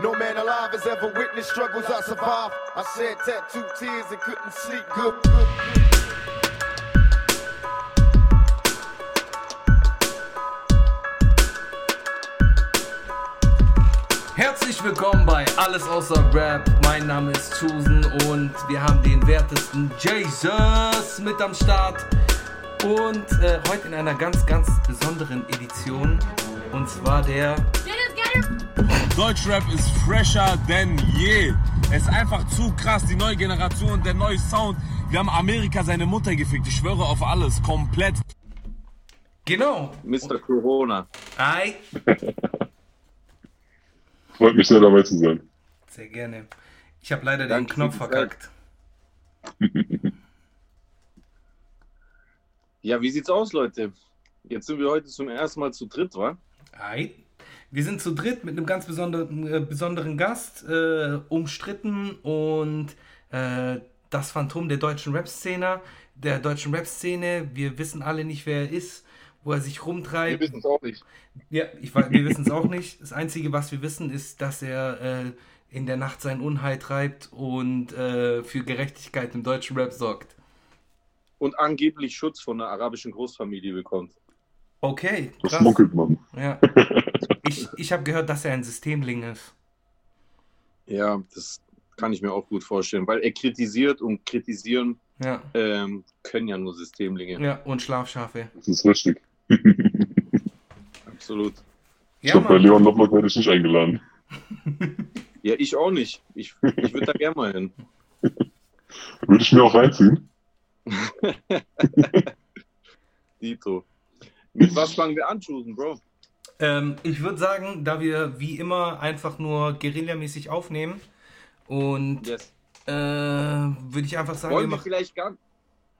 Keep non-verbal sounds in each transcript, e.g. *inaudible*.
No man alive has ever witnessed struggles I survived. I shed tattooed tears and couldn't sleep good. Herzlich willkommen bei Alles außer Rap. Mein Name ist Susan und wir haben den wertesten Jesus mit am Start. Und äh, heute in einer ganz, ganz besonderen Edition. Und zwar der. Deutschrap ist fresher denn je. Es ist einfach zu krass, die neue Generation, der neue Sound. Wir haben Amerika seine Mutter gefickt. Ich schwöre auf alles, komplett. Genau. Mr. Corona. Ei. *laughs* Freut mich sehr dabei zu sein. Sehr gerne. Ich habe leider Danke den Knopf verkackt. *laughs* Ja, wie sieht's aus, Leute? Jetzt sind wir heute zum ersten Mal zu dritt, wa? Ei. Wir sind zu dritt mit einem ganz besonderen, äh, besonderen Gast, äh, umstritten und äh, das Phantom der deutschen Rap-Szene, der deutschen Rap-Szene. Wir wissen alle nicht, wer er ist, wo er sich rumtreibt. Wir wissen es auch nicht. Ja, ich weiß, wir wissen es auch nicht. Das Einzige, was wir wissen, ist, dass er äh, in der Nacht sein Unheil treibt und äh, für Gerechtigkeit im deutschen Rap sorgt. Und angeblich Schutz von einer arabischen Großfamilie bekommt. Okay, Das krass. munkelt man. Ja. *laughs* Ich, ich habe gehört, dass er ein Systemling ist. Ja, das kann ich mir auch gut vorstellen, weil er kritisiert und kritisieren Ja, ähm, können ja nur Systemlinge. ja und Schlafschafe. Das ist richtig. *laughs* Absolut. Ich Ja, glaube, bei. Leon Lombard werde ich nicht eingeladen. Ja, ich auch nicht. Ich, ich würde da gerne mal hin. *laughs* Würde ich mir auch reinziehen. Dito. Mit was fangen wir an, Susan, Bro? Ähm, ich würde sagen, da wir wie immer einfach nur guerillamäßig aufnehmen und Yes. äh, würde ich einfach sagen, wir Wollen wir machen. vielleicht ganz,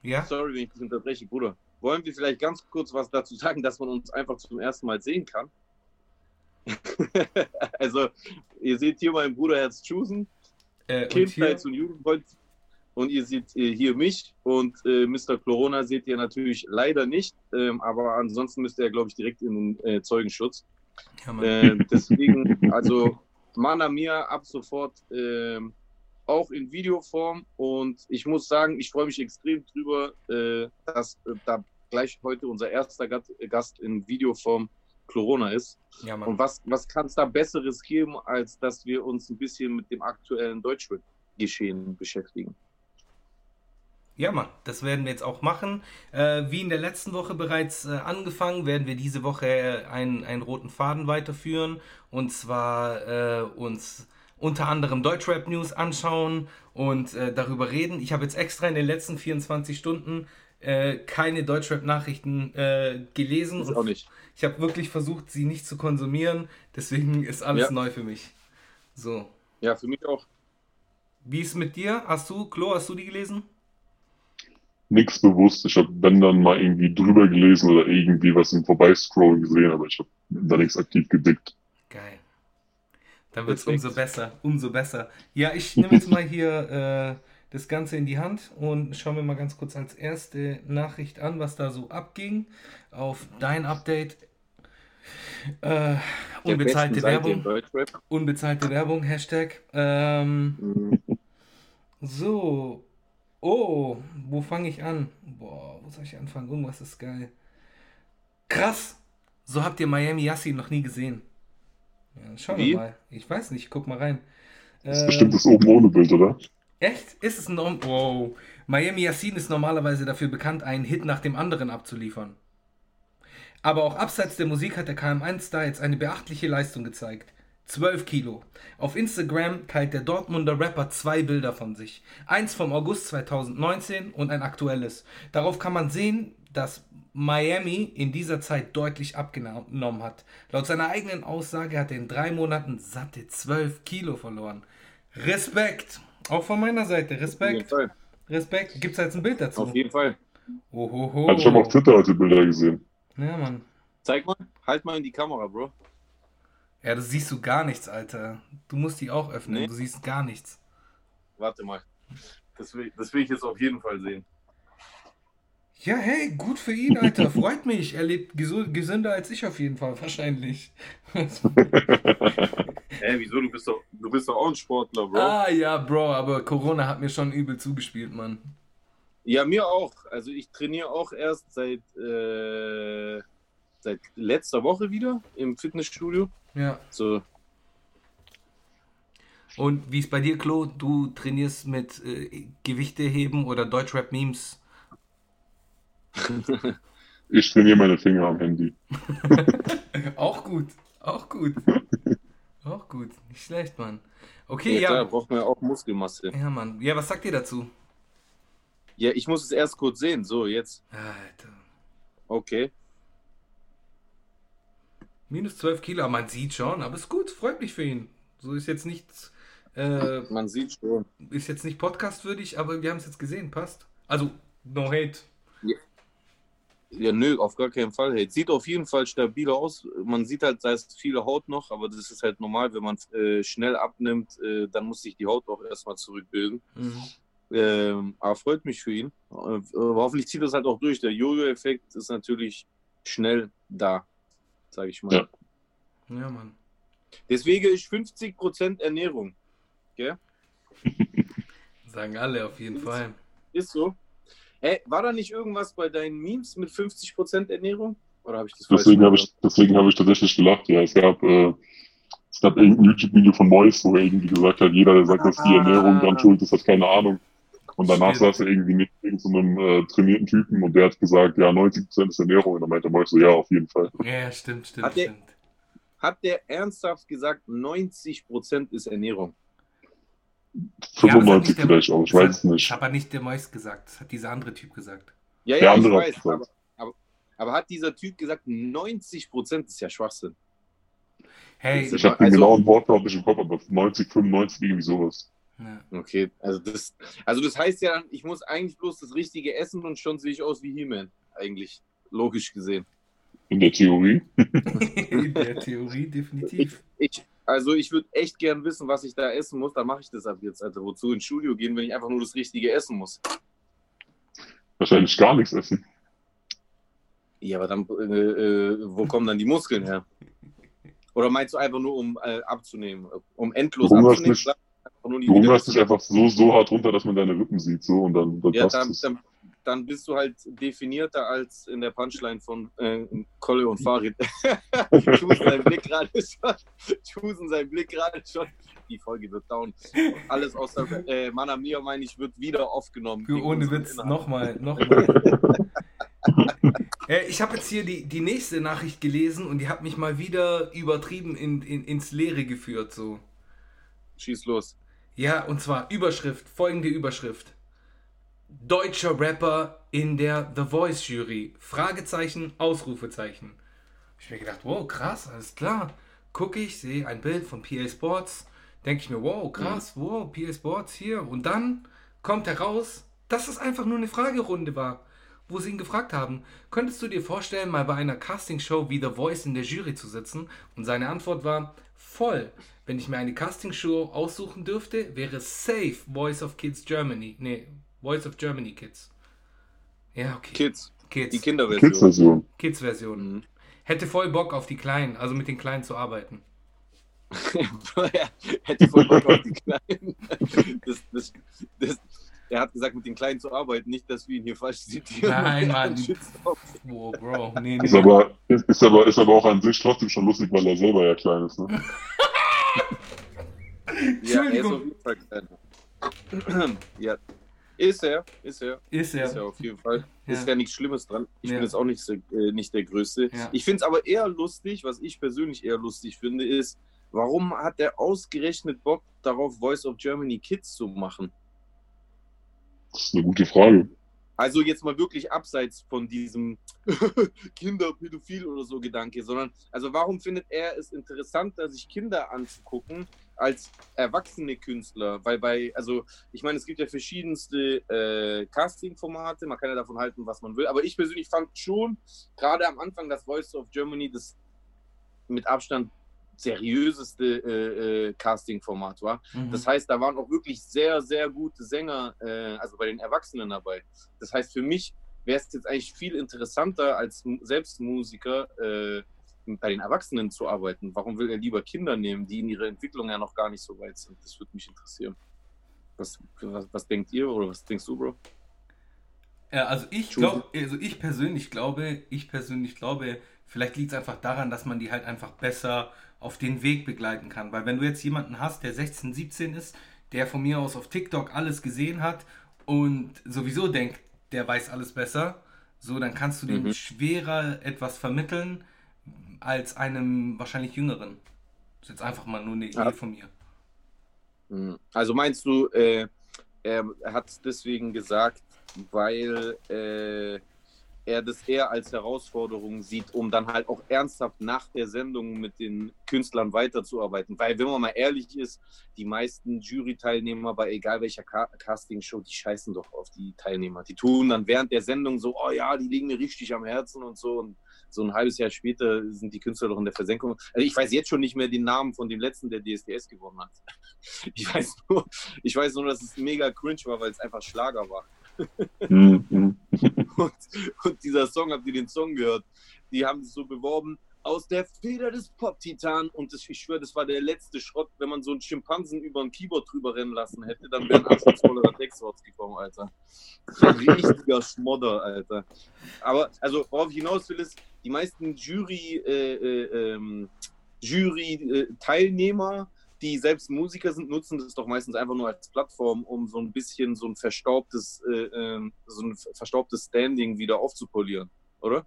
Ja? sorry, wenn ich dich unterbreche, Bruder. Wollen wir vielleicht ganz kurz was dazu sagen, dass man uns einfach zum ersten Mal sehen kann? *laughs* also, ihr seht hier meinen Bruder Herz Chusen, Äh, und Kindheits- und Jugendfreund. Und ihr seht äh, hier mich und äh, Mr. Corona seht ihr natürlich leider nicht. Ähm, aber ansonsten müsst ihr, glaube ich, direkt in den äh, Zeugenschutz. ja. Äh, deswegen, also Mana Mia ab sofort ähm, auch in Videoform. Und ich muss sagen, ich freue mich extrem drüber, äh, dass äh, da gleich heute unser erster Gast, Gast in Videoform Corona ist. ja, Und was, was kann es da Besseres geben, als dass wir uns ein bisschen mit dem aktuellen Deutschrap-Geschehen beschäftigen? Ja, Mann, das werden wir jetzt auch machen. Äh, wie in der letzten Woche bereits äh, angefangen, werden wir diese Woche äh, einen, einen roten Faden weiterführen. Und zwar äh, uns unter anderem Deutschrap News anschauen und äh, darüber reden. Ich habe jetzt extra in den letzten 24 Stunden keine Deutschrap-Nachrichten gelesen. Und auch nicht. Ich habe wirklich versucht, sie nicht zu konsumieren. Deswegen ist alles Ja. neu für mich. So. Ja, für mich auch. Wie ist mit dir? Hast du, Klo, hast du die gelesen? Nichts bewusst. Ich habe wenn dann mal irgendwie drüber gelesen oder irgendwie was im Vorbeiscrollen gesehen, aber ich habe da nichts aktiv gedickt. Geil. Dann wird es umso besser, umso besser. Ja, ich nehme jetzt mal hier äh, das Ganze in die Hand und schaue mir mal ganz kurz als erste Nachricht an, was da so abging auf dein Update. Äh, Der unbezahlte Werbung, unbezahlte Werbung, Hashtag. Ähm, Mhm. so, oh, wo fange ich an? Boah, wo soll ich anfangen? Irgendwas ist geil. Krass, so habt ihr Miami Yassin noch nie gesehen. Ja, schauen Wie? wir mal. Ich weiß nicht, guck mal rein. Das ist Äh, bestimmt das oben ohne Bild, oder? Echt? Ist es norm Wow. Miami Yassin ist normalerweise dafür bekannt, einen Hit nach dem anderen abzuliefern. Aber auch abseits der Musik hat der KM1-Star jetzt eine beachtliche Leistung gezeigt. 12 Kilo. Auf Instagram teilt der Dortmunder Rapper zwei Bilder von sich. Eins vom August 2019 und ein aktuelles. Darauf kann man sehen, dass Miami in dieser Zeit deutlich abgenommen hat. Laut seiner eigenen Aussage hat er in drei Monaten satte 12 Kilo verloren. Respekt. Auch von meiner Seite. Auf jeden Respekt. Fall. Respekt. Gibt es jetzt ein Bild dazu? Auf jeden Fall. Ohoho. Also ich habe auf Twitter heute Bilder gesehen. Ja, Mann. Zeig mal, halt mal in die Kamera, Bro. Ja, du siehst du gar nichts, Alter. Du musst die auch öffnen. Nee. Du siehst gar nichts. Warte mal. Das will, das will ich jetzt auf jeden Fall sehen. Ja, hey, gut für ihn, Alter. Freut mich. Er lebt gesünder als ich auf jeden Fall, wahrscheinlich. *laughs* Hä, wieso? Du bist doch, du bist doch auch ein Sportler, Bro. Ah ja, Bro, aber Corona hat mir schon übel zugespielt, Mann. Ja, mir auch. Also ich trainiere auch erst seit, äh, seit letzter Woche wieder im Fitnessstudio. Ja. So, Und wie ist bei dir, Klo? Du trainierst mit äh, Gewichte heben oder Deutschrap-Memes? *laughs* Ich trainiere meine Finger am Handy. *laughs* Auch gut, auch gut. *laughs* auch gut, nicht schlecht, Mann. Okay, ja, ja. klar, braucht man ja auch Muskelmasse. Ja, Mann. Ja, was sagt ihr dazu? Ja, ich muss es erst kurz sehen. So, jetzt. Alter. Okay. Minus 12 Kilo, man sieht schon, aber ist gut, freut mich für ihn. So ist jetzt nichts, äh, Man sieht schon. ist jetzt nicht podcastwürdig, aber wir haben es jetzt gesehen, passt. Also, no hate. Ja, nö, auf gar keinen Fall. Hey, sieht auf jeden Fall stabil aus. Man sieht halt, da ist viele Haut noch, aber das ist halt normal, wenn man äh, schnell abnimmt, äh, dann muss sich die Haut auch erstmal zurückbilden. Mhm. Ähm, aber freut mich für ihn. Äh, hoffentlich zieht das halt auch durch. Der Jojo-Effekt ist natürlich schnell da, sage ich mal. Ja. Ja, Mann. Deswegen ist 50% Ernährung. Gell? *laughs* Sagen alle auf jeden Fall. Ist so. Hey, war da nicht irgendwas bei deinen Memes mit 50% Ernährung? Oder habe ich das Deswegen habe ich, deswegen habe ich tatsächlich gelacht. Ja, es gab, äh, es gab irgendein YouTube-Video von Mois, wo er irgendwie gesagt hat, jeder, der sagt, dass die Ernährung dran schuld ist, hat keine Ahnung. Und danach saß er irgendwie neben irgend so einem äh, trainierten Typen und der hat gesagt, ja, 90% ist Ernährung. Und dann meinte Mois so, ja, auf jeden Fall. Ja, stimmt, stimmt, Hat der- stimmt. Hat der ernsthaft gesagt, 90% ist Ernährung? Ja, aber das hat 95 nicht der- vielleicht auch, ich weiß es nicht. Das hat aber nicht der Mois gesagt, das hat dieser andere Typ gesagt. Ja, Der ja, ich andere hat weiß. gesagt. Aber, aber, aber hat dieser Typ gesagt, 90% ist ja Schwachsinn? Hey, Das Ich habe den Also- genauen Wortlaut nicht im Kopf, aber 90, 95, irgendwie sowas. Ja. Okay, also das, also das heißt ja, ich muss eigentlich bloß das Richtige essen und schon sehe ich aus wie He-Man. Eigentlich, logisch gesehen. In der Theorie. *laughs* in der Theorie definitiv. Ich, also ich würde echt gern wissen, was ich da essen muss, dann mache ich das ab jetzt. Also wozu ins Studio gehen, wenn ich einfach nur das Richtige essen muss? Wahrscheinlich gar nichts essen. Ja, aber dann, äh, äh, wo kommen dann die Muskeln her? Oder meinst du einfach nur, um äh, abzunehmen? Um endlos Du hungerst abzunehmen? Du hungerst dich einfach so, so hart runter, dass man deine Rippen sieht, so, und dann, dann Ja, passt dann, es. dann, dann bist du halt definierter als in der Punchline von äh, Kolle und Farid. *laughs* Chusen sein Blick gerade schon. Sein Blick gerade schon. Die Folge wird down. Alles außer äh, Mana Mia, meine ich, wird wieder aufgenommen. Für Wegen ohne Witz, nochmal, nochmal. *laughs* äh, ich habe jetzt hier die, die nächste Nachricht gelesen und die hat mich mal wieder übertrieben in, in, ins Leere geführt. So. Schieß los. Ja, und zwar Überschrift, folgende Überschrift. Deutscher Rapper in der The Voice Jury. Fragezeichen, Ausrufezeichen. Ich mir gedacht, wow, krass, alles klar. Gucke ich, sehe ein Bild von PA Sports, denke ich mir, wow, krass, wow, PA Sports hier. Und dann kommt heraus, dass es einfach nur eine Fragerunde war, wo sie ihn gefragt haben, könntest du dir vorstellen, mal bei einer Castingshow wie The Voice in der Jury zu sitzen? Und seine Antwort war, voll. Wenn ich mir eine Castingshow aussuchen dürfte, wäre safe Voice of Kids Germany. Nee, Voice of Germany Kids. Ja, okay. Kids. Kids. Die Kinderversion. Kids-Version. Kids-Version. Mhm. Hätte voll Bock auf die Kleinen, also mit den Kleinen zu arbeiten. *laughs* hätte voll Bock auf die Kleinen. Das, das, das, er hat gesagt, mit den Kleinen zu arbeiten, nicht, dass wir ihn hier falsch zitieren. Nein, *laughs* Mann. Wow, Bro. Nee, Ist nee. aber, ist, ist, aber, ist aber auch an sich trotzdem schon lustig, weil er selber ja klein ist, ne? *laughs* Ja, er ist auf jeden Fall klein. *clears throat* ja. Ist er, ist er, Ist ist er er. auf jeden Fall. Ja. Ist ja nichts Schlimmes dran. Ich Ja. bin jetzt auch nicht, so, äh, nicht der Größte. Ja. Ich finde es aber eher lustig, was ich persönlich eher lustig finde, ist, warum hat er ausgerechnet Bock darauf, Voice of Germany Kids zu machen? Das ist eine gute Frage. Also jetzt mal wirklich abseits von diesem *laughs* Kinder, Pädophil oder so Gedanke, sondern also warum findet er es interessanter, sich Kinder anzugucken als erwachsene Künstler? Weil bei, also ich meine, es gibt ja verschiedenste äh, Casting-Formate, man kann ja davon halten, was man will, aber ich persönlich fand schon, gerade am Anfang, das Voice of Germany das mit Abstand seriöseste äh, äh, Casting-Format war. Mhm. Das heißt, da waren auch wirklich sehr, sehr gute Sänger, äh, also bei den Erwachsenen dabei. Das heißt, für mich wäre es jetzt eigentlich viel interessanter als Mu- Selbstmusiker, äh, bei den Erwachsenen zu arbeiten? Warum will er lieber Kinder nehmen, die in ihrer Entwicklung ja noch gar nicht so weit sind? Das würde mich interessieren. Was, was, was denkt ihr oder was denkst du, Bro? Ja, also ich glaube, also ich persönlich glaube, ich persönlich glaube, vielleicht liegt es einfach daran, dass man die halt einfach besser auf den Weg begleiten kann. Weil wenn du jetzt jemanden hast, der 16, 17 ist, der von mir aus auf TikTok alles gesehen hat und sowieso denkt, der weiß alles besser, so dann kannst du dem Mhm. schwerer etwas vermitteln als einem wahrscheinlich Jüngeren. Das ist jetzt einfach mal nur eine Idee Ja. von mir. Hm. Also meinst du, äh, er hat es deswegen gesagt, weil äh, er das eher als Herausforderung sieht, um dann halt auch ernsthaft nach der Sendung mit den Künstlern weiterzuarbeiten. Weil, wenn man mal ehrlich ist, die meisten Jury-Teilnehmer bei egal welcher Ca Castingshow, die scheißen doch auf die Teilnehmer. Die tun dann während der Sendung so, oh ja, die liegen mir richtig am Herzen und so. Und so ein halbes Jahr später sind die Künstler doch in der Versenkung. Also ich weiß jetzt schon nicht mehr den Namen von dem letzten, der DSDS gewonnen hat. *laughs* Ich weiß nur, ich weiß nur, dass es mega cringe war, weil es einfach Schlager war. Mhm. *laughs* Und, und dieser Song, habt ihr den Song gehört? Die haben es so beworben, aus der Feder des Pop-Titan. Und das, ich schwöre, das war der letzte Schrott. Wenn man so einen Schimpansen über ein Keyboard drüber rennen lassen hätte, dann wäre ein anspruchsvollerer Text rausgekommen, Alter. Ein richtiger Schmodder, Alter. Aber, also, worauf ich hinaus will, ist, die meisten Jury, äh, äh, ähm, Jury-Teilnehmer, die selbst Musiker sind, nutzen das doch meistens einfach nur als Plattform, um so ein bisschen so ein verstaubtes, äh, ähm, so ein verstaubtes Standing wieder aufzupolieren, oder?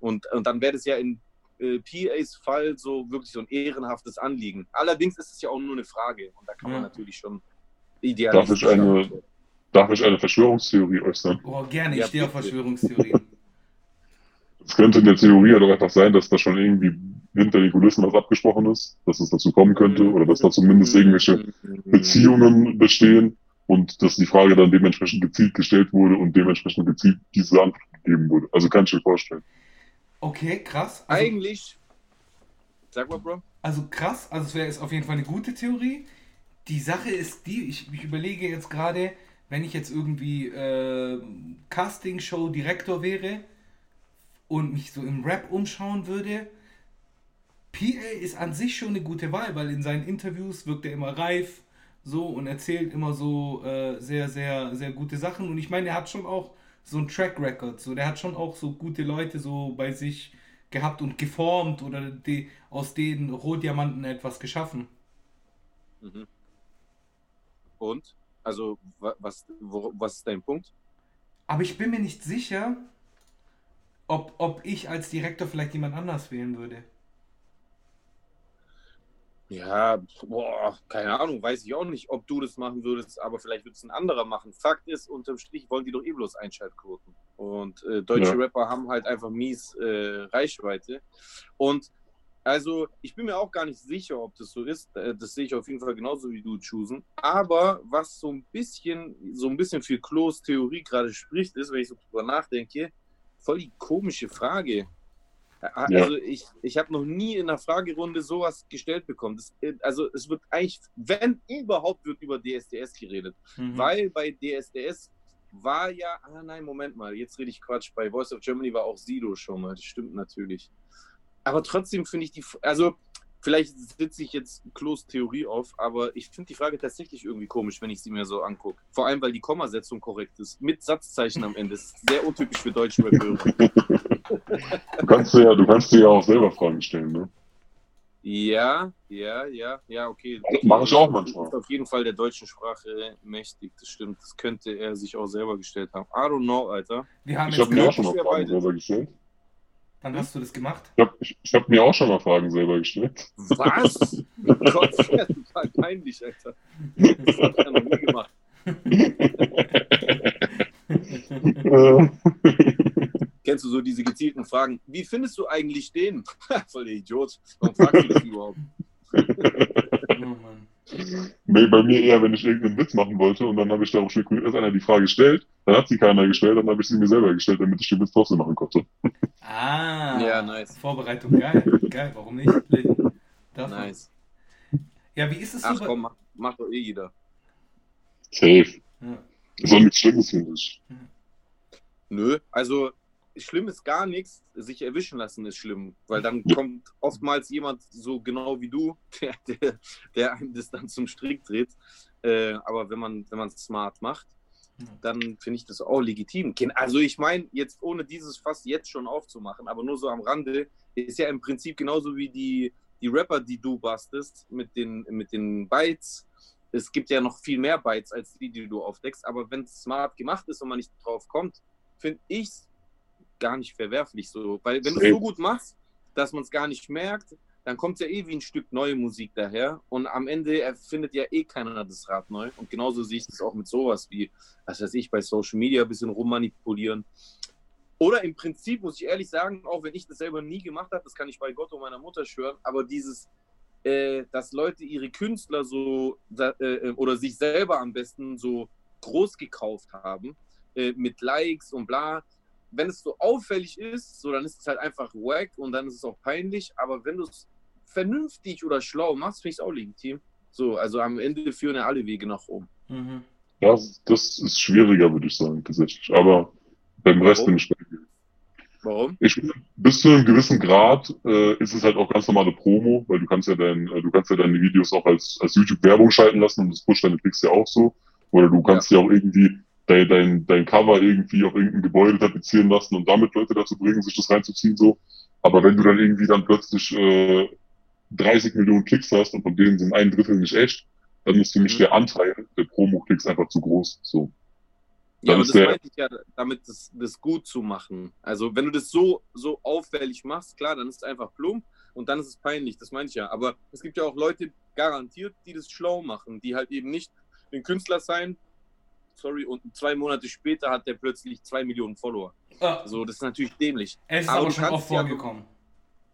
Und, und dann wäre das ja in äh, PAs Fall so wirklich so ein ehrenhaftes Anliegen. Allerdings ist es ja auch nur eine Frage und da kann man Ja. natürlich schon idealistisch Darf ich eine- Darf ich eine Verschwörungstheorie äußern? Oh, gerne, ich Ja, stehe auf. Verschwörungstheorien. *laughs* Es könnte in der Theorie ja doch einfach sein, dass da schon irgendwie hinter den Kulissen was abgesprochen ist, dass es dazu kommen könnte oder dass da zumindest irgendwelche Beziehungen bestehen und dass die Frage dann dementsprechend gezielt gestellt wurde und dementsprechend gezielt diese Antwort gegeben wurde. Also kann ich mir vorstellen. Okay, krass. Also, Eigentlich, sag mal, Bro. also krass, also es wäre jetzt auf jeden Fall eine gute Theorie. Die Sache ist die, ich, ich überlege jetzt gerade, wenn ich jetzt irgendwie äh, Castingshow-Direktor wäre und mich so im Rap umschauen würde, PA ist an sich schon eine gute Wahl, weil in seinen Interviews wirkt er immer reif so und erzählt immer so äh, sehr, sehr, sehr gute Sachen. Und ich meine, er hat schon auch so ein Track Record, so der hat schon auch so gute Leute so bei sich gehabt und geformt oder die, aus den Rohdiamanten etwas geschaffen. Mhm. Und? Also, wa- was, wo, was ist dein Punkt? Aber ich bin mir nicht sicher, ob, ob ich als Direktor vielleicht jemand anders wählen würde. Ja, boah, keine Ahnung, weiß ich auch nicht, ob du das machen würdest, aber vielleicht würde es ein anderer machen. Fakt ist, unterm Strich wollen die doch eh bloß Einschaltquoten. Und äh, deutsche Ja. Rapper haben halt einfach mies äh, Reichweite. Und also, ich bin mir auch gar nicht sicher, ob das so ist. Äh, Das sehe ich auf jeden Fall genauso wie du, Chusen. Aber was so ein bisschen, so ein bisschen für Klos Theorie gerade spricht, ist, wenn ich so drüber nachdenke, voll die komische Frage. Ja. Also ich, ich habe noch nie in einer Fragerunde sowas gestellt bekommen. Das, äh, also es wird eigentlich, wenn überhaupt, wird über DSDS geredet. Mhm. Weil bei DSDS war ja, ah nein, Moment mal, jetzt rede ich Quatsch. Bei Voice of Germany war auch Sido schon mal, das stimmt natürlich. Aber trotzdem finde ich die, also vielleicht sitze ich jetzt Klos Theorie auf, aber ich finde die Frage tatsächlich irgendwie komisch, wenn ich sie mir so angucke. Vor allem, weil die Kommasetzung korrekt ist, mit Satzzeichen am Ende. Das ist sehr untypisch für deutsche Rapper. *laughs* Du kannst dir ja, du kannst dir ja auch selber Fragen stellen, ne? Ja, ja, ja, ja, okay. Mach ich auch manchmal. Ist auf jeden Fall der deutschen Sprache mächtig, das stimmt. Das könnte er sich auch selber gestellt haben. I don't know, Alter. Wir haben Ich habe mir auch schon mal Fragen selber gestellt. wann hast du das gemacht? Ich habe ich, ich hab mir auch schon mal Fragen selber gestellt. Was? *laughs* Gott, *laughs* das ist total peinlich, Alter. Das hab ich ja noch nie gemacht. *laughs* Kennst du so diese gezielten Fragen? Wie findest du eigentlich den? *laughs* Voll der Idiot. Warum fragst du das überhaupt? *laughs* Oh nee, bei mir eher, wenn ich irgendeinen Witz machen wollte und dann habe ich darauf spekuliert, dass einer die Frage stellt, dann hat sie keiner gestellt, dann habe ich sie mir selber gestellt, damit ich den Witz trotzdem machen konnte. Ah, Ja, nice. Vorbereitung, geil. Geil, warum nicht? Man. Nice. Ja, wie ist es Ach so? bei- komm, macht, macht doch eh jeder. Safe. Ja. Ist auch nichts Schlimmes, finde ich. Nö, also schlimm ist gar nichts, sich erwischen lassen ist schlimm, weil dann kommt oftmals jemand so genau wie du, *laughs* der, der, der einem das dann zum Strick dreht. Äh, aber wenn man wenn man es smart macht, dann finde ich das auch legitim. Also ich meine, jetzt ohne dieses Fass jetzt schon aufzumachen, aber nur so am Rande, ist ja im Prinzip genauso wie die, die Rapper, die du bastest mit den, mit den Bytes. Es gibt ja noch viel mehr Bytes als die, die du aufdeckst, aber wenn es smart gemacht ist und man nicht drauf kommt, finde ich es gar nicht verwerflich so. Weil wenn du es so gut machst, dass man es gar nicht merkt, dann kommt ja eh wie ein Stück neue Musik daher und am Ende erfindet ja eh keiner das Rad neu. Und genauso sehe ich das auch mit sowas wie, was weiß ich, bei Social Media ein bisschen rummanipulieren. Oder im Prinzip muss ich ehrlich sagen, auch wenn ich das selber nie gemacht habe, das kann ich bei Gott und meiner Mutter schwören, aber dieses, äh, dass Leute ihre Künstler so da, äh, oder sich selber am besten so groß gekauft haben, äh, mit Likes und bla. Wenn es so auffällig ist, so dann ist es halt einfach wack und dann ist es auch peinlich. Aber wenn du es vernünftig oder schlau machst, finde ich es auch legitim. So, also am Ende führen ja alle Wege nach Rom. Mhm. Das, das ist schwieriger, würde ich sagen, tatsächlich. Aber beim Rest Warum? bin ich bei dir. Warum? Ich bis zu einem gewissen Grad äh, ist es halt auch ganz normale Promo, weil du kannst ja dein, äh, du kannst ja deine Videos auch als, als YouTube-Werbung schalten lassen und das pusht deine Klicks ja auch so. Oder du kannst ja, auch irgendwie dein, dein, dein Cover irgendwie auf irgendein Gebäude tapezieren lassen und damit Leute dazu bringen, sich das reinzuziehen so. Aber wenn du dann irgendwie dann plötzlich äh, 30 Millionen Klicks hast und von denen sind ein Drittel nicht echt, dann ist für mich Mhm. der Anteil der Promo-Klicks einfach zu groß. So. Ja, Dann aber ist das der- meinte ich ja, damit das, das gut zu machen. Also wenn du das so, so auffällig machst, klar, dann ist es einfach plump und dann ist es peinlich, das meine ich ja. Aber es gibt ja auch Leute, garantiert, die das schlau machen, die halt eben nicht den Künstler sein, sorry, und zwei Monate später hat der plötzlich zwei Millionen Follower. Ah, So, das ist natürlich dämlich. es ist aber aber, schon oft vorgekommen.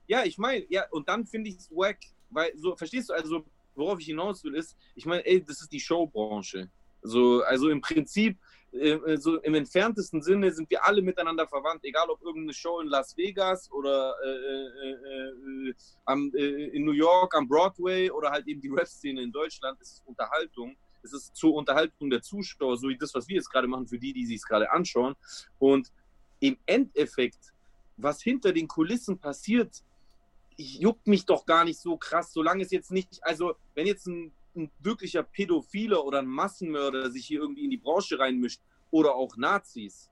Ja, ich meine, ja, und dann finde ich es wack, weil so, verstehst du, also worauf ich hinaus will, ist, ich meine, ey, das ist die Showbranche. So, also im Prinzip, äh, so im entferntesten Sinne sind wir alle miteinander verwandt, egal ob irgendeine Show in Las Vegas oder äh, äh, äh, am, äh, in New York am Broadway oder halt eben die Rap-Szene in Deutschland, es ist Unterhaltung. Es ist zur Unterhaltung der Zuschauer, so wie das, was wir jetzt gerade machen, für die, die sich es gerade anschauen. Und im Endeffekt, was hinter den Kulissen passiert, juckt mich doch gar nicht so krass, solange es jetzt nicht, also wenn jetzt ein, ein wirklicher Pädophiler oder ein Massenmörder sich hier irgendwie in die Branche reinmischt oder auch Nazis,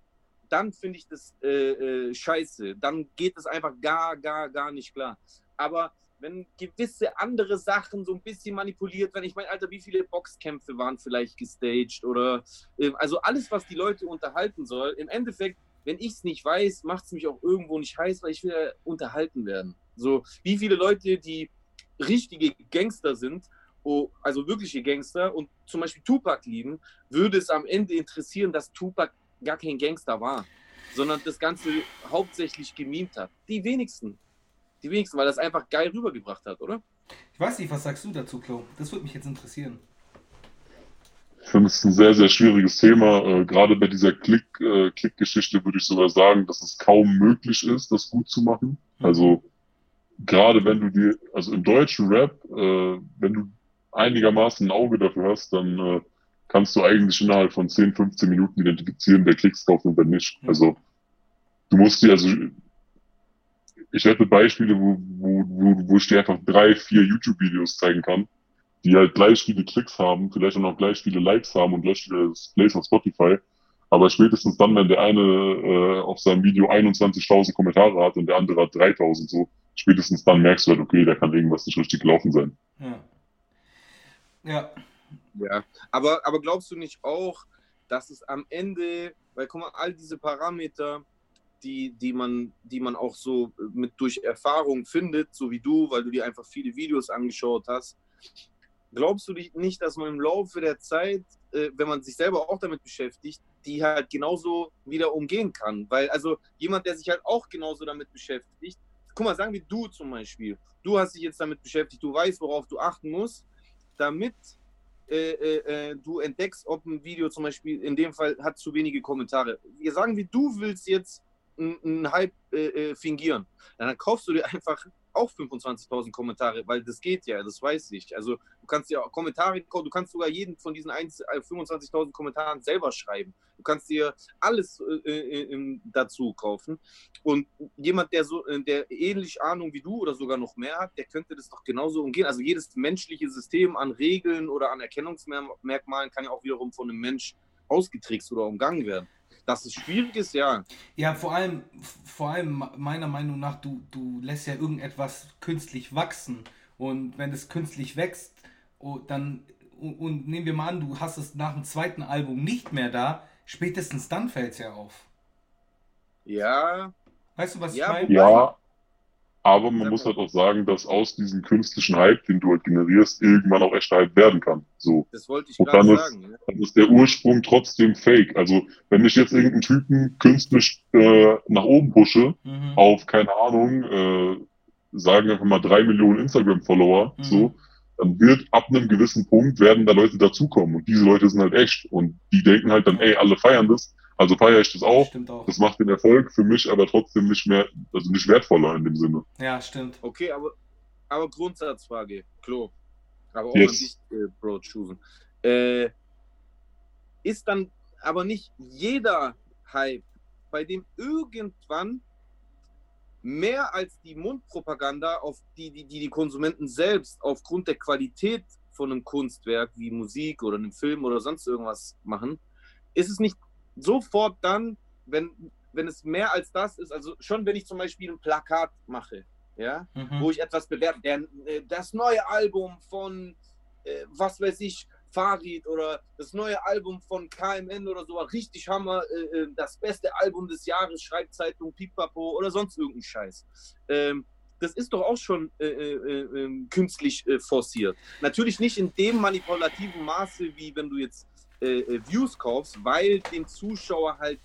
dann finde ich das äh, äh, scheiße. Dann geht es einfach gar, gar, gar nicht klar. Aber wenn gewisse andere Sachen so ein bisschen manipuliert werden, ich meine, Alter, wie viele Boxkämpfe waren vielleicht gestaged oder äh, also alles, was die Leute unterhalten soll, im Endeffekt, wenn ich es nicht weiß, macht es mich auch irgendwo nicht heiß, weil ich will ja unterhalten werden. So, wie viele Leute, die richtige Gangster sind, also wirkliche Gangster und zum Beispiel Tupac lieben, würde es am Ende interessieren, dass Tupac gar kein Gangster war, sondern das Ganze hauptsächlich gemimt hat. Die wenigsten. Die wenigsten, weil das einfach geil rübergebracht hat, oder? Ich weiß nicht, was sagst du dazu, Klo? Das würde mich jetzt interessieren. Ich finde es ein sehr, sehr schwieriges Thema. Äh, gerade bei dieser äh, Klick-Geschichte würde ich sogar sagen, dass es kaum möglich ist, das gut zu machen. Also gerade wenn du dir, also im deutschen Rap, äh, wenn du einigermaßen ein Auge dafür hast, dann äh, kannst du eigentlich innerhalb von 10, 15 Minuten identifizieren, wer Klicks kauft und wer nicht. Mhm. Also du musst dir, also ich hätte Beispiele, wo, wo, wo, wo ich dir einfach drei, vier YouTube-Videos zeigen kann, die halt gleich viele Klicks haben, vielleicht auch noch gleich viele Likes haben und gleich viele Plays auf Spotify. Aber spätestens dann, wenn der eine äh, auf seinem Video 21.000 Kommentare hat und der andere hat 3.000, so spätestens dann merkst du halt, okay, da kann irgendwas nicht richtig gelaufen sein. Ja. Ja. Ja, aber, aber glaubst du nicht auch, dass es am Ende, weil guck mal, all diese Parameter, die, die, man, die man auch so mit durch Erfahrung findet, so wie du, weil du dir einfach viele Videos angeschaut hast, glaubst du nicht, dass man im Laufe der Zeit, äh, wenn man sich selber auch damit beschäftigt, die halt genauso wieder umgehen kann? Weil also jemand, der sich halt auch genauso damit beschäftigt, guck mal, sagen wir du zum Beispiel, du hast dich jetzt damit beschäftigt, du weißt, worauf du achten musst, damit äh, äh, du entdeckst, ob ein Video zum Beispiel in dem Fall hat zu wenige Kommentare. Wir sagen, wie du willst jetzt einen Hype äh, äh, fingieren. Dann kaufst du dir einfach auch 25.000 Kommentare, weil das geht ja, das weiß ich. Also du kannst dir Kommentare, du kannst sogar jeden von diesen 25.000 äh, Kommentaren selber schreiben. Du kannst dir alles äh, äh, dazu kaufen. Und jemand, der so, der ähnlich Ahnung wie du oder sogar noch mehr hat, der könnte das doch genauso umgehen. Also jedes menschliche System an Regeln oder an Erkennungsmerkmalen kann ja auch wiederum von einem Mensch ausgetrickst oder umgangen werden. Dass es schwierig ist, ja. Ja, vor allem, vor allem meiner Meinung nach, du, du lässt ja irgendetwas künstlich wachsen. Und wenn es künstlich wächst, oh, dann, und nehmen wir mal an, du hast es nach dem zweiten Album nicht mehr da, spätestens dann fällt es ja auf. Ja. Weißt du, was Ja, ich meine? Ja, aber man muss halt auch sagen, dass aus diesem künstlichen Hype, den du halt generierst, irgendwann auch echter Hype werden kann. So. Das wollte ich Und dann ist, sagen. Ne? dann ist der Ursprung trotzdem fake. Also, wenn ich jetzt irgendeinen Typen künstlich äh, nach oben pushe, Mhm. auf, keine Ahnung, äh, sagen wir einfach mal drei Millionen Instagram-Follower, Mhm. so, dann wird ab einem gewissen Punkt werden da Leute dazukommen. Und diese Leute sind halt echt. Und die denken halt dann, ey, alle feiern das, also feiere ich das auch. Stimmt auch. Das macht den Erfolg für mich aber trotzdem nicht mehr, also nicht wertvoller in dem Sinne. Ja, stimmt. Okay, aber, aber Grundsatzfrage, Klo. Aber auch Yes. an dich, äh, Bro, Chusen. Äh, ist dann aber nicht jeder Hype, bei dem irgendwann mehr als die Mundpropaganda, auf die die, die die Konsumenten selbst aufgrund der Qualität von einem Kunstwerk wie Musik oder einem Film oder sonst irgendwas machen, ist es nicht sofort dann, wenn, wenn es mehr als das ist, also schon wenn ich zum Beispiel ein Plakat mache, ja, Mhm. wo ich etwas bewerbe, der, äh, das neue Album von, äh, was weiß ich, Farid oder das neue Album von KMN oder so, richtig Hammer, äh, äh, das beste Album des Jahres, Schreibzeitung, Pipapo oder sonst irgendein Scheiß. Ähm, das ist doch auch schon äh, äh, äh, künstlich äh, forciert. Natürlich nicht in dem manipulativen Maße, wie wenn du jetzt äh, äh, Views kaufst, weil dem Zuschauer halt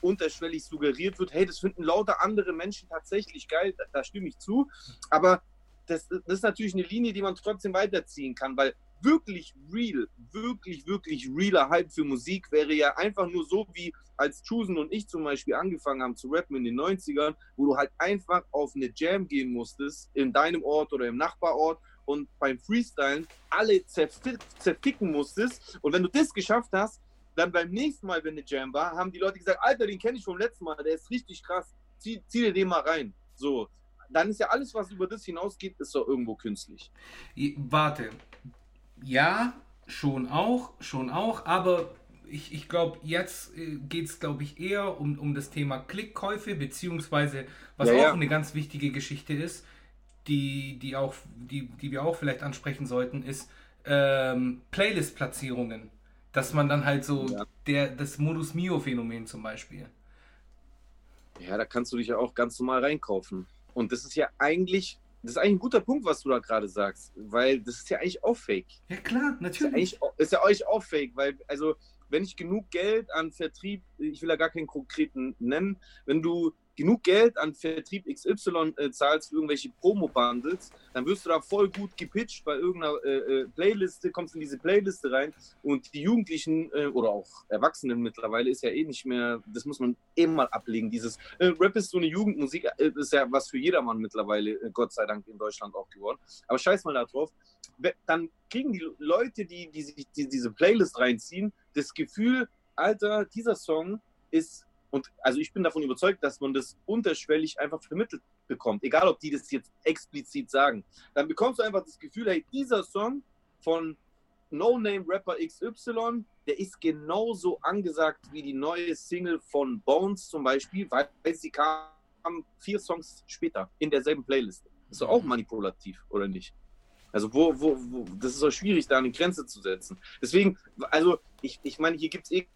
unterschwellig suggeriert wird, hey, das finden lauter andere Menschen tatsächlich geil, da, da stimme ich zu. Aber das, das ist natürlich eine Linie, die man trotzdem weiterziehen kann, weil wirklich real, wirklich, wirklich realer Hype für Musik wäre ja einfach nur so, wie als Chusen und ich zum Beispiel angefangen haben zu rappen in den 90ern, wo du halt einfach auf eine Jam gehen musstest, in deinem Ort oder im Nachbarort und beim Freestylen alle zerfi zerficken musstest. Und wenn du das geschafft hast, dann beim nächsten Mal, wenn eine Jam war, haben die Leute gesagt, Alter, den kenne ich vom letzten Mal, der ist richtig krass, zieh, zieh dir den mal rein. So, dann ist ja alles, was über das hinausgeht, ist doch irgendwo künstlich. Warte. Ja, schon auch, schon auch, aber ich, ich glaube, jetzt äh, geht es, glaube ich, eher um, um das Thema Klickkäufe, beziehungsweise, was Ja, auch ja. eine ganz wichtige Geschichte ist, die, die, auch, die, die wir auch vielleicht ansprechen sollten, ist ähm, Playlist-Platzierungen. Dass man dann halt so, Ja. der, das Modus Mio-Phänomen zum Beispiel. Ja, da kannst du dich ja auch ganz normal reinkaufen. Und das ist ja eigentlich, das ist eigentlich ein guter Punkt, was du da gerade sagst, weil das ist ja eigentlich auch fake. Ja klar, Ist ja, natürlich. eigentlich, auch- ist ja auch fake, weil, also, wenn ich genug Geld an Vertrieb, ich will ja gar keinen konkreten nennen, wenn du genug Geld an Vertrieb XY äh, zahlst für irgendwelche Promo-Bundles, dann wirst du da voll gut gepitcht bei irgendeiner äh, äh, Playliste, kommst in diese Playliste rein und die Jugendlichen äh, oder auch Erwachsenen mittlerweile ist ja eh nicht mehr, das muss man eh mal ablegen, dieses äh, Rap ist so eine Jugendmusik, äh, ist ja was für jedermann mittlerweile, Gott sei Dank in Deutschland auch geworden. Aber scheiß mal da drauf, we- dann kriegen die Leute, die, die sich die, diese Playlist reinziehen, das Gefühl, Alter, dieser Song ist, und also ich bin davon überzeugt, dass man das unterschwellig einfach vermittelt bekommt, egal ob die das jetzt explizit sagen. Dann bekommst du einfach das Gefühl, hey, dieser Song von No-Name-Rapper XY, der ist genauso angesagt wie die neue Single von Bones zum Beispiel, weil sie kam vier Songs später in derselben Playlist. ist doch auch manipulativ, oder nicht? Also wo, wo, wo, das ist doch schwierig, da eine Grenze zu setzen. Deswegen, also ich, ich meine, hier gibt es eh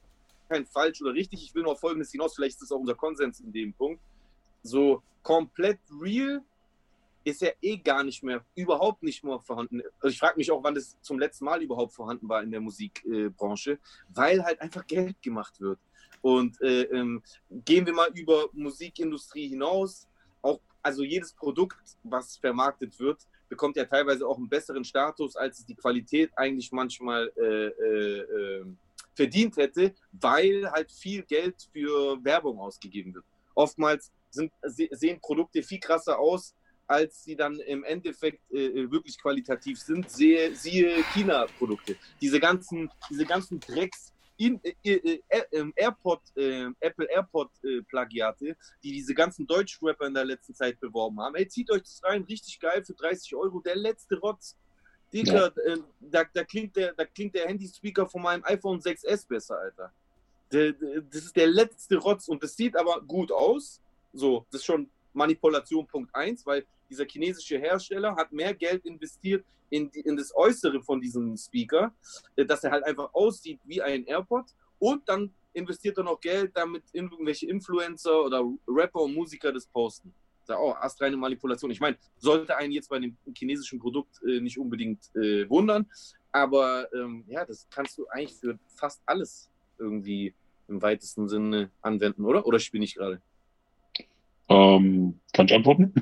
kein falsch oder richtig. Ich will nur auf Folgendes hinaus, vielleicht ist das auch unser Konsens in dem Punkt. So komplett real ist ja eh gar nicht mehr, überhaupt nicht mehr vorhanden. Also ich frage mich auch, wann das zum letzten Mal überhaupt vorhanden war in der Musikbranche, weil halt einfach Geld gemacht wird. Und äh, ähm, gehen wir mal über Musikindustrie hinaus. Auch, also jedes Produkt, was vermarktet wird, bekommt ja teilweise auch einen besseren Status, als es die Qualität eigentlich manchmal äh, äh, äh, verdient hätte, weil halt viel Geld für Werbung ausgegeben wird. oftmals sind, sehen Produkte viel krasser aus, als sie dann im Endeffekt äh, wirklich qualitativ sind. Sehe, siehe China-Produkte. Diese ganzen, diese ganzen Drecks. In, äh, äh, äh ähm, AirPod, äh, Apple AirPod äh, Plagiate, die diese ganzen Deutsch-Rapper in der letzten Zeit beworben haben. Ey, zieht euch das rein, richtig geil für 30 Euro, der letzte Rotz. Digga, ja. da, da, klingt der, da klingt der Handyspeaker von meinem iPhone 6S besser, Alter. Der, der, das ist der letzte Rotz und das sieht aber gut aus. So, das ist schon Manipulation Punkt 1, weil dieser chinesische Hersteller hat mehr Geld investiert in, die, in das Äußere von diesem Speaker, äh, dass er halt einfach aussieht wie ein AirPod und dann investiert er noch Geld, damit irgendwelche Influencer oder Rapper und Musiker das posten. Da auch astreine Manipulation. Ich meine, sollte einen jetzt bei einem chinesischen Produkt äh, nicht unbedingt äh, wundern, aber ähm, ja, das kannst du eigentlich für fast alles irgendwie im weitesten Sinne anwenden, oder? Oder spinne ich gerade? Ähm, kann ich antworten?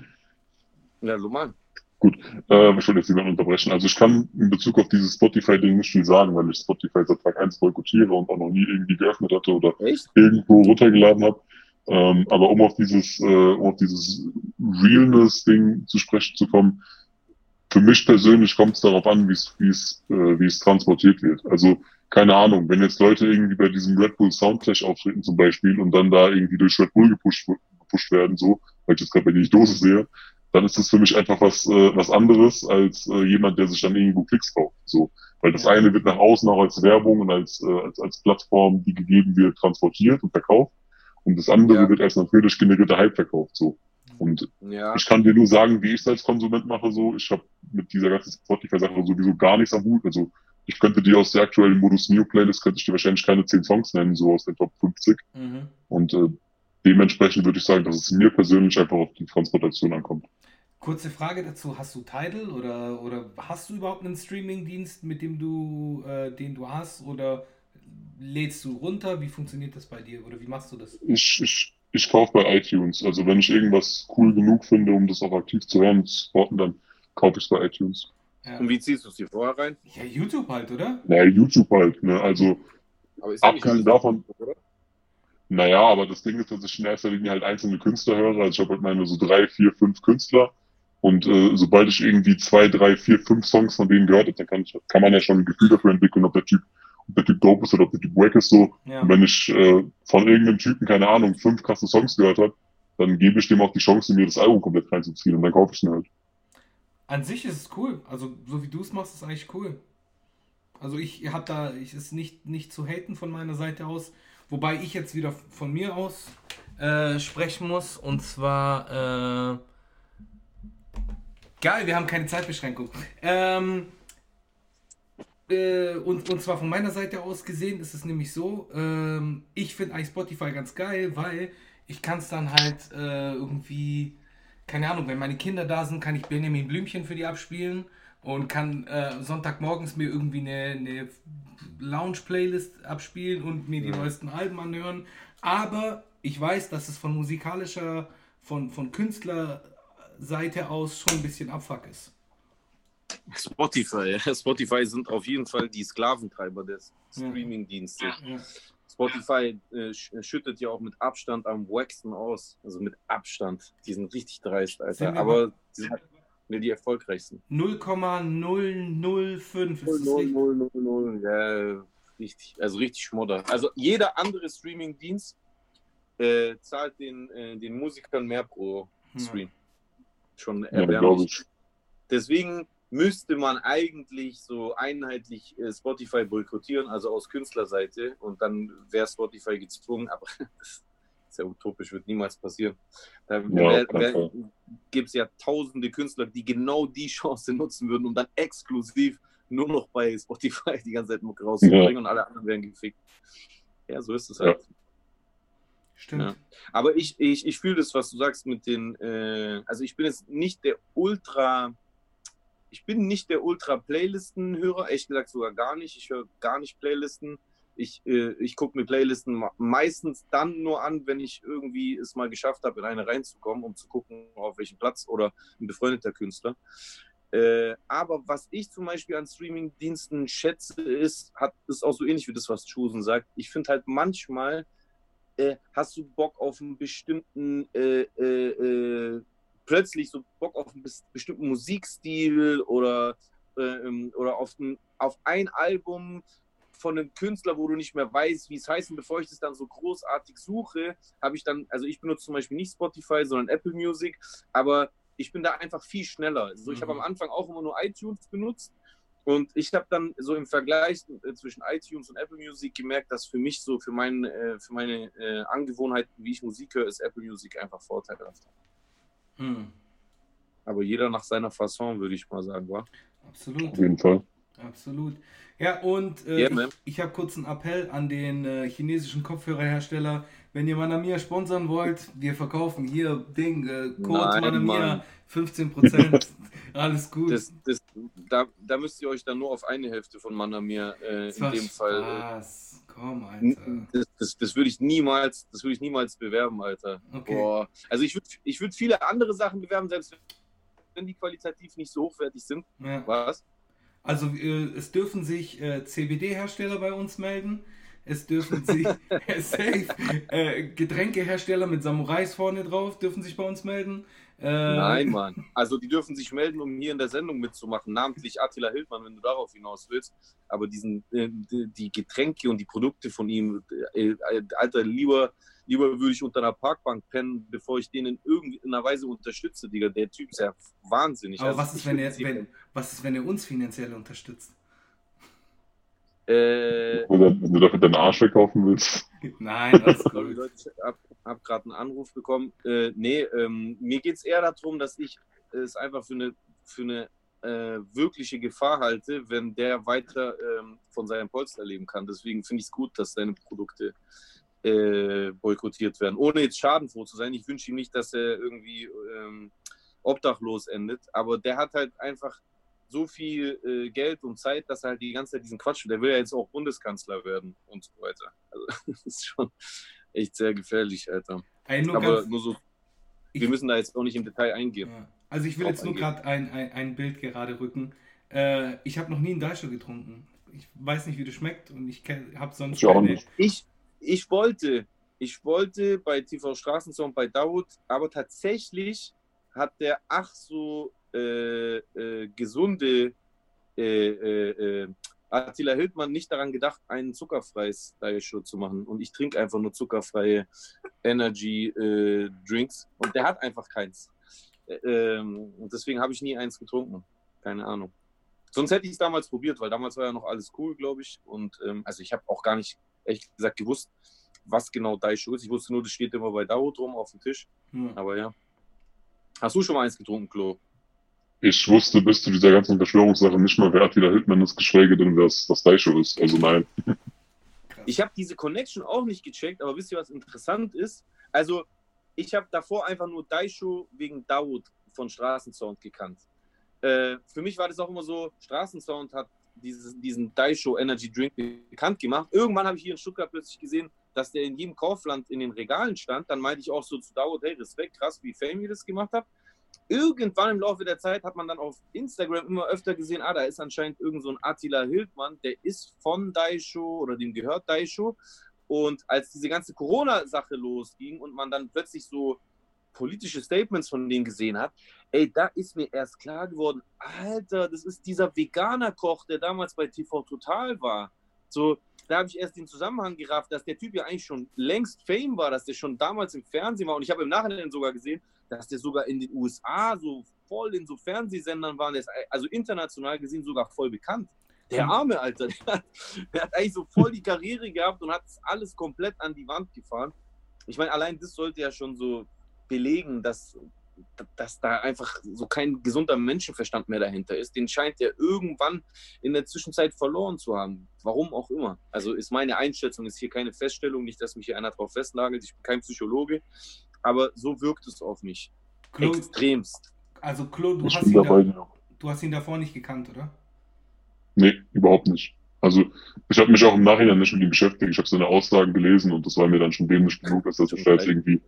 Ja, normal. Gut, äh, ich will jetzt niemanden unterbrechen. Also ich kann in Bezug auf dieses Spotify-Ding nicht viel sagen, weil ich Spotify seit Tag 1 boykottiere und auch noch nie irgendwie geöffnet hatte oder Echt? irgendwo runtergeladen habe. Ähm, aber um auf dieses, äh, um auf dieses Realness-Ding zu sprechen zu kommen, für mich persönlich kommt es darauf an, wie es, wie es, äh, wie es transportiert wird. Also keine Ahnung, wenn jetzt Leute irgendwie bei diesem Red Bull Soundclash auftreten zum Beispiel und dann da irgendwie durch Red Bull gepusht, gepusht werden, so, weil ich jetzt gerade bei denen Dose sehe, dann ist das für mich einfach was, äh, was anderes als äh, jemand, der sich dann irgendwo Klicks kauft. So. Weil das eine wird nach außen auch als Werbung und als, äh, als, als Plattform, die gegeben wird, transportiert und verkauft. Und das andere ja. wird als natürlich generierter Hype verkauft. So. Und ja. ich kann dir nur sagen, wie ich es als Konsument mache. So, ich habe mit dieser ganzen Spotify-Sache sowieso gar nichts am Hut. Also ich könnte dir aus der aktuellen Modus Neo Playlist könnte ich dir wahrscheinlich keine 10 Songs nennen, so aus den Top 50. Mhm. Und äh, dementsprechend würde ich sagen, dass es mir persönlich einfach auf die Transportation ankommt. Kurze Frage dazu, hast du Tidal oder, oder hast du überhaupt einen Streaming-Dienst, mit dem du, äh, den du hast oder lädst du runter? Wie funktioniert das bei dir oder wie machst du das? Ich, ich, ich kaufe bei iTunes. Also wenn ich irgendwas cool genug finde, um das auch aktiv zu hören und zu supporten, dann kaufe ich es bei iTunes. Ja. Und wie ziehst du es dir vorher rein? Ja, YouTube halt, oder? Ja, YouTube halt. Ne? Also abgesehen davon. Oder? Naja, aber das Ding ist, dass ich in erster Linie halt einzelne Künstler höre. Also ich habe halt meine so drei, vier, fünf Künstler. Und äh, sobald ich irgendwie zwei, drei, vier, fünf Songs von denen gehört habe, dann kann, ich, kann man ja schon ein Gefühl dafür entwickeln, ob der Typ, der Typ dope ist oder ob der Typ wack ist so. Ja. Und wenn ich äh, von irgendeinem Typen, keine Ahnung, fünf krasse Songs gehört habe, dann gebe ich dem auch die Chance, mir das Album komplett reinzuziehen und dann kaufe ich ihn halt. An sich ist es cool. Also so wie du es machst, ist eigentlich cool. Also ich habe da, ich ist nicht, nicht zu haten von meiner Seite aus. Wobei ich jetzt wieder von mir aus äh, sprechen muss. Und zwar. Äh, geil, wir haben keine Zeitbeschränkung. Ähm, äh, und, und zwar von meiner Seite aus gesehen ist es nämlich so, ähm, ich finde eigentlich Spotify ganz geil, weil ich kann es dann halt äh, irgendwie, keine Ahnung, wenn meine Kinder da sind, kann ich Benjamin Blümchen für die abspielen und kann äh, Sonntagmorgens mir irgendwie eine, eine Lounge-Playlist abspielen und mir die ja. neuesten Alben anhören. Aber ich weiß, dass es von musikalischer, von, von Künstlerseite aus schon ein bisschen Abfuck ist. Spotify, Spotify sind auf jeden Fall die Sklaventreiber des Streaming-Dienstes. Ja. Spotify äh, schüttet ja auch mit Abstand am Waxen aus. Also mit Abstand. Die sind richtig dreist, Alter. Aber die sind Ne, die erfolgreichsten. 0,005 ist 0,000, ja, richtig, also richtig Schmodder. Also jeder andere Streaming-Dienst äh, zahlt den, äh, den Musikern mehr pro Stream. Ja. Schon erbärmlich. Ja, Deswegen müsste man eigentlich so einheitlich äh, Spotify boykottieren, also aus Künstlerseite, und dann wäre Spotify gezwungen, aber *laughs* das ist ja utopisch, wird niemals passieren. Da ja, gibt es ja tausende Künstler, die genau die Chance nutzen würden, um dann exklusiv nur noch bei Spotify die ganze Zeit Mucke rauszubringen ja. und alle anderen werden gefickt. Ja, so ist es halt. Ja. Stimmt. Ja. Aber ich, ich, ich fühle das, was du sagst mit den, äh, also ich bin jetzt nicht der Ultra, ich bin nicht der Ultra-Playlisten-Hörer, ehrlich gesagt sogar gar nicht. Ich höre gar nicht Playlisten. Ich, äh, ich gucke mir Playlisten meistens dann nur an, wenn ich irgendwie es mal geschafft habe, in eine reinzukommen, um zu gucken, auf welchem Platz oder ein befreundeter Künstler. Äh, aber was ich zum Beispiel an Streaming-Diensten schätze, ist, hat, ist auch so ähnlich wie das, was Chusen sagt. Ich finde halt manchmal äh, hast du Bock auf einen bestimmten, äh, äh, äh plötzlich so Bock auf einen bestimmten Musikstil oder, ähm, oder auf, ein, auf ein Album von einem Künstler, wo du nicht mehr weißt, wie es heißt. Und bevor ich das dann so großartig suche, habe ich dann, also ich benutze zum Beispiel nicht Spotify, sondern Apple Music, aber ich bin da einfach viel schneller. Also ich habe am mhm. Anfang auch immer nur iTunes benutzt und ich habe dann so im Vergleich äh, zwischen iTunes und Apple Music gemerkt, dass für mich so, für, mein, äh, für meine äh, Angewohnheiten, wie ich Musik höre, ist Apple Music einfach vorteilhaft. Hm. Aber jeder nach seiner Fasson, würde ich mal sagen, war. Absolut. Auf jeden Fall. Absolut. Ja, und äh, yeah, ich, ich habe kurz einen Appell an den äh, chinesischen Kopfhörerhersteller. Wenn ihr Manamia sponsern wollt, wir verkaufen hier Ding, äh, Code Nein, Manamia, *laughs* 15%. Alles gut. Das, das, da, da müsst ihr euch dann nur auf eine Hälfte von Manamia äh, in dem Fall. Spaß. Komm, Alter. Das, das, das würde ich niemals, das würde ich niemals bewerben, Alter. Okay. Boah. Also ich würde ich würd viele andere Sachen bewerben, selbst wenn die qualitativ nicht so hochwertig sind. Ja. Was? Also äh, es dürfen sich äh, CBD-Hersteller bei uns melden. Es dürfen sich äh, *laughs* *laughs* safe, äh, Getränkehersteller mit Samurais vorne drauf dürfen sich bei uns melden. Äh, Nein, Mann. Also die dürfen sich melden, um hier in der Sendung mitzumachen. Namentlich Attila Hildmann, wenn du darauf hinaus willst. Aber diesen, äh, die Getränke und die Produkte von ihm, Alter, lieber lieber würde ich unter einer Parkbank pennen, bevor ich den in irgendeiner Weise unterstütze, Digga. Der Typ ist ja wahnsinnig. Aber also, was, ist, wenn er, wenn, was ist, wenn er uns finanziell unterstützt? Äh, Oder wenn du dafür deinen Arsch verkaufen willst. Nein, alles *laughs* gut. ich habe hab gerade einen Anruf bekommen. Äh, nee, ähm, mir geht es eher darum, dass ich es einfach für eine, für eine äh, wirkliche Gefahr halte, wenn der weiter ähm, von seinem Polster leben kann. Deswegen finde ich es gut, dass seine Produkte äh, boykottiert werden. Ohne jetzt schadenfroh zu sein. Ich wünsche ihm nicht, dass er irgendwie ähm, obdachlos endet. Aber der hat halt einfach so viel äh, Geld und Zeit, dass er halt die ganze Zeit diesen Quatsch, der will ja jetzt auch Bundeskanzler werden und so weiter. Also *laughs* das ist schon echt sehr gefährlich, Alter. Hey, nur Aber nur so, wir ich, müssen da jetzt auch nicht im Detail eingehen. Ja. Also ich will jetzt nur gerade ein, ein, ein, Bild gerade rücken. Äh, ich habe noch nie einen Daisho getrunken. Ich weiß nicht, wie das schmeckt und ich habe sonst ich keine... Ich, ich wollte, ich wollte bei TV Straßensound bei Daud, aber tatsächlich hat der ach so äh, äh, gesunde äh, äh, äh Attila Hildmann nicht daran gedacht, einen zuckerfreies Diet Show zu machen. Und ich trinke einfach nur zuckerfreie Energy äh, Drinks und der hat einfach keins. Ähm, und deswegen habe ich nie eins getrunken. Keine Ahnung. Sonst hätte ich es damals probiert, weil damals war ja noch alles cool, glaube ich. Und ähm, also ich habe auch gar nicht ehrlich gesagt gewusst, was genau Daisho ist. Ich wusste nur, das steht immer bei Dao drum auf dem Tisch. Hm. Aber ja. Hast du schon mal eins getrunken, Klo? Ich wusste bis zu dieser ganzen Verschwörungssache nicht mal, wer Attila Hildmann ist, geschweige denn, wer das Daisho ist. Also nein. *laughs* Ich habe diese Connection auch nicht gecheckt, aber wisst ihr, was interessant ist? Also, ich habe davor einfach nur Daisho wegen Daoud von Straßensound gekannt. Äh, für mich war das auch immer so, Straßensound hat dieses, diesen Daisho Energy Drink bekannt gemacht. Irgendwann habe ich hier in Stuttgart plötzlich gesehen, dass der in jedem Kaufland in den Regalen stand. Dann meinte ich auch so zu Dawood, hey, Respekt, krass, wie Fame ihr das gemacht habt. Irgendwann im Laufe der Zeit hat man dann auf Instagram immer öfter gesehen, ah, da ist anscheinend irgend so ein Attila Hildmann, der ist von Daisho oder dem gehört Daisho. Und als diese ganze Corona-Sache losging und man dann plötzlich so politische Statements von denen gesehen hat, ey, da ist mir erst klar geworden, Alter, das ist dieser Veganer-Koch, der damals bei TV Total war. So, da habe ich erst den Zusammenhang gerafft, dass der Typ ja eigentlich schon längst Fame war, dass der schon damals im Fernsehen war. Und ich habe im Nachhinein sogar gesehen, dass der sogar in den USA so voll in so Fernsehsendern war. Der ist also international gesehen sogar voll bekannt. Der hm. arme Alter, der hat, der hat eigentlich so voll die Karriere gehabt und hat alles komplett an die Wand gefahren. Ich meine, allein das sollte ja schon so belegen, dass, dass da einfach so kein gesunder Menschenverstand mehr dahinter ist. Den scheint er irgendwann in der Zwischenzeit verloren zu haben. Warum auch immer. Also ist meine Einschätzung, ist hier keine Feststellung, nicht, dass mich hier einer drauf festlagelt. Ich bin kein Psychologe, aber so wirkt es auf mich. Claude, Extremst. Also, Claude, du hast, ihn da, du hast ihn davor nicht gekannt, oder? Nee, überhaupt nicht. Also ich habe mich auch im Nachhinein nicht mit ihm beschäftigt. Ich habe seine Aussagen gelesen und das war mir dann schon dämlich genug, dass er sich da jetzt irgendwie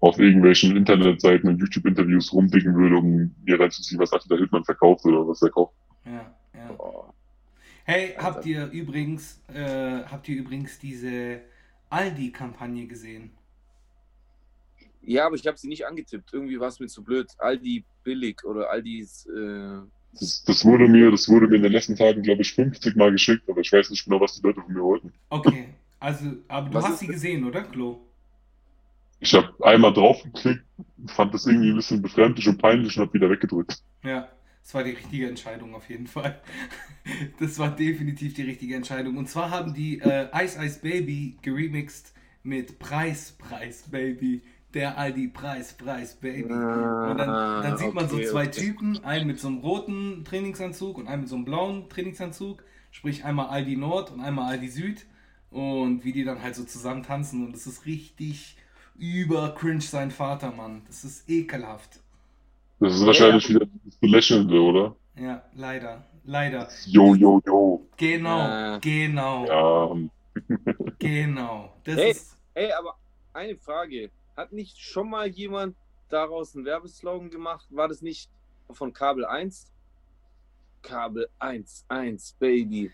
auf irgendwelchen Internetseiten und YouTube-Interviews rumdicken würde, um mir reinzuziehen, was Attila Hildmann verkauft oder was er kauft. Ja, ja. Hey, habt ihr übrigens, äh, habt ihr übrigens diese Aldi-Kampagne gesehen? Ja, aber ich habe sie nicht angetippt. Irgendwie war es mir zu blöd. Aldi billig oder Aldis. Äh, Das, das wurde mir, das wurde mir in den letzten Tagen, glaube ich, 50 Mal geschickt, aber ich weiß nicht genau, was die Leute von mir wollten. Okay, also, aber du Was hast sie das? gesehen, oder, Klo? Ich habe einmal draufgeklickt, fand das irgendwie ein bisschen befremdlich und peinlich und habe wieder weggedrückt. Ja, das war die richtige Entscheidung auf jeden Fall. *laughs* Das war definitiv die richtige Entscheidung. Und zwar haben die äh, Ice Ice Baby geremixed mit Preis, Preis Baby. Der Aldi Preis, Preis Baby. Und dann, dann sieht man so Ah, okay, zwei okay. Typen, einen mit so einem roten Trainingsanzug und einen mit so einem blauen Trainingsanzug. Sprich einmal Aldi Nord und einmal Aldi Süd. Und wie die dann halt so zusammen tanzen. Und das ist richtig über cringe sein Vater, Mann. Das ist ekelhaft. Das ist wahrscheinlich wieder das Belächelnde, oder? Ja, leider. Leider. Yo, yo, yo. Genau, Ja. genau, Ja, genau. Das Hey. ist. Ey, aber eine Frage. Hat nicht schon mal jemand daraus einen Werbeslogan gemacht? War das nicht von Kabel 1? Kabel 1, 1, Baby.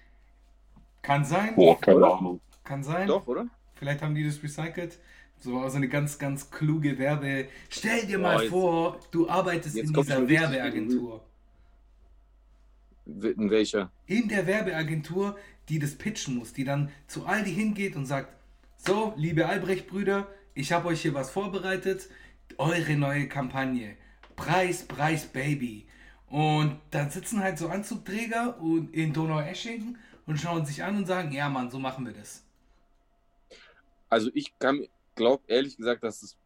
Kann sein. boah, keine? Ahnung. Kann sein. Doch, oder? Vielleicht haben die das recycelt. So war so eine ganz, ganz kluge Werbe. Stell dir mal Boah, jetzt- vor, du arbeitest in dieser Werbeagentur. In welcher? In der Werbeagentur, die das pitchen muss, die dann zu Aldi hingeht und sagt: So, liebe Albrecht-Brüder, ich habe euch hier was vorbereitet. Eure neue Kampagne. Preis, Preis, Baby. Und dann sitzen halt so Anzugträger und in Donau-Eschingen und schauen sich an und sagen: Ja, Mann, so machen wir das. Also ich kann, glaube ehrlich gesagt, dass es,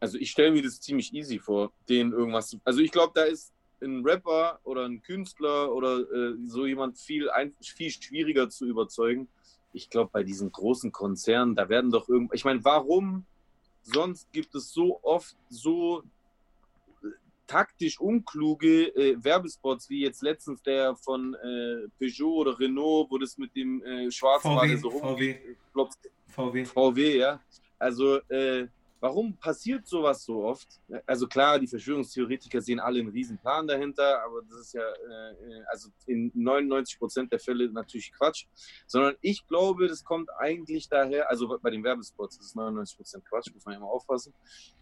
also ich stelle mir das ziemlich easy vor, denen irgendwas zu, also ich glaube, da ist ein Rapper oder ein Künstler oder äh, so jemand viel, ein, viel schwieriger zu überzeugen. Ich glaube, bei diesen großen Konzernen, da werden doch irgend, ich meine, warum sonst gibt es so oft so äh, taktisch unkluge äh, Werbespots, wie jetzt letztens der von äh, Peugeot oder Renault, wo das mit dem äh, Schwarzwagen VW, so VW. rumgeklopft VW. VW, ja. Also, äh, warum passiert sowas so oft? Also klar, die Verschwörungstheoretiker sehen alle einen riesen Plan dahinter, aber das ist ja äh, äh, also in 99 Prozent der Fälle natürlich Quatsch. Sondern ich glaube, das kommt eigentlich daher, also bei den Werbespots ist es 99 Prozent Quatsch, muss man immer aufpassen.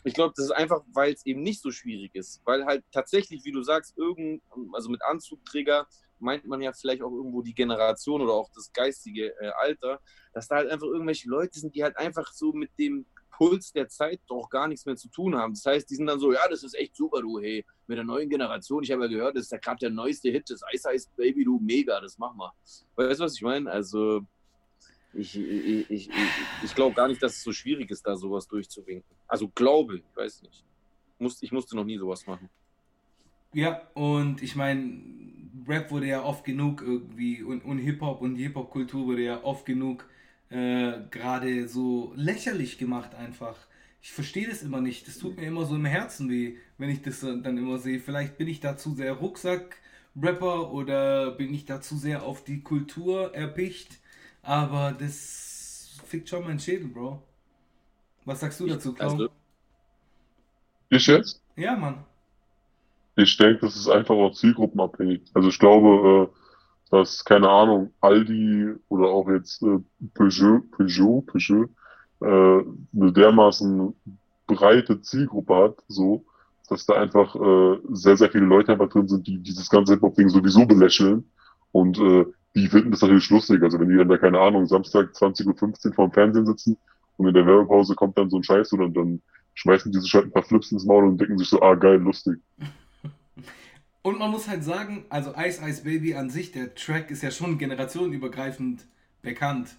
Ich glaube, das ist einfach, weil es eben nicht so schwierig ist. Weil halt tatsächlich, wie du sagst, irgend, also mit Anzugträger meint man ja vielleicht auch irgendwo die Generation oder auch das geistige äh, Alter, dass da halt einfach irgendwelche Leute sind, die halt einfach so mit dem Puls der Zeit doch gar nichts mehr zu tun haben. Das heißt, die sind dann so, ja, das ist echt super, du, hey, mit der neuen Generation, ich habe ja gehört, das ist ja gerade der neueste Hit, das Ice Ice Baby, du, mega, das mach mal. Weißt du, was ich meine? Also, ich, ich, ich, ich, glaube gar nicht, dass es so schwierig ist, da sowas durchzuwinken. Also glaube, ich weiß nicht. Ich musste noch nie sowas machen. Ja, und ich meine, Rap wurde ja oft genug irgendwie und, und Hip-Hop und Hip-Hop-Kultur wurde ja oft genug äh, gerade so lächerlich gemacht einfach. Ich verstehe das immer nicht. Das tut mir immer so im Herzen weh, wenn ich das dann immer sehe. Vielleicht bin ich da zu sehr Rucksack-Rapper oder bin ich da zu sehr auf die Kultur erpicht. Aber das fickt schon meinen Schädel, Bro. Was sagst du dazu, Clown? Also, Ich jetzt? ja, Mann. Ich denke, das ist einfach auch zielgruppenabhängig. Also ich glaube, äh, dass, keine Ahnung, Aldi oder auch jetzt äh, Peugeot, Peugeot, Peugeot, äh, eine dermaßen breite Zielgruppe hat, so, dass da einfach äh, sehr, sehr viele Leute einfach drin sind, die dieses ganze Hip-Hop-Ding sowieso belächeln. Und äh, die finden das natürlich lustig. Also wenn die dann da, keine Ahnung, Samstag 20.15 Uhr vorm Fernsehen sitzen und in der Werbepause kommt dann so ein Scheiß und dann schmeißen die sich halt ein paar Flips ins Maul und denken sich so, ah geil, lustig. Und man muss halt sagen, also Ice Ice Baby an sich, der Track ist ja schon generationenübergreifend bekannt.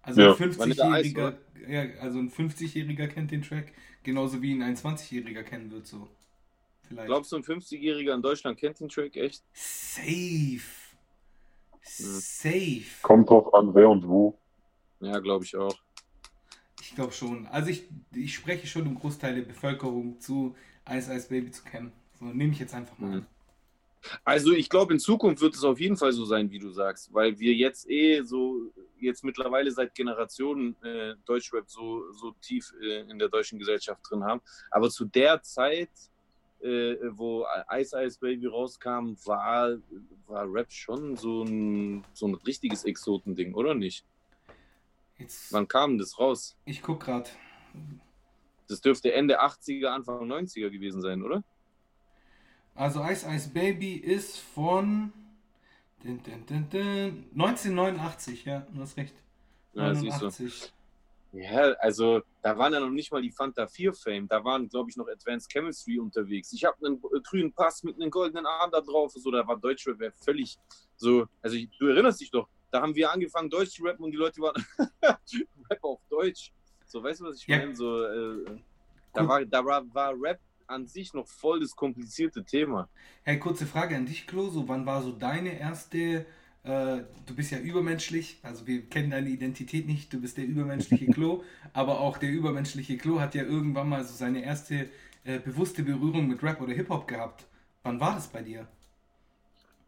Also Ja. ein Wann ist der Ice, 50-Jähriger, ja, also ein 50-Jähriger kennt den Track, genauso wie ihn ein 20-Jähriger kennen wird, so. Vielleicht. glaubst du, ein 50-Jähriger in Deutschland kennt den Track echt? Safe. Safe. Kommt drauf an, wer und wo. Ja, glaube ich auch. Ich glaube schon. Also ich, ich spreche schon im Großteil der Bevölkerung zu, Ice Ice Baby zu kennen. So nehme ich jetzt einfach mal Mhm. an. Also ich glaube, in Zukunft wird es auf jeden Fall so sein, wie du sagst, weil wir jetzt eh so, jetzt mittlerweile seit Generationen äh, Deutschrap so, so tief äh, in der deutschen Gesellschaft drin haben. Aber zu der Zeit, äh, wo Ice Ice Baby rauskam, war, war Rap schon so ein, so ein richtiges Exotending, oder nicht? Jetzt, Wann kam das raus? ich guck grad. Das dürfte Ende 80er, Anfang 90er gewesen sein, oder? Also Ice Ice Baby ist von dun, dun, dun, dun, 1989, ja, du hast recht. Ja, siehst du. 89. Ja, also da waren ja noch nicht mal die Fanta 4 Fame, da waren, glaube ich, noch Advanced Chemistry unterwegs. Ich habe einen grünen Pass mit einem goldenen Arm da drauf, so, da war Deutschrap wär völlig so, also du erinnerst dich doch, da haben wir angefangen Deutsch zu rappen und die Leute waren *laughs* Rap auf Deutsch. So, weißt du, was ich Ja. meine? So, äh, da war, da war, war Rap an sich noch voll das komplizierte Thema. Hey, kurze Frage an dich, Klo. So, wann war so deine erste, äh, du bist ja übermenschlich, also wir kennen deine Identität nicht, du bist der übermenschliche *laughs* Klo, aber auch der übermenschliche Klo hat ja irgendwann mal so seine erste äh, bewusste Berührung mit Rap oder Hip-Hop gehabt. Wann war das bei dir?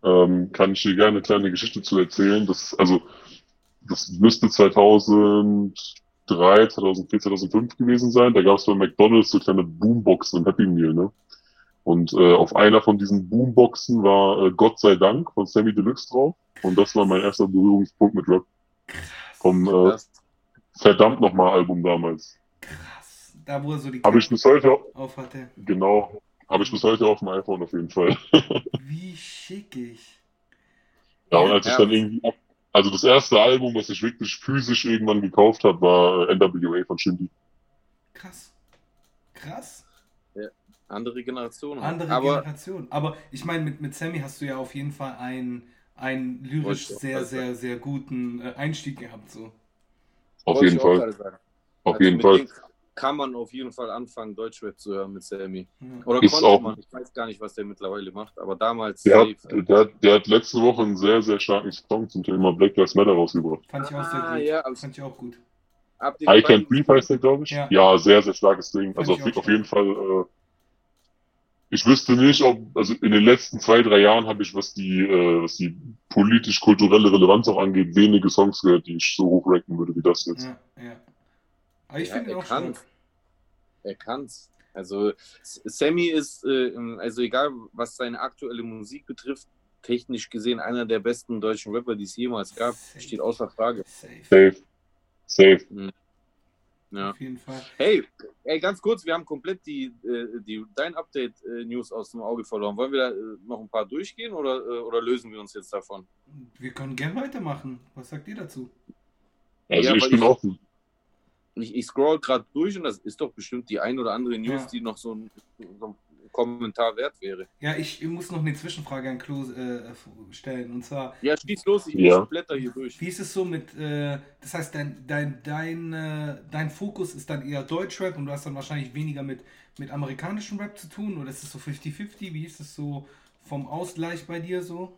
Ähm, kann ich dir gerne eine kleine Geschichte zu erzählen. Das, also, das müsste 2003, 2004, 2005 gewesen sein. Da gab es bei McDonalds so kleine Boomboxen im Happy Meal, ne? Und äh, auf einer von diesen Boomboxen war äh, Gott sei Dank von Sammy Deluxe drauf. Und das war mein erster Berührungspunkt mit Rap. Vom äh, verdammt nochmal Album damals. Krass. Da, wo er so die Habe ich bis heute, auf hatte. genau, habe ich bis heute auf dem iPhone auf jeden Fall. Wie schickig. Ja, und als Ja. ich dann irgendwie, ab- also das erste Album, was ich wirklich physisch irgendwann gekauft habe, war NWA von Shindy. Krass. Krass. andere Generation. Andere Aber Generation. Aber ich meine, mit, mit Sammy hast du ja auf jeden Fall einen, einen lyrisch sehr, sehr, sehr guten äh, Einstieg gehabt. So. Auf jeden Fall. Auf Also jeden Fall. Kann man auf jeden Fall anfangen, Deutschrap zu hören mit Sammy. Ja. Oder Ist konnte auch- man. Ich weiß gar nicht, was der mittlerweile macht, aber damals Der hat, safe. der, hat- der hat letzte Woche einen sehr, sehr starken Song zum Thema Black Lives Matter rausgebracht. Fand ich auch sehr Ah, gut. ja, aber- Fand ich auch gut. I Can't beiden- Breathe heißt der, glaube ich. Ja. Ja. sehr, sehr starkes Ding. Fand Also auf, auf jeden Fall, äh, ich wüsste nicht, ob, also in den letzten zwei, drei Jahren habe ich, was die, äh, was die politisch-kulturelle Relevanz auch angeht, wenige Songs gehört, die ich so hoch ranken würde wie das jetzt. Ja, ja. Aber ich Ja, finde ihn er auch kann's. stark. Er kann's. Also Sammy ist, äh, also egal was seine aktuelle Musik betrifft, technisch gesehen einer der besten deutschen Rapper, die es jemals gab. Safe. Steht außer Frage. Safe. Safe. Safe. Ja. Auf jeden Fall. Hey, ey, ganz kurz, wir haben komplett die, äh, die dein Update-News aus dem Auge verloren. Wollen wir da äh, noch ein paar durchgehen oder, äh, oder lösen wir uns jetzt davon? Wir können gern weitermachen. Was sagt ihr dazu? Also Ja, ich bin ich- offen. Ich, ich scroll gerade durch und das ist doch bestimmt die ein oder andere News, Ja. die noch so ein, so ein Kommentar wert wäre. Ja, ich muss noch eine Zwischenfrage an Klo äh, stellen. Und zwar, Ja, schieß los, ich, Ja. ich blätter hier durch. Wie ist es so mit, äh, das heißt, dein, dein, dein, äh, dein Fokus ist dann eher Deutschrap und du hast dann wahrscheinlich weniger mit, mit amerikanischem Rap zu tun oder ist es so 50-50? Wie ist es so vom Ausgleich bei dir so?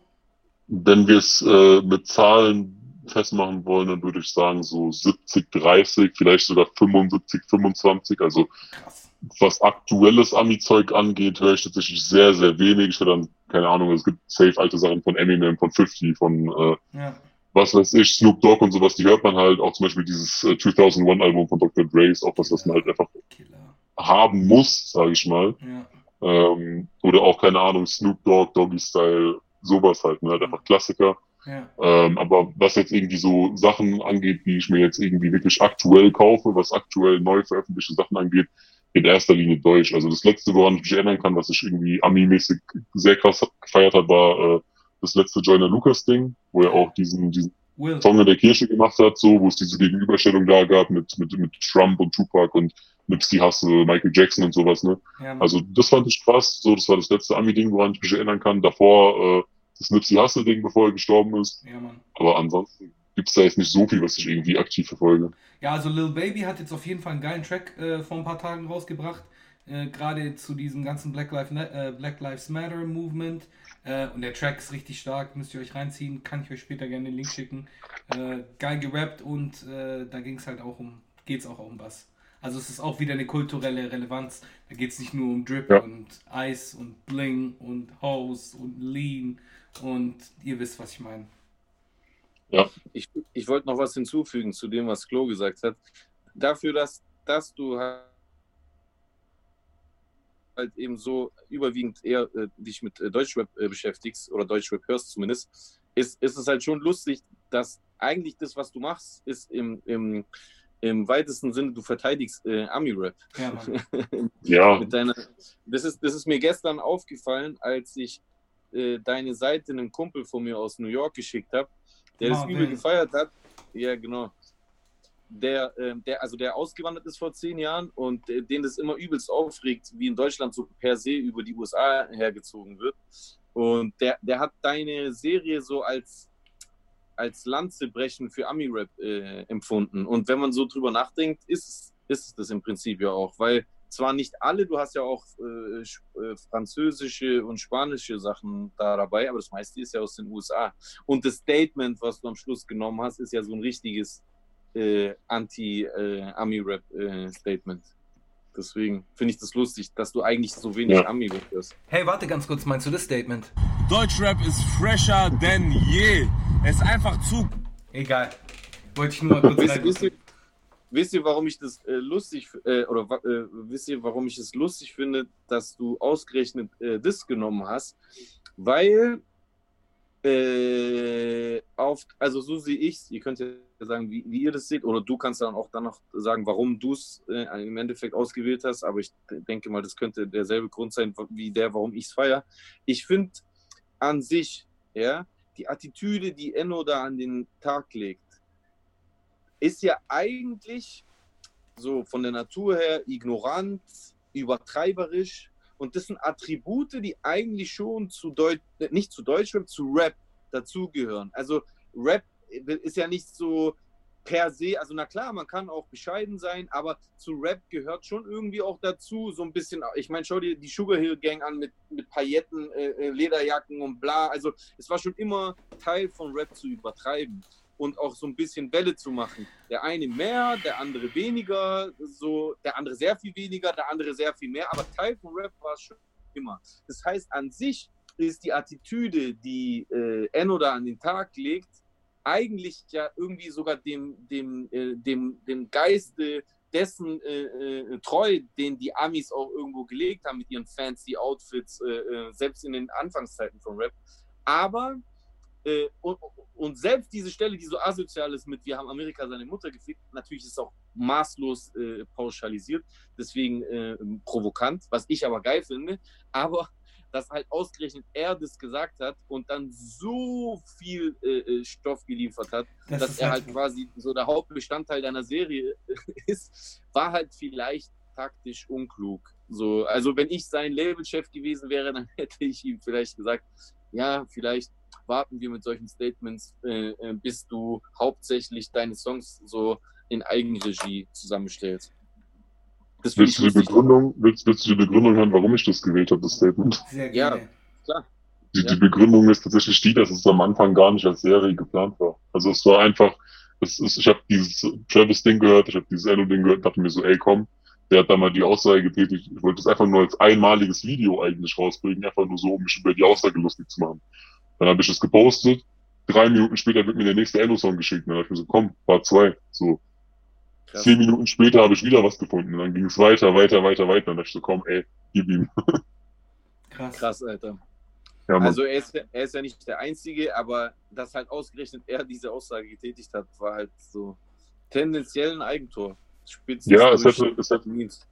Wenn wir es äh, mit Zahlen festmachen wollen, dann würde ich sagen so 70, 30, vielleicht sogar 75, 25. Also Krass. was aktuelles Ami-Zeug angeht, höre ich tatsächlich sehr, sehr wenig. Ich höre dann, keine Ahnung, es gibt safe alte Sachen von Eminem, von 50, von äh, Ja, was weiß ich, Snoop Dogg und sowas, die hört man halt. Auch zum Beispiel dieses äh, 2001-Album von Dr. Dre ist auch was, was man halt einfach Killer. haben muss, sage ich mal. Ja, Ähm, oder auch, keine Ahnung, Snoop Dogg, Doggy Style, sowas halt, ne? halt einfach Klassiker. Ja, Ähm, aber was jetzt irgendwie so Sachen angeht, die ich mir jetzt irgendwie wirklich aktuell kaufe, was aktuell neu veröffentlichte Sachen angeht, in erster Linie Deutsch. Also das letzte, woran ich mich erinnern kann, was ich irgendwie Ami-mäßig sehr krass gefeiert habe, war äh, das letzte Joyner Lucas Ding, wo er auch diesen, diesen Will. Song in der Kirche gemacht hat, so, wo es diese Gegenüberstellung da gab mit, mit, mit Trump und Tupac und Nipsey Hussle, Michael Jackson und sowas, ne? Ja. Also das fand ich krass, so, das war das letzte Ami-Ding, woran ich mich erinnern kann. Davor äh, das Nipsey Hussle-Ding, bevor er gestorben ist. ja, Mann. Aber ansonsten gibt's da jetzt nicht so viel, was ich irgendwie aktiv verfolge. Ja, also Lil Baby hat jetzt auf jeden Fall einen geilen Track äh, vor ein paar Tagen rausgebracht. Äh, Gerade zu diesem ganzen Black, Lives äh, Black Lives Matter Movement. Äh, und der Track ist richtig stark, müsst ihr euch reinziehen. Kann ich euch später gerne den Link schicken. Äh, geil gerappt und äh, da ging es halt auch um, geht's auch um was. Also es ist auch wieder eine kulturelle Relevanz. Da geht es nicht nur um Drip Ja. und Eis und Bling und Hose und Lean und ihr wisst, was ich meine. Ich, ich wollte noch was hinzufügen zu dem, was Klo gesagt hat. Dafür, dass, dass du halt eben so überwiegend eher äh, dich mit äh, Deutschrap äh, beschäftigst oder Deutschrap hörst zumindest, ist, ist es halt schon lustig, dass eigentlich das, was du machst, ist im, im, im weitesten Sinne, du verteidigst äh, Ami-Rap. Ja. *laughs* Ja, Mit deiner, das, ist, das ist mir gestern aufgefallen, als ich äh, deine Seite einem Kumpel von mir aus New York geschickt habe, der das Ah, übel gefeiert hat. Ja, genau. Der, ähm, der, also der ausgewandert ist vor zehn Jahren und äh, den das immer übelst aufregt, wie in Deutschland so per se über die USA hergezogen wird. Und der, der hat deine Serie so als, als Lanze brechen für Ami-Rap äh, empfunden. Und wenn man so drüber nachdenkt, ist, ist es das im Prinzip ja auch, weil zwar nicht alle, du hast ja auch äh, äh, französische und spanische Sachen da dabei, aber das meiste ist ja aus den USA. Und das Statement, was du am Schluss genommen hast, ist ja so ein richtiges äh, Anti-Ami-Rap-Statement. Deswegen finde ich das lustig, dass du eigentlich so wenig Ja. Ami-Rap hörst. Hey, warte ganz kurz, meinst du das Statement? Deutschrap ist fresher denn je. Es ist einfach zu Egal. Wollte ich nur mal kurz rein. Wisst, ihr, warum ich das äh, lustig äh, oder äh, wisst ihr, warum ich es lustig finde, dass du ausgerechnet äh, das genommen hast? Weil äh, auf, also so sehe ich es, ihr könnt ja sagen, wie, wie ihr das seht, oder du kannst dann auch dann noch sagen, warum du es äh, im Endeffekt ausgewählt hast, aber ich denke mal, das könnte derselbe Grund sein, wie der, warum ich es feiere. Ich finde an sich, ja, die Attitüde, die Enno da an den Tag legt, ist ja eigentlich so von der Natur her ignorant, übertreiberisch. Und das sind Attribute, die eigentlich schon zu Deutsch, nicht zu Deutschrap, zu Rap dazugehören. Also Rap ist ja nicht so per se, also na klar, man kann auch bescheiden sein, aber zu Rap gehört schon irgendwie auch dazu, so ein bisschen, ich meine, schau dir die Sugar Hill Gang an mit, mit Pailletten, äh, äh, Lederjacken und bla, also es war schon immer Teil von Rap zu übertreiben und auch so ein bisschen Welle zu machen. Der eine mehr, der andere weniger, so der andere sehr viel weniger, der andere sehr viel mehr, aber Teil von Rap war schon immer. Das heißt, an sich ist die Attitüde, die äh, Enno da an den Tag legt, eigentlich ja irgendwie sogar dem, dem, äh, dem, dem Geiste dessen äh, äh, treu, den die Amis auch irgendwo gelegt haben mit ihren fancy Outfits, äh, äh, selbst in den Anfangszeiten von Rap. Aber äh, und, und selbst diese Stelle, die so asozial ist mit wir haben Amerika seine Mutter gefickt, natürlich ist es auch maßlos äh, pauschalisiert, deswegen äh, provokant, was ich aber geil finde. Aber dass halt ausgerechnet er das gesagt hat und dann so viel äh, äh, Stoff geliefert hat, Das dass er halt- halt quasi so der Hauptbestandteil deiner Serie *laughs* ist, war halt vielleicht taktisch unklug. So, also wenn ich sein Labelchef gewesen wäre, dann *laughs* hätte ich ihm vielleicht gesagt, ja, vielleicht warten wir mit solchen Statements, äh, äh, bis du hauptsächlich deine Songs so in Eigenregie zusammenstellst. Das willst du die. Begründung, willst, willst du die Begründung hören, warum ich das gewählt habe, das Statement? Sehr Ja. gerne. Die, Ja. die Begründung ist tatsächlich die, dass es am Anfang gar nicht als Serie geplant war. Also es war einfach, es ist, ich habe dieses Travis-Ding gehört, ich habe dieses Enno-Ding gehört, dachte mir so, ey komm, der hat da mal die Aussage getätigt, ich wollte es einfach nur als einmaliges Video eigentlich rausbringen, einfach nur so, um mich über die Aussage lustig zu machen. Dann habe ich es gepostet, drei Minuten später wird mir der nächste Enno-Song geschickt, und dann dachte ich mir so, komm, Part zwei, so. Krass. Zehn Minuten später habe ich wieder was gefunden, und dann ging es weiter, weiter, weiter, weiter, und dann dachte ich so, komm, ey, gib ihm. Krass. Krass, Alter. Ja. Also er ist, er ist ja nicht der Einzige, aber dass halt ausgerechnet er diese Aussage getätigt hat, war halt so tendenziell ein Eigentor. Spitz Ja, es hätte- es hätte- Means.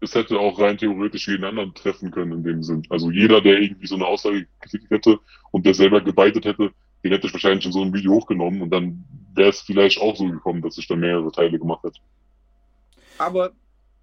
Es hätte auch rein theoretisch jeden anderen treffen können in dem Sinn. Also jeder, der irgendwie so eine Aussage getätigt hätte und der selber gebeitet hätte, den hätte ich wahrscheinlich in so ein Video hochgenommen und dann wäre es vielleicht auch so gekommen, dass ich dann mehrere Teile gemacht hätte. Aber,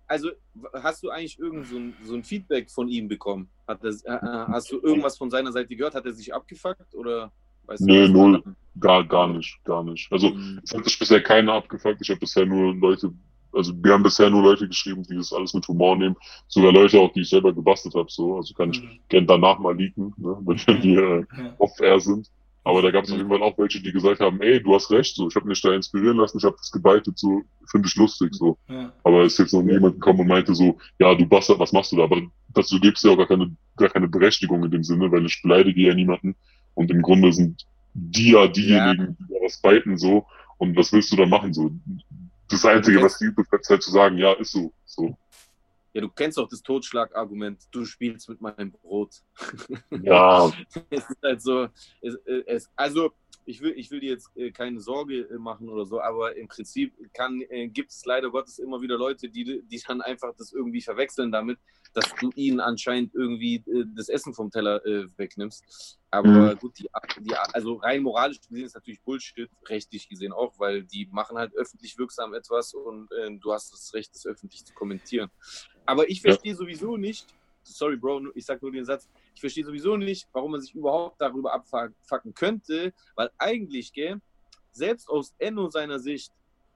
also, hast du eigentlich irgend so ein, so ein Feedback von ihm bekommen? Er, äh, hast du irgendwas von seiner Seite gehört? Hat er sich abgefuckt oder weißt Nee, was null. Gar, gar nicht, gar nicht. Also Mhm. es hat sich bisher keiner abgefuckt. Ich habe bisher nur Leute, also wir haben bisher nur Leute geschrieben, die das alles mit Humor nehmen. Sogar Leute auch, die ich selber gebastelt habe. So, also kann ich Mhm. gerne danach mal leaken, ne, wenn wir äh, Ja. off-air sind. Aber da gab es auf jeden Fall auch welche, die gesagt haben, ey, du hast recht, so, ich habe mich da inspirieren lassen, ich habe das gebeitet, so, finde ich lustig, so. Ja. Aber es ist jetzt noch niemand gekommen und meinte so, ja, du Bastard, was machst du da? Aber dazu gibt's ja auch gar keine, gar keine Berechtigung in dem Sinne, weil ich beleidige ja niemanden. Und im Grunde sind die ja diejenigen, die da was beiten, so. Und was willst du da machen, so? Das Einzige, was die übrig bleibt, ist halt zu sagen, ja, ist so, so. Ja, du kennst doch das Totschlagargument, du spielst mit meinem Brot. Ja, *laughs* es ist halt so, es, es, also ich will, ich will dir jetzt äh, keine Sorge äh, machen oder so, aber im Prinzip kann, äh, gibt es leider Gottes immer wieder Leute, die, die dann einfach das irgendwie verwechseln damit, dass du ihnen anscheinend irgendwie das Essen vom Teller wegnimmst. Aber Mhm. gut, die, die, also rein moralisch gesehen ist natürlich Bullshit, rechtlich gesehen auch, weil die machen halt öffentlich wirksam etwas und äh, du hast das Recht, das öffentlich zu kommentieren. Aber ich Ja. verstehe sowieso nicht, sorry Bro, ich sag nur den Satz, ich verstehe sowieso nicht, warum man sich überhaupt darüber abfacken könnte, weil eigentlich, gell, selbst aus Enno seiner Sicht,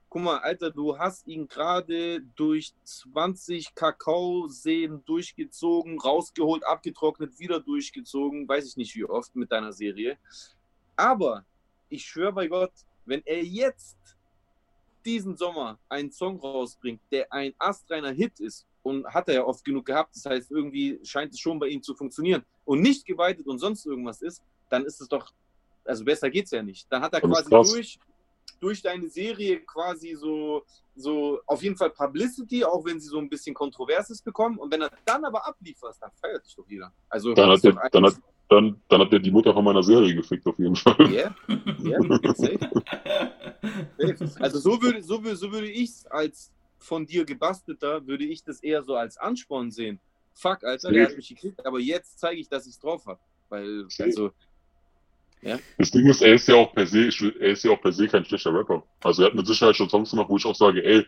guck mal, Alter, du hast ihn gerade durch 20 Kakaoseen durchgezogen, rausgeholt, abgetrocknet, wieder durchgezogen, weiß ich nicht wie oft mit deiner Serie. Aber ich schwöre bei Gott, wenn er jetzt diesen Sommer einen Song rausbringt, der ein astreiner Hit ist, und hat er ja oft genug gehabt, das heißt, irgendwie scheint es schon bei ihm zu funktionieren und nicht geweitet und sonst irgendwas ist, dann ist es doch, also besser geht's ja nicht. Dann hat er ist quasi durch, durch deine Serie quasi so, so auf jeden Fall Publicity, auch wenn sie so ein bisschen Kontroverses bekommen. Und wenn er dann aber abliefert, dann feiert sich doch jeder. Also, Dann hat ist doch er, dann hat, dann, dann hat er die Mutter von meiner Serie gefickt, auf jeden Fall. Yeah, yeah, safe. *laughs* Safe. Also so würde, so würde, so würde ich es als von dir gebastelter, würde ich das eher so als Ansporn sehen. Fuck, Alter, der hat mich gekriegt, aber jetzt zeige ich, dass ich es drauf habe. Weil, also, Das Ding ist, er ist ja auch per se, er ist ja auch per se kein schlechter Rapper. Also er hat mit Sicherheit schon Songs gemacht, wo ich auch sage, ey,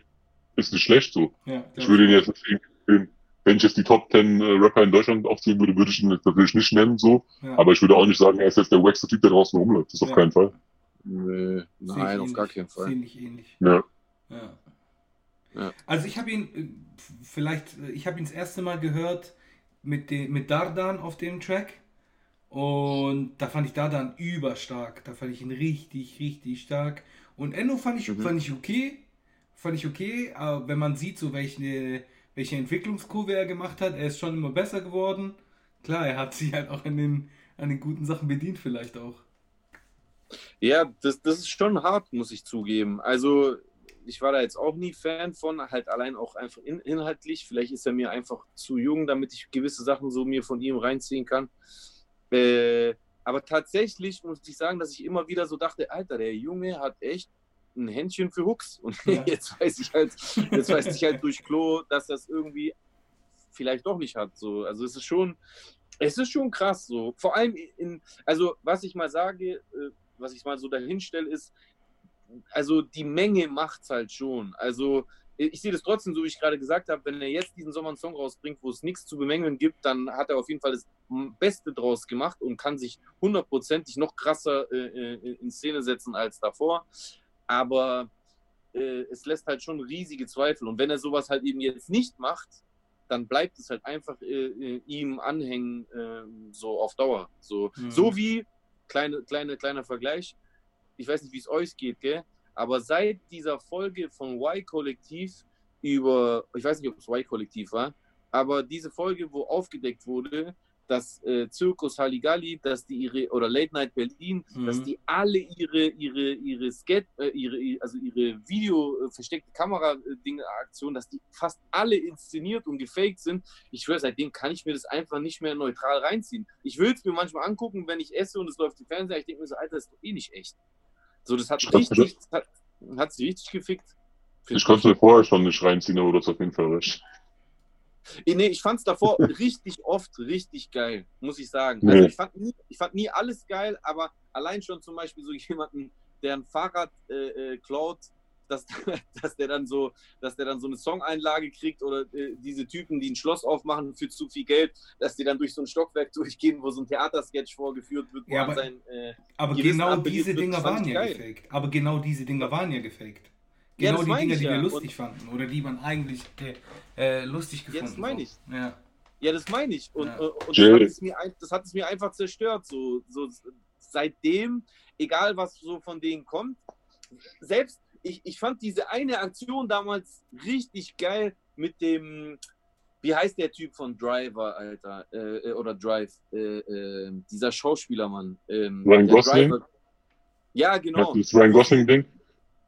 ist nicht schlecht so. Ja, Ich würde ihn jetzt nicht irgendwie, wenn ich jetzt die Top 10 äh, Rapper in Deutschland aufzählen würde, würde ich ihn jetzt natürlich nicht nennen, so. ja. Aber ich würde auch nicht sagen, er ist jetzt der wackste Typ, der draußen rumläuft. Das auf Ja. keinen Fall. nö, Sehe nein, auf ähnlich. gar keinen Fall. Sehe ich ähnlich. Ja. Ja. Ja. Also ich habe ihn äh, vielleicht, äh, ich habe ihn das erste Mal gehört mit, den, mit Dardan auf dem Track und da fand ich Dardan überstark. Da fand ich ihn richtig, richtig stark. Und Enno fand ich, Mhm. fand ich okay. Fand ich okay, aber wenn man sieht, so welche, welche Entwicklungskurve er gemacht hat, er ist schon immer besser geworden. Klar, er hat sich halt auch an den, an den guten Sachen bedient vielleicht auch. Ja, das, das ist schon hart, muss ich zugeben. Also, ich war da jetzt auch nie Fan von, halt allein auch einfach in, inhaltlich. Vielleicht ist er mir einfach zu jung, damit ich gewisse Sachen so mir von ihm reinziehen kann. Äh, aber tatsächlich muss ich sagen, dass ich immer wieder so dachte, Alter, der Junge hat echt ein Händchen für Hooks. Und Ja. *laughs* jetzt weiß ich halt, jetzt weiß ich halt durch Klo, dass das irgendwie vielleicht doch nicht hat. So. Also es ist schon, es ist schon krass so. Vor allem in, also was ich mal sage, äh, was ich mal so dahin stelle, ist, also die Menge macht's halt schon. Also ich sehe das trotzdem, so wie ich gerade gesagt habe, wenn er jetzt diesen Sommer einen Song rausbringt, wo es nichts zu bemängeln gibt, dann hat er auf jeden Fall das Beste draus gemacht und kann sich hundertprozentig noch krasser äh, äh, in Szene setzen als davor. Aber äh, es lässt halt schon riesige Zweifel. Und wenn er sowas halt eben jetzt nicht macht, dann bleibt es halt einfach äh, äh, ihm anhängen, äh, so auf Dauer. So, Mhm. so wie, kleine, kleine, kleiner Vergleich, ich weiß nicht, wie es euch geht, gell? aber seit dieser Folge von Y-Kollektiv über, ich weiß nicht, ob es Y-Kollektiv war, aber diese Folge, wo aufgedeckt wurde, dass äh, Zirkus Halligalli, dass die ihre, oder Late Night Berlin, Mhm. dass die alle ihre, ihre, ihre Skate, äh, ihre, also ihre Video, äh, versteckte Kamera-Dinge-Aktion, dass die fast alle inszeniert und gefaked sind. Ich schwöre, seitdem kann ich mir das einfach nicht mehr neutral reinziehen. Ich will es mir manchmal angucken, wenn ich esse und es läuft im Fernseher. Ich denke mir so, Alter, das ist doch eh nicht echt. So, das hat richtig, das hat, hat sie richtig gefickt. Ich konnte mir vorher schon nicht reinziehen, aber du hast auf jeden Fall recht. Nee, ich fand es davor *laughs* richtig oft richtig geil, muss ich sagen. Nee. Also ich fand, nie, ich fand nie alles geil, aber allein schon zum Beispiel so *laughs* jemanden, der ein Fahrrad äh, äh, klaut, dass, *laughs* dass der dann so, dass der dann so eine Songeinlage kriegt oder äh, diese Typen, die ein Schloss aufmachen für zu viel Geld, dass die dann durch so ein Stockwerk *laughs* durchgehen, wo so ein Theatersketch vorgeführt wird, wo Ja, aber- sein äh, Aber genau diese Dinger waren ja geil. gefaked. Aber genau diese Dinger waren ja gefaked. Ja, Genau das die meine Dinger, ich die wir ja. lustig fanden oder die man eigentlich äh, äh, lustig gefunden das meine so. ich. Ja. Ja, das meine ich. Und, Ja. äh, und das, hat es mir, das hat es mir einfach zerstört. So, so seitdem, egal was so von denen kommt, selbst ich, ich fand diese eine Aktion damals richtig geil mit dem, wie heißt der Typ von Driver, Alter, äh, äh, oder Drive, äh, äh, dieser Schauspielermann. Ähm, Ryan Gosling? Driver. Ja, genau. Das Ryan Gosling-Ding,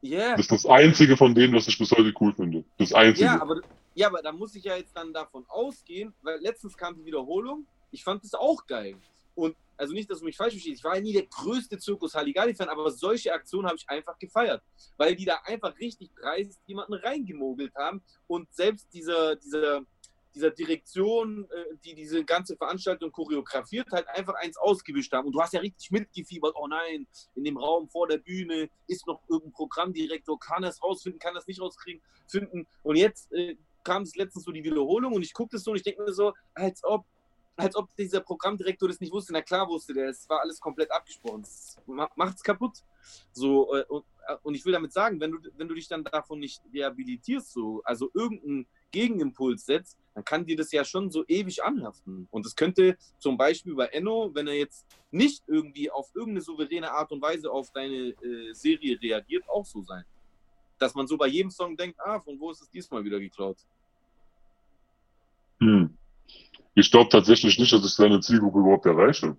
Yeah. das ist das einzige von denen, was ich bis heute cool finde. Das einzige. Ja, aber, ja, aber da muss ich ja jetzt dann davon ausgehen, weil letztens kam die Wiederholung. Ich fand es auch geil. Und also nicht, dass du mich falsch verstehst, ich war ja nie der größte Zirkus Halligalli-Fan, aber solche Aktionen habe ich einfach gefeiert, weil die da einfach richtig dreist jemanden reingemogelt haben und selbst dieser, dieser, dieser Direktion, äh, die diese ganze Veranstaltung choreografiert hat, einfach eins ausgewischt haben. Und du hast ja richtig mitgefiebert, oh nein, in dem Raum vor der Bühne ist noch irgendein Programmdirektor, kann es rausfinden, kann das nicht rauskriegen, finden. Und jetzt äh, kam es letztens so die Wiederholung und ich gucke das so und ich denke mir so, als ob als ob dieser Programmdirektor das nicht wusste. Na klar wusste der, es war alles komplett abgesprochen. Das macht's kaputt. So, äh, und, äh, und ich will damit sagen, wenn du, wenn du dich dann davon nicht rehabilitierst, so, also irgendeinen Gegenimpuls setzt, dann kann dir das ja schon so ewig anhaften. Und es könnte zum Beispiel bei Enno, wenn er jetzt nicht irgendwie auf irgendeine souveräne Art und Weise auf deine äh, Serie reagiert, auch so sein. Dass man so bei jedem Song denkt, ah, von wo ist es diesmal wieder geklaut? Hm. Ich glaube tatsächlich nicht, dass ich seine Zielgruppe überhaupt erreiche.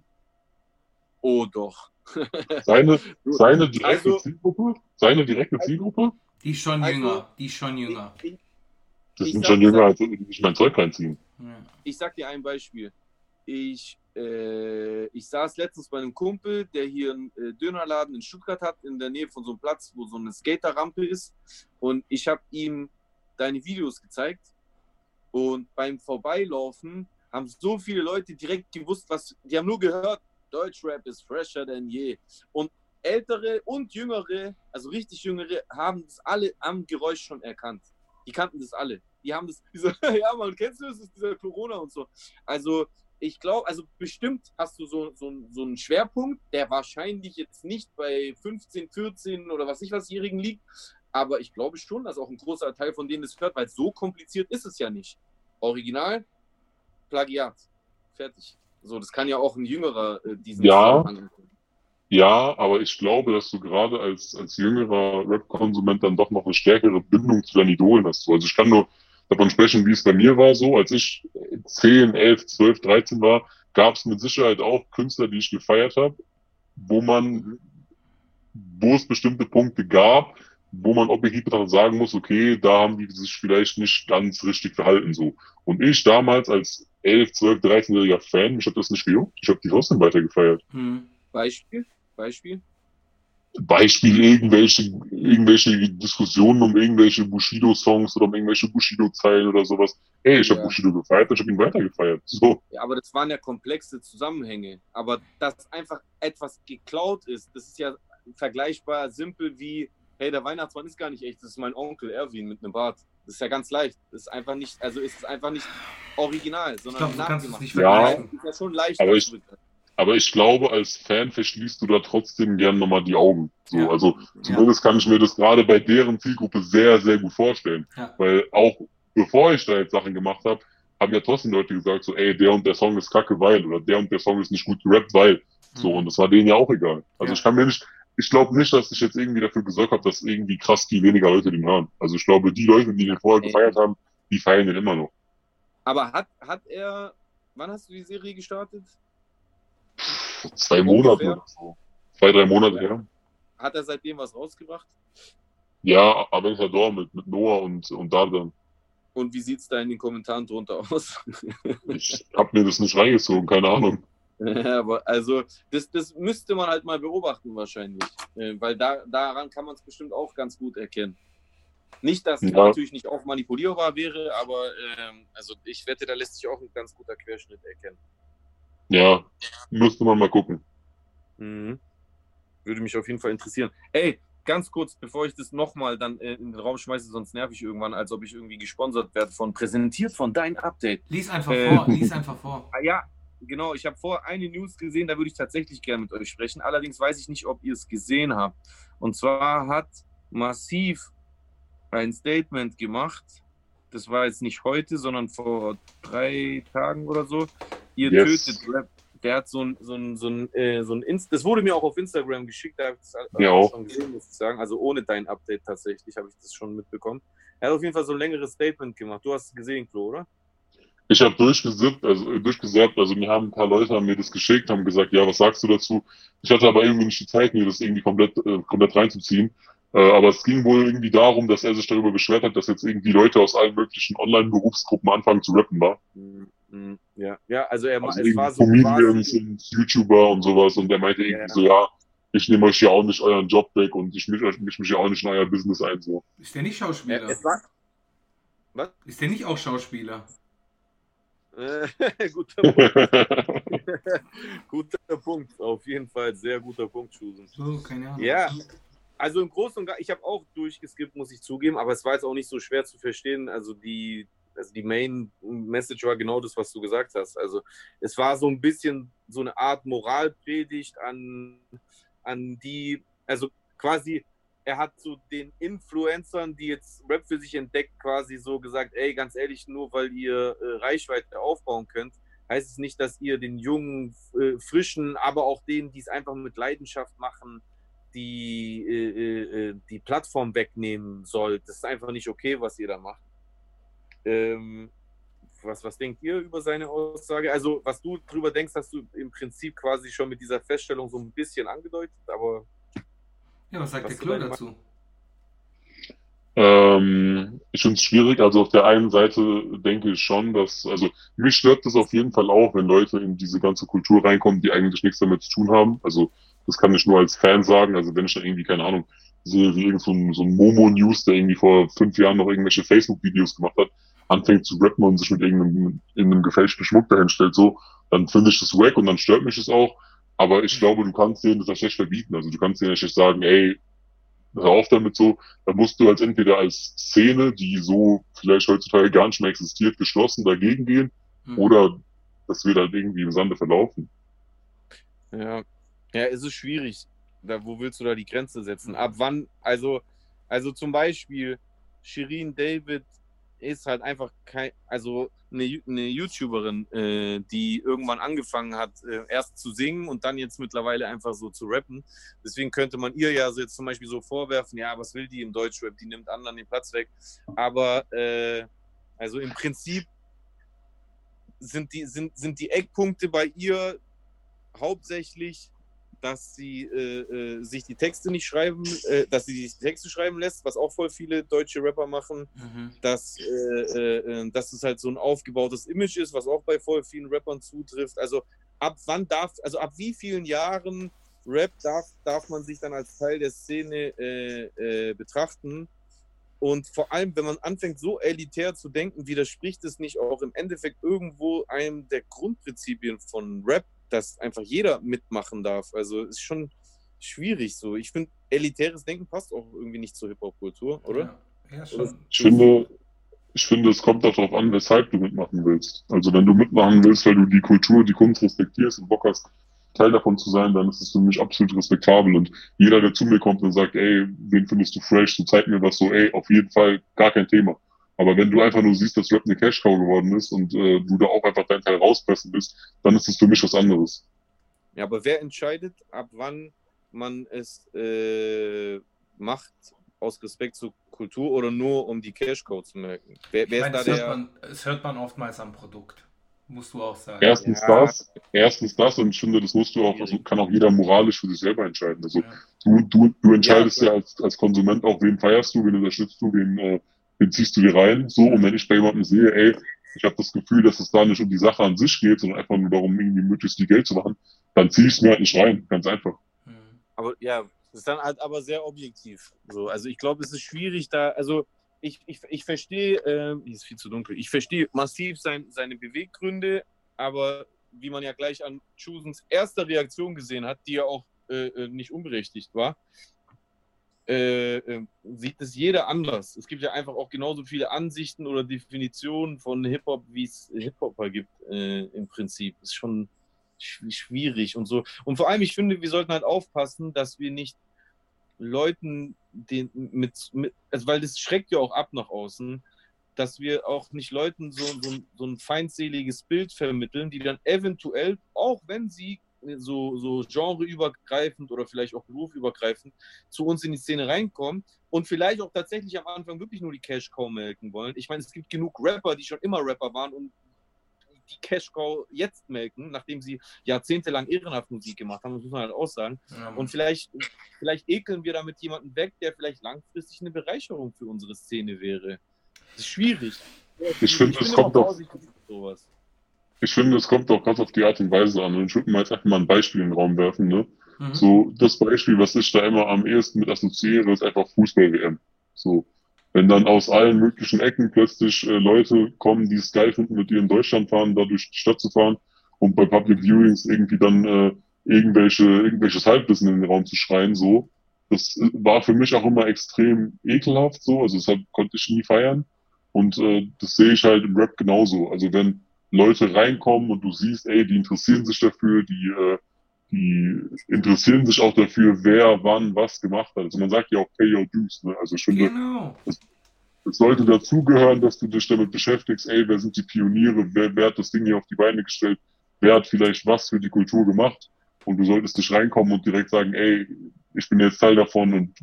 Oh doch. *laughs* Seine, seine direkte Also- Zielgruppe? Seine direkte Zielgruppe? Die ist schon Also- jünger. Die ist schon jünger. Ich, ich, Das sind sag- schon jünger, als die sich mein Zeug reinziehen. Ich sag dir ein Beispiel. Ich, äh, ich saß letztens bei einem Kumpel, der hier einen äh, Dönerladen in Stuttgart hat, in der Nähe von so einem Platz, wo so eine Skaterrampe ist. Und ich habe ihm deine Videos gezeigt. Und beim Vorbeilaufen haben so viele Leute direkt gewusst, was. Die haben nur gehört, Deutschrap ist fresher denn je. Und ältere und jüngere, also richtig jüngere, haben das alle am Geräusch schon erkannt. Die kannten das alle. Die haben das, *laughs* diese, ja man, kennst du das, ist dieser Corona und so. Also ich glaube, also bestimmt hast du so, so, so einen Schwerpunkt, der wahrscheinlich jetzt nicht bei 15, 14 oder was ich wasjährigen liegt, aber ich glaube schon, dass auch ein großer Teil von denen das hört, weil so kompliziert ist es ja nicht. Original, Plagiat, fertig. So, das kann ja auch ein jüngerer äh, diesen Ja. Ja, aber ich glaube, dass du gerade als, als jüngerer Rap-Konsument dann doch noch eine stärkere Bindung zu deinen Idolen hast. Also ich kann nur davon sprechen, wie es bei mir war. So, als ich 10, 11, 12, 13 war, gab es mit Sicherheit auch Künstler, die ich gefeiert habe, wo man, wo es bestimmte Punkte gab, wo man objektiv betrachtet sagen muss, okay, da haben die sich vielleicht nicht ganz richtig verhalten so. Und ich damals als 11, 12, 13-jähriger Fan, mich hat das nicht gejuckt. Ich habe die trotzdem weitergefeiert. Hm. Beispiel? Beispiel? Beispiel irgendwelche, irgendwelche Diskussionen um irgendwelche Bushido-Songs oder um irgendwelche Bushido-Zeilen oder sowas. Ey, ich habe Ja. Bushido gefeiert, ich habe ihn weitergefeiert. So, Ja, aber das waren ja komplexe Zusammenhänge. Aber dass einfach etwas geklaut ist, das ist ja vergleichbar simpel wie, hey, der Weihnachtsmann ist gar nicht echt, das ist mein Onkel Erwin mit einem Bart. Das ist ja ganz leicht. Das ist einfach nicht, also ist es einfach nicht original, Ich sondern kannst es nachgemacht. nicht Ja. vergleichen. Das ist ja schon leicht. Aber ich- aber ich glaube, als Fan verschließt du da trotzdem gern nochmal die Augen. So, Ja. also zumindest kann ich mir das gerade bei deren Zielgruppe sehr, sehr gut vorstellen. Ja. Weil auch bevor ich da jetzt Sachen gemacht habe, haben ja trotzdem Leute gesagt, so, ey, der und der Song ist kacke, weil, oder der und der Song ist nicht gut gerappt, weil. So, Mhm. und das war denen ja auch egal. Also Ja. ich kann mir nicht, ich glaube nicht, dass ich jetzt irgendwie dafür gesorgt habe, dass irgendwie krass viel weniger Leute den hören. Also ich glaube, die Leute, die den vorher gefeiert haben, die feiern den immer noch. Aber hat, hat er, wann hast du die Serie gestartet? Vor zwei Monate oder so. Zwei, drei Monate, Ja. ja. Hat er seitdem was rausgebracht? Ja, Aventador mit, mit Noah und, und Dardan. Und wie sieht es da in den Kommentaren drunter aus? *laughs* Ich habe mir das nicht reingezogen, keine Ahnung. Ja, aber also das, das müsste man halt mal beobachten wahrscheinlich, äh, weil da, daran kann man es bestimmt auch ganz gut erkennen. Nicht, dass es Ja. natürlich nicht auch manipulierbar wäre, aber ähm, also ich wette, da lässt sich auch ein ganz guter Querschnitt erkennen. Ja, müsste man mal gucken. Mhm. Würde mich auf jeden Fall interessieren. Ey, ganz kurz, bevor ich das nochmal dann äh, in den Raum schmeiße, sonst nerv ich irgendwann, als ob ich irgendwie gesponsert werde von präsentiert von dein Update. Lies einfach Äh. vor, lies einfach vor. Ah, ja, genau. Ich habe vor eine News gesehen, da würde ich tatsächlich gerne mit euch sprechen. Allerdings weiß ich nicht, ob ihr es gesehen habt. Und zwar hat Massiv ein Statement gemacht. Das war jetzt nicht heute, sondern vor drei Tagen oder so. Ihr Yes. tötet Rap. Der hat so ein, so ein, so ein, äh, so ein Inst das wurde mir auch auf Instagram geschickt, da habe ich das Mir auch. schon gesehen, muss ich sagen. Also ohne dein Update tatsächlich habe ich das schon mitbekommen. Er hat auf jeden Fall so ein längeres Statement gemacht. Du hast es gesehen, Flo, oder? Ich habe durchgesippt, also äh, durchgesappt, also mir haben ein paar Leute haben mir das geschickt, haben gesagt, ja, was sagst du dazu? Ich hatte aber irgendwie nicht die Zeit, mir das irgendwie komplett, äh, komplett reinzuziehen. Äh, aber es ging wohl irgendwie darum, dass er sich darüber beschwert hat, dass jetzt irgendwie Leute aus allen möglichen Online-Berufsgruppen anfangen zu rappen war. Mhm. Ja, ja, also er Also es irgendwie war so Comedians und YouTuber und sowas und der meinte irgendwie Ja. so, ja, ich nehme euch ja auch nicht euren Job weg und ich mische euch- misch mich ja auch nicht in euer Business ein, so. Ist der nicht ja, Schauspieler? es war, Ist der nicht auch Schauspieler? Äh, *laughs* guter, *laughs* Punkt, *laughs* guter Punkt, auf jeden Fall, sehr guter Punkt, Schusen. So, keine Ahnung. Ja, also im Großen und Ganzen, ich habe auch durchgeskippt, muss ich zugeben, aber es war jetzt auch nicht so schwer zu verstehen. Also die, also die Main Message war genau das, was du gesagt hast. Also es war so ein bisschen so eine Art Moralpredigt an, an die, also quasi, er hat so den Influencern, die jetzt Rap für sich entdeckt, quasi so gesagt, ey, ganz ehrlich, nur weil ihr äh, Reichweite aufbauen könnt, heißt es nicht, dass ihr den jungen, äh, frischen, aber auch denen, die es einfach mit Leidenschaft machen, die, äh, äh, die Plattform wegnehmen soll. Das ist einfach nicht okay, was ihr da macht. Ähm, was, was denkt ihr über seine Aussage? Also, was du drüber denkst, hast du im Prinzip quasi schon mit dieser Feststellung so ein bisschen angedeutet, aber Ja, was sagt Was der Klo dazu? Ähm, ich finde es schwierig. Also auf der einen Seite denke ich schon, dass, also mich stört das auf jeden Fall auch, wenn Leute in diese ganze Kultur reinkommen, die eigentlich nichts damit zu tun haben. Also das kann ich nur als Fan sagen. Also wenn ich dann irgendwie, keine Ahnung, sehe, wie irgend so ein, so ein Momo News, der irgendwie vor fünf Jahren noch irgendwelche Facebook-Videos gemacht hat, anfängt zu rappen und sich mit irgendeinem, irgendeinem gefälschten Schmuck dahin stellt, so, dann finde ich das wack und dann stört mich das auch. Aber ich glaube, du kannst denen das ja schlecht verbieten. Also du kannst denen ja schlecht sagen, ey, hör auf damit so. Da musst du als entweder als Szene, die so vielleicht heutzutage gar nicht mehr existiert, geschlossen dagegen gehen Hm. oder das wird halt irgendwie im Sande verlaufen. Ja, ja, es ist schwierig. Da, wo willst du da die Grenze setzen? Ab wann, also, also zum Beispiel, Shirin David ist halt einfach kein, also eine, eine YouTuberin, äh, die irgendwann angefangen hat, äh, erst zu singen und dann jetzt mittlerweile einfach so zu rappen. Deswegen könnte man ihr ja so jetzt zum Beispiel so vorwerfen, ja, was will die im Deutschrap? Die nimmt anderen den Platz weg. Aber äh, also im Prinzip sind die, sind, sind die Eckpunkte bei ihr hauptsächlich, dass sie äh, äh, sich die Texte nicht schreiben, äh, dass sie die Texte schreiben lässt, was auch voll viele deutsche Rapper machen, Mhm. dass, äh, äh, äh, dass es halt so ein aufgebautes Image ist, was auch bei voll vielen Rappern zutrifft. Also ab wann darf, also ab wie vielen Jahren Rap darf, darf man sich dann als Teil der Szene betrachten? Und vor allem, wenn man anfängt, so elitär zu denken, widerspricht es nicht auch im Endeffekt irgendwo einem der Grundprinzipien von Rap, dass einfach jeder mitmachen darf. Also ist schon schwierig so. Ich finde, elitäres Denken passt auch irgendwie nicht zur Hip-Hop-Kultur, oder? Ja, ja schon. Ich finde, ich finde, es kommt darauf an, weshalb du mitmachen willst. Also wenn du mitmachen willst, weil du die Kultur, die Kunst respektierst und Bock hast, Teil davon zu sein, dann ist es für mich absolut respektabel. Und jeder, der zu mir kommt und sagt, ey, wen findest du fresh, so zeig mir was, so, ey, auf jeden Fall gar kein Thema. Aber wenn du einfach nur siehst, dass Rap eine Cash-Cow geworden ist und äh, du da auch einfach deinen Teil rauspressen willst, dann ist es für mich was anderes. Ja, aber wer entscheidet, ab wann man es äh, macht, aus Respekt zur Kultur oder nur um die Cash-Code zu merken? Wer, Ich wer meine, ist das, da hört der. man, das hört man oftmals am Produkt. Musst du auch sagen. Erstens Ja. das, erstens das und ich finde, das musst du auch, also kann auch jeder moralisch für sich selber entscheiden. Also Ja. du, du, du entscheidest Ja, ja, als, als Konsument auch, wen feierst du, wen unterstützt du, wen, äh, wen ziehst du dir rein. So, und wenn ich bei jemandem sehe, ey, ich habe das Gefühl, dass es da nicht um die Sache an sich geht, sondern einfach nur darum, irgendwie möglichst viel Geld zu machen, dann ziehe ich es mir halt nicht rein. Ganz einfach. Mhm. Aber ja, das ist dann halt aber sehr objektiv. So, also ich glaube, es ist schwierig da, also ich, ich, ich verstehe, ähm, hier ist viel zu dunkel, ich verstehe massiv sein, seine Beweggründe, aber wie man ja gleich an Chusens erster Reaktion gesehen hat, die ja auch äh, äh, nicht unberechtigt war, äh, äh, sieht es jeder anders. Es gibt ja einfach auch genauso viele Ansichten oder Definitionen von Hip-Hop, wie es Hip-Hopper gibt äh, im Prinzip. Ist schon schw- schwierig und so. Und vor allem, ich finde, wir sollten halt aufpassen, dass wir nicht Leuten den mit, mit also weil das schreckt ja auch ab nach außen, dass wir auch nicht Leuten so, so, so ein feindseliges Bild vermitteln, die dann eventuell, auch wenn sie so, so genreübergreifend oder vielleicht auch berufübergreifend zu uns in die Szene reinkommen und vielleicht auch tatsächlich am Anfang wirklich nur die Cash-Cow melken wollen. Ich meine, es gibt genug Rapper, die schon immer Rapper waren und die Cash-Cow jetzt melken, nachdem sie jahrzehntelang ehrenhaft Musik gemacht haben, das muss man halt auch sagen. Ja, Und vielleicht, vielleicht ekeln wir damit jemanden weg, der vielleicht langfristig eine Bereicherung für unsere Szene wäre. Das ist schwierig. Ich finde, es bin kommt sowas. Ich finde, es kommt auch ganz auf die Art und Weise an. Und ich würde mal jetzt einfach mal ein Beispiel in den Raum werfen. Ne? Mhm. So, das Beispiel, was ich da immer am ehesten mit assoziiere, ist einfach Fußball-WM. So. Wenn dann aus allen möglichen Ecken plötzlich äh, Leute kommen, die es geil finden, mit in Deutschland fahren, da durch die Stadt zu fahren und bei Public Viewings irgendwie dann äh, irgendwelche, irgendwelches Halbwissen in den Raum zu schreien, so. Das äh, war für mich auch immer extrem ekelhaft, so. Also das hab, konnte ich nie feiern. Und äh, das sehe ich halt im Rap genauso. Also wenn Leute reinkommen und du siehst, ey, die interessieren sich dafür, die, äh, die interessieren sich auch dafür, wer wann was gemacht hat. Also man sagt ja auch pay your dues. Ne? Also ich finde, Genau. es sollte dazugehören, dass du dich damit beschäftigst, ey, wer sind die Pioniere, wer, wer hat das Ding hier auf die Beine gestellt, wer hat vielleicht was für die Kultur gemacht und du solltest nicht reinkommen und direkt sagen, ey, ich bin jetzt Teil davon und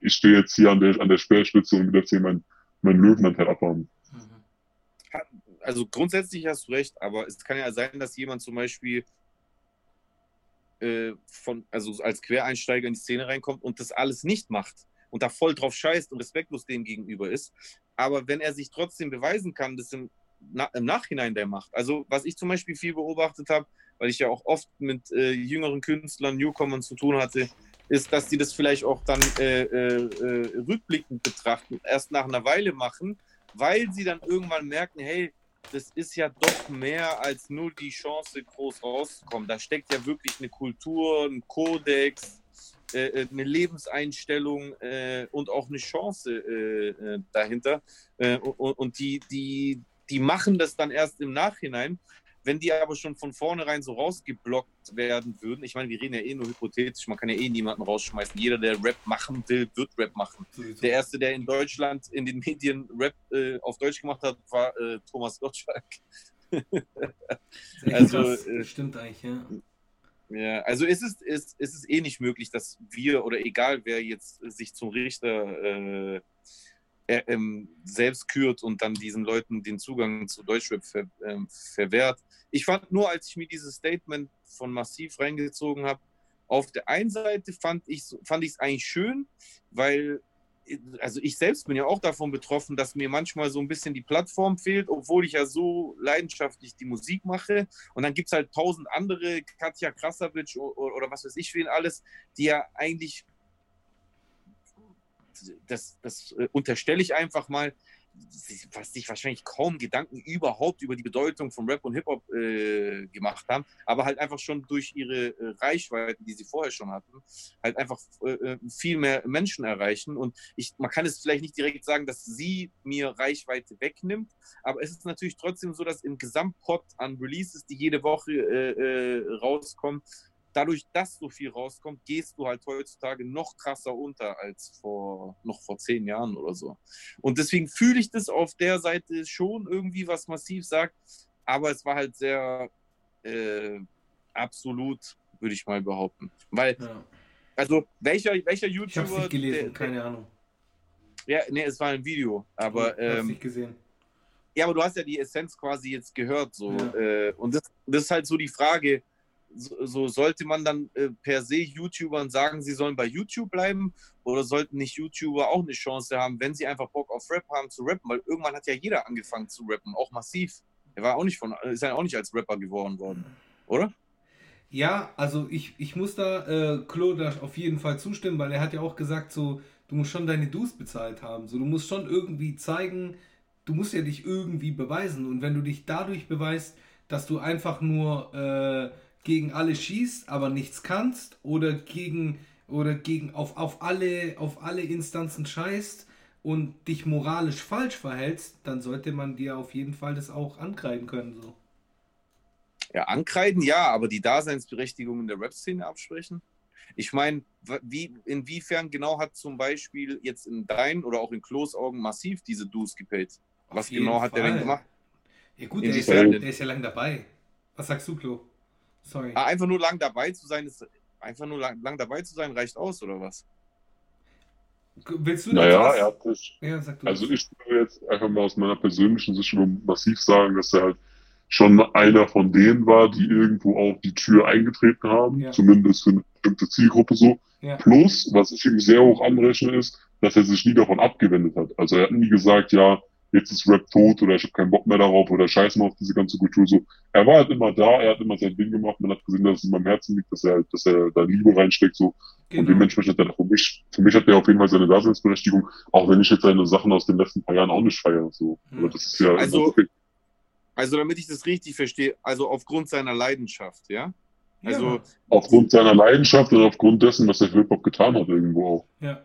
ich stehe jetzt hier an der, an der Speerspitze und will jetzt hier mein, mein Löwenanteil abhauen. Also grundsätzlich hast du recht, aber es kann ja sein, dass jemand zum Beispiel äh, von, also als Quereinsteiger in die Szene reinkommt und das alles nicht macht und da voll drauf scheißt und respektlos dem gegenüber ist. Aber wenn er sich trotzdem beweisen kann, dass im, na, im Nachhinein der macht. Also was ich zum Beispiel viel beobachtet habe, weil ich ja auch oft mit äh, jüngeren Künstlern, Newcomern zu tun hatte, ist, dass die das vielleicht auch dann äh, äh, äh, rückblickend betrachten, erst nach einer Weile machen, weil sie dann irgendwann merken, hey, das ist ja doch mehr als nur die Chance, groß rauszukommen. Da steckt ja wirklich eine Kultur, ein Kodex, äh, äh, eine Lebenseinstellung äh, und auch eine Chance äh, äh, dahinter. Äh, und und die, die, die machen das dann erst im Nachhinein. Wenn die aber schon von vornherein so rausgeblockt werden würden, ich meine, wir reden ja eh nur hypothetisch, man kann ja eh niemanden rausschmeißen. Jeder, der Rap machen will, wird Rap machen. Der erste, der in Deutschland in den Medien Rap äh, auf Deutsch gemacht hat, war äh, Thomas Gottschalk. Also, krass. äh, Stimmt eigentlich, ja. Ja, also es ist, es, es ist eh nicht möglich, dass wir oder egal wer jetzt sich zum Richter äh, ähm, selbst kürt und dann diesen Leuten den Zugang zu Deutschrap ver, ähm, verwehrt. Ich fand nur, als ich mir dieses Statement von Massiv reingezogen habe, auf der einen Seite fand ich fand ich es eigentlich schön, weil also ich selbst bin ja auch davon betroffen, dass mir manchmal so ein bisschen die Plattform fehlt, obwohl ich ja so leidenschaftlich die Musik mache. Und dann gibt es halt tausend andere, Katja Krasavic oder, oder was weiß ich wen alles, die ja eigentlich, das, das äh, unterstelle ich einfach mal, was sich wahrscheinlich kaum Gedanken überhaupt über die Bedeutung von Rap und Hip-Hop äh, gemacht haben, aber halt einfach schon durch ihre äh, Reichweite, die sie vorher schon hatten, halt einfach äh, viel mehr Menschen erreichen. Und ich, man kann es vielleicht nicht direkt sagen, dass sie mir Reichweite wegnimmt, aber es ist natürlich trotzdem so, dass im Gesamtpot an Releases, die jede Woche äh, äh, rauskommen, dadurch, dass so viel rauskommt, gehst du halt heutzutage noch krasser unter als vor noch vor zehn Jahren oder so. Und deswegen fühle ich das auf der Seite schon irgendwie, was massiv sagt, aber es war halt sehr äh, absolut, würde ich mal behaupten. Weil, ja. also welcher, welcher Ich hab's YouTuber. nicht gelesen, der- keine Ahnung. Ja, nee, es war ein Video, aber. ich Ähm, nicht gesehen. ja, aber du hast ja die Essenz quasi jetzt gehört. So. Ja. Äh, und das, das ist halt so die Frage, so, so sollte man dann äh, per se YouTubern sagen, sie sollen bei YouTube bleiben oder sollten nicht YouTuber auch eine Chance haben, wenn sie einfach Bock auf Rap haben zu rappen, weil irgendwann hat ja jeder angefangen zu rappen, auch massiv. Er war auch nicht von, ist ja auch nicht als Rapper geworden worden, oder? Ja, also ich, ich muss da äh, da auf jeden Fall zustimmen, weil er hat ja auch gesagt, so, du musst schon deine Dues bezahlt haben. So, du musst schon irgendwie zeigen, du musst ja dich irgendwie beweisen. Und wenn du dich dadurch beweist, dass du einfach nur äh, gegen alle schießt, aber nichts kannst, oder gegen oder gegen auf, auf alle auf alle Instanzen scheißt und dich moralisch falsch verhältst, dann sollte man dir auf jeden Fall das auch ankreiden können. So. Ja, ankreiden, ja, aber die Daseinsberechtigung in der Rap-Szene absprechen? Ich meine, wie, inwiefern genau hat zum Beispiel jetzt in deinen oder auch in Klos Augen massiv diese Dues gepaid? Was genau hat der denn gemacht? Ja gut, der ist, ja, der ist ja lang dabei. Was sagst du, Klo? Sorry. Ah, einfach nur lang dabei zu sein, ist einfach nur lang, lang dabei zu sein, reicht aus, oder was? Willst du Naja, was? er hat sich Ja, sag du. Also ich würde jetzt einfach mal aus meiner persönlichen Sicht massiv sagen, dass er halt schon einer von denen war, die irgendwo auch die Tür eingetreten haben, Ja. zumindest für eine bestimmte Zielgruppe so. Ja. Plus, was ich ihm sehr hoch anrechne, ist, dass er sich nie davon abgewendet hat. Also er hat nie gesagt, ja, jetzt ist Rap tot oder ich habe keinen Bock mehr darauf oder scheiß mal auf diese ganze Kultur. So, er war halt immer da, er hat immer sein Ding gemacht, man hat gesehen, dass es ihm am Herzen liegt, dass er, dass er da Liebe reinsteckt, so. Genau. Und dementsprechend hat er für mich, für mich hat er auf jeden Fall seine Daseinsberechtigung, auch wenn ich jetzt seine Sachen aus den letzten paar Jahren auch nicht feiere, so. Ja. Aber das ist ja, Also- okay. Also damit ich das richtig verstehe, also aufgrund seiner Leidenschaft, ja? Ja, Also aufgrund seiner Leidenschaft und aufgrund dessen, was er für Hip-Hop getan hat, irgendwo auch. ja.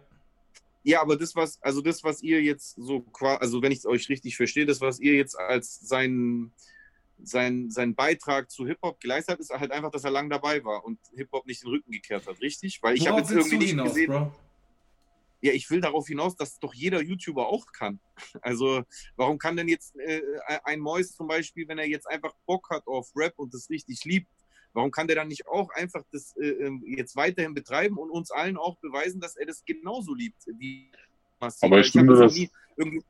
Ja, aber das, was, also das, was ihr jetzt so quasi, also wenn ich es euch richtig verstehe, das, was ihr jetzt als sein, sein, sein Beitrag zu Hip-Hop geleistet habt, ist halt einfach, dass er lang dabei war und Hip-Hop nicht den Rücken gekehrt hat, richtig? Weil ich habe jetzt irgendwie nicht hinaus, gesehen. Bro? Ja, ich will darauf hinaus, dass doch jeder YouTuber auch kann. *laughs* Also, warum kann denn jetzt äh, ein Mois zum Beispiel, wenn er jetzt einfach Bock hat auf Rap und das richtig liebt, warum kann der dann nicht auch einfach das äh, ähm, jetzt weiterhin betreiben und uns allen auch beweisen, dass er das genauso liebt wie Massi? Aber ich hab finde, nie irgendwie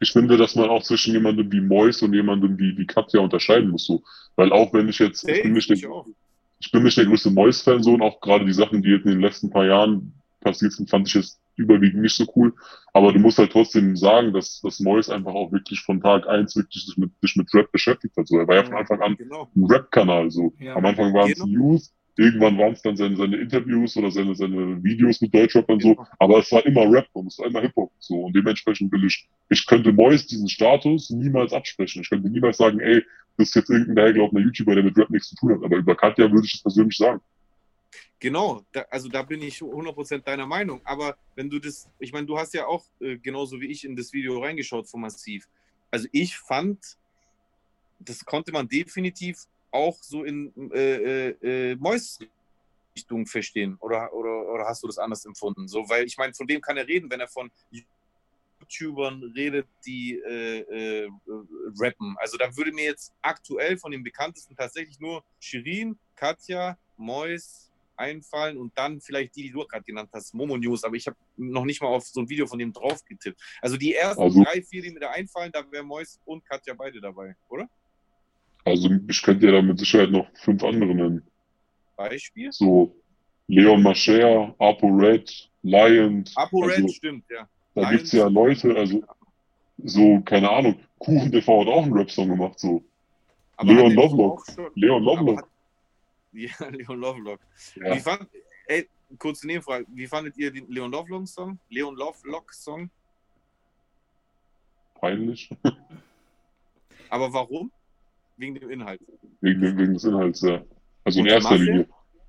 ich finde, dass man auch zwischen jemandem wie Mois und jemandem wie, wie Katja unterscheiden muss. So. Weil auch wenn ich jetzt, ich bin nicht ich der, auch. ich bin nicht der größte Mois-Fan so und auch gerade die Sachen, die jetzt in den letzten paar Jahren passiert sind, fand ich jetzt überwiegend nicht so cool. Aber du musst halt trotzdem sagen, dass, dass Mois einfach auch wirklich von Tag eins wirklich sich mit, sich mit Rap beschäftigt hat. So. Er war ja von Anfang an Genau. ein Rap-Kanal. So. Ja. Am Anfang waren es Genau. News, irgendwann waren es dann seine, seine Interviews oder seine, seine Videos mit Deutschrappern so. Genau. Aber es war immer Rap und es war immer Hip-Hop. So. Und dementsprechend will ich, ich könnte Mois diesen Status niemals absprechen. Ich könnte niemals sagen, ey, das ist jetzt irgendein dahergelaufener YouTuber, der mit Rap nichts zu tun hat. Aber über Katja würde ich es persönlich sagen. Genau, da, also da bin ich 100% deiner Meinung. Aber wenn du das, ich meine, du hast ja auch äh, genauso wie ich in das Video reingeschaut von Massiv. Also ich fand, das konnte man definitiv auch so in äh, äh, äh, Mois Richtung verstehen. Oder, oder, oder hast du das anders empfunden? So, weil ich meine, von dem kann er reden, wenn er von YouTubern redet, die äh, äh, rappen. Also da würde mir jetzt aktuell von den bekanntesten tatsächlich nur Shirin, Katja, Mois einfallen und dann vielleicht die, die du gerade genannt hast, Momo News, aber ich habe noch nicht mal auf so ein Video von dem drauf getippt. Also die ersten Also- drei, vier, die mir da einfallen, da wäre Mois und Katja beide dabei, oder? Also ich könnte ja da mit Sicherheit noch fünf andere nennen. Beispiel? So Leon Mascher, Apo Red, Lion. Apo also, Red stimmt, ja. Da Lions- gibt's ja Leute, also so, keine Ahnung, Kuchen TV hat auch einen Rap-Song gemacht, so. Aber Leon Lovelock. Leon Lovelock. Ja, *laughs* Leon Lovelock. Ja. Wie fand, ey, kurze Nebenfrage, wie fandet ihr den Leon Lovelock-Song? Leon Lovelock-Song? Peinlich. *laughs* Aber warum? Wegen dem Inhalt. Wegen, wegen des Inhalts, ja. Also in Und erster Masse? Linie.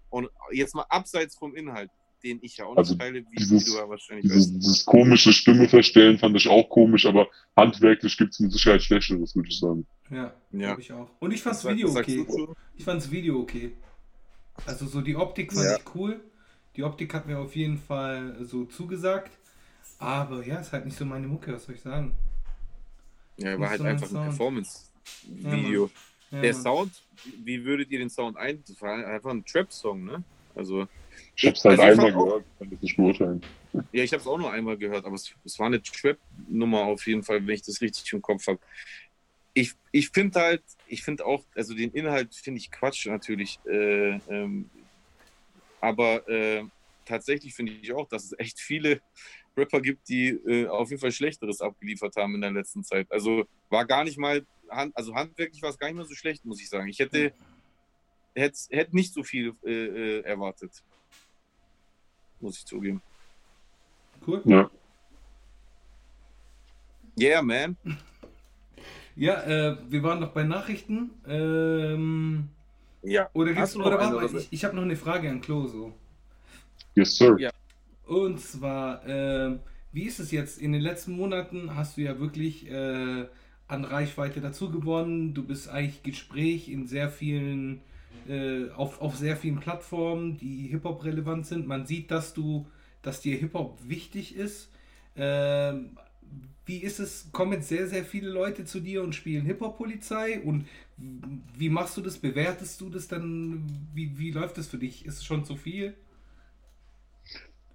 Und jetzt mal abseits vom Inhalt, den ich ja auch Also nicht teile, wie, dieses- du ja wahrscheinlich Dieses, dieses komische Stimme verstellen fand ich auch komisch, aber handwerklich gibt's mit Sicherheit Schlechteres, würde ich sagen. Ja, Ja. ich auch. Und ich fand's Was Video okay. Ich fand's Video okay. Also so die Optik fand Ja. ich cool. Die Optik hat mir auf jeden Fall so zugesagt. Aber ja, ist halt nicht so meine Mucke, was soll ich sagen? Ja, Nicht war halt so einfach ein. Performance-Video. Ja, Der Mann. Sound, wie würdet ihr den Sound ein? Das war einfach ein Trap-Song, ne? Also, Ich hab's halt Also ich einmal gehört, kann das nicht beurteilen. ja, ich habe es auch nur einmal gehört, aber es, es war eine Trap-Nummer auf jeden Fall, wenn ich das richtig im Kopf habe. Ich, ich finde halt, ich finde auch, also den Inhalt finde ich Quatsch natürlich. Äh, ähm, aber äh, tatsächlich finde ich auch, dass es echt viele *laughs* Rapper gibt, die äh, auf jeden Fall Schlechteres abgeliefert haben in der letzten Zeit. Also war gar nicht mal, hand, also handwerklich war es gar nicht mehr so schlecht, muss ich sagen. Ich hätte, hätte, hätte nicht so viel äh, äh, erwartet. Muss ich zugeben. Cool. Ja. Yeah, man. Ja, äh, wir waren noch bei Nachrichten. Ähm, Ja. oder gibt's, oder eine, warte ich, ich habe noch eine Frage an Klo so. Yes, sir. Ja. Und zwar, ähm, wie ist es jetzt? In den letzten Monaten hast du ja wirklich äh, an Reichweite dazu gewonnen. Du bist eigentlich Gespräch in sehr vielen, äh, auf, auf sehr vielen Plattformen, die Hip-Hop relevant sind. Man sieht, dass du, dass dir Hip-Hop wichtig ist. Ähm, wie ist es? Kommen sehr, sehr viele Leute zu dir und spielen Hip-Hop-Polizei? Und wie machst du das? Bewertest du das dann? Wie, wie läuft das für dich? Ist es schon zu viel?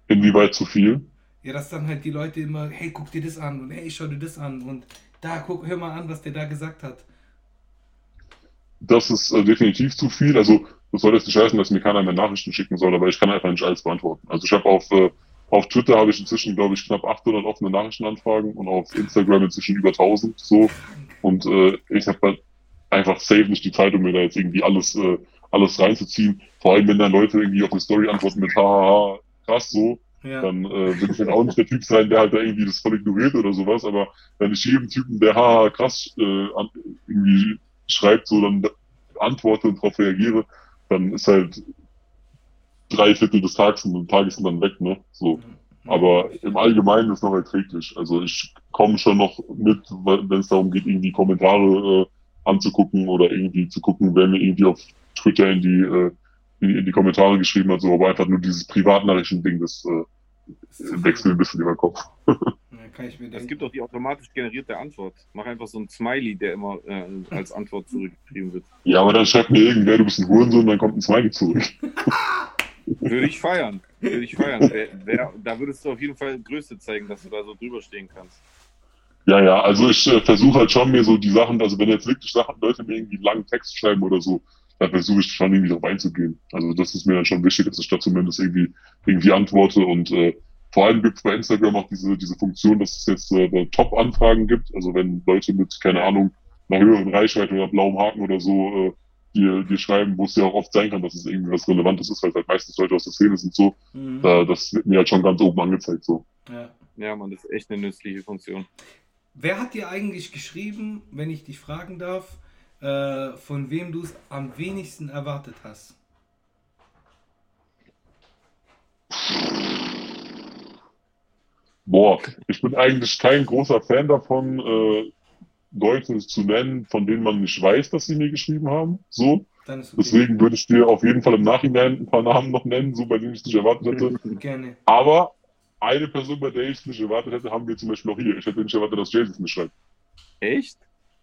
Inwieweit zu viel? Ja, dass dann halt die Leute immer, hey, guck dir das an und hey, schau dir das an und da, guck, hör mal an, was der da gesagt hat. Das ist äh, definitiv zu viel. Also, das soll jetzt nicht heißen, dass mir keiner mehr Nachrichten schicken soll, aber ich kann einfach nicht alles beantworten. Also, ich habe auf, äh, Auf Twitter habe ich inzwischen, glaube ich, knapp 800 offene Nachrichtenanfragen und auf Instagram inzwischen über 1000 so. Und äh, ich habe halt einfach safe nicht die Zeit, um mir da jetzt irgendwie alles, äh, alles reinzuziehen. Vor allem, wenn dann Leute irgendwie auf eine Story antworten mit hahaha, krass so, Ja. dann äh, will ich dann auch nicht der Typ sein, der halt da irgendwie das voll ignoriert oder sowas. Aber wenn ich jedem Typen, der haha, krass äh, an, irgendwie schreibt, so dann antworte und darauf reagiere, dann ist halt drei Viertel des Tages, Tages sind dann weg, ne? So. Aber im Allgemeinen ist noch erträglich. Also ich komme schon noch mit, wenn es darum geht, irgendwie Kommentare äh, anzugucken oder irgendwie zu gucken, wer mir irgendwie auf Twitter in die, äh, in, in die Kommentare geschrieben hat, so, aber einfach nur dieses Privatnachrichten-Ding, das äh, wechselt ein bisschen über den Kopf. *laughs* Es gibt auch die automatisch generierte Antwort. Mach einfach so ein Smiley, der immer äh, als Antwort zurückgeschrieben wird. Ja, aber dann schreibt mir irgendwer, du bist ein Hurensohn, dann kommt ein Smiley zurück. *laughs* Würde ich feiern. Würde ich feiern. Wer, wer, da würdest du auf jeden Fall Größe zeigen, dass du da so drüber stehen kannst. Ja, ja, also ich äh, versuche halt schon mir so die Sachen, also wenn jetzt wirklich Sachen, Leute mir irgendwie einen langen Text schreiben oder so, dann versuche ich schon irgendwie drauf einzugehen. Also das ist mir dann schon wichtig, dass ich da zumindest irgendwie, irgendwie antworte und äh, vor allem gibt es bei Instagram auch diese, diese Funktion, dass es jetzt äh, Top-Anfragen gibt. Also wenn Leute mit, keine Ahnung, einer höheren Reichweite oder blauem Haken oder so äh, dir, dir schreiben, wo es ja auch oft sein kann, dass es irgendwie was Relevantes ist, weil es halt meistens Leute aus der Szene sind so, Mhm. da, das wird mir halt schon ganz oben angezeigt so. Ja. Ja, man, das ist echt eine nützliche Funktion. Wer hat dir eigentlich geschrieben, wenn ich dich fragen darf, äh, von wem du es am wenigsten erwartet hast? Boah, ich bin eigentlich kein großer Fan davon, äh, Leute zu nennen, von denen man nicht weiß, dass sie mir geschrieben haben. So. Dann ist okay. Deswegen würde ich dir auf jeden Fall im Nachhinein ein paar Namen noch nennen, so bei denen ich es nicht erwartet hätte. *laughs* Gerne. Aber eine Person, bei der ich es nicht erwartet hätte, haben wir zum Beispiel auch hier. Ich hätte nicht erwartet, dass Jason mir schreibt. Echt?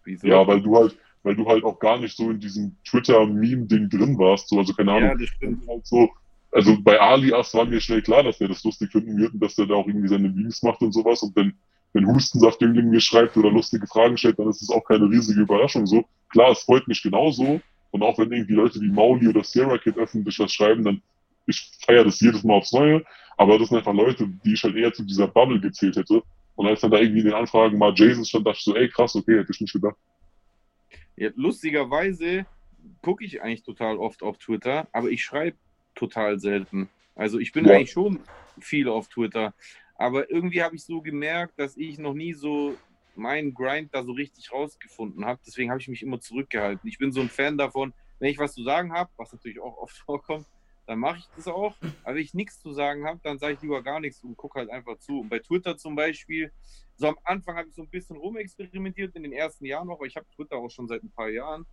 Wieso? Ja, weil du halt, weil du halt auch gar nicht so in diesem Twitter-Meme-Ding drin warst. So, also keine Ahnung. ja das stimmt. halt so, also bei Alias war mir schnell klar, dass der das lustig finden wird und dass der da auch irgendwie seine Memes macht und sowas. Und wenn, wenn Hustensaftjüngling mir schreibt oder lustige Fragen stellt, dann ist das auch keine riesige Überraschung so. Klar, es freut mich genauso. Und auch wenn irgendwie Leute wie Mauli oder Sierra Kid öffentlich was schreiben, dann ich feiere das jedes Mal aufs Neue. Aber das sind einfach Leute, die ich halt eher zu dieser Bubble gezählt hätte. Und als dann da irgendwie in den Anfragen mal Jason stand, dachte ich so, ey krass, okay, hätte ich nicht gedacht. Ja, lustigerweise gucke ich eigentlich total oft auf Twitter, aber ich schreibe total selten. Also ich bin Ja. eigentlich schon viel auf Twitter, aber irgendwie habe ich so gemerkt, dass ich noch nie so meinen Grind da so richtig rausgefunden habe. Deswegen habe ich mich immer zurückgehalten. Ich bin so ein Fan davon, wenn ich was zu sagen habe, was natürlich auch oft *laughs* vorkommt, dann mache ich das auch. Aber wenn ich nichts zu sagen habe, dann sage ich lieber gar nichts und gucke halt einfach zu. Und bei Twitter zum Beispiel, so am Anfang habe ich so ein bisschen rumexperimentiert in den ersten Jahren noch, weil ich habe Twitter auch schon seit ein paar Jahren.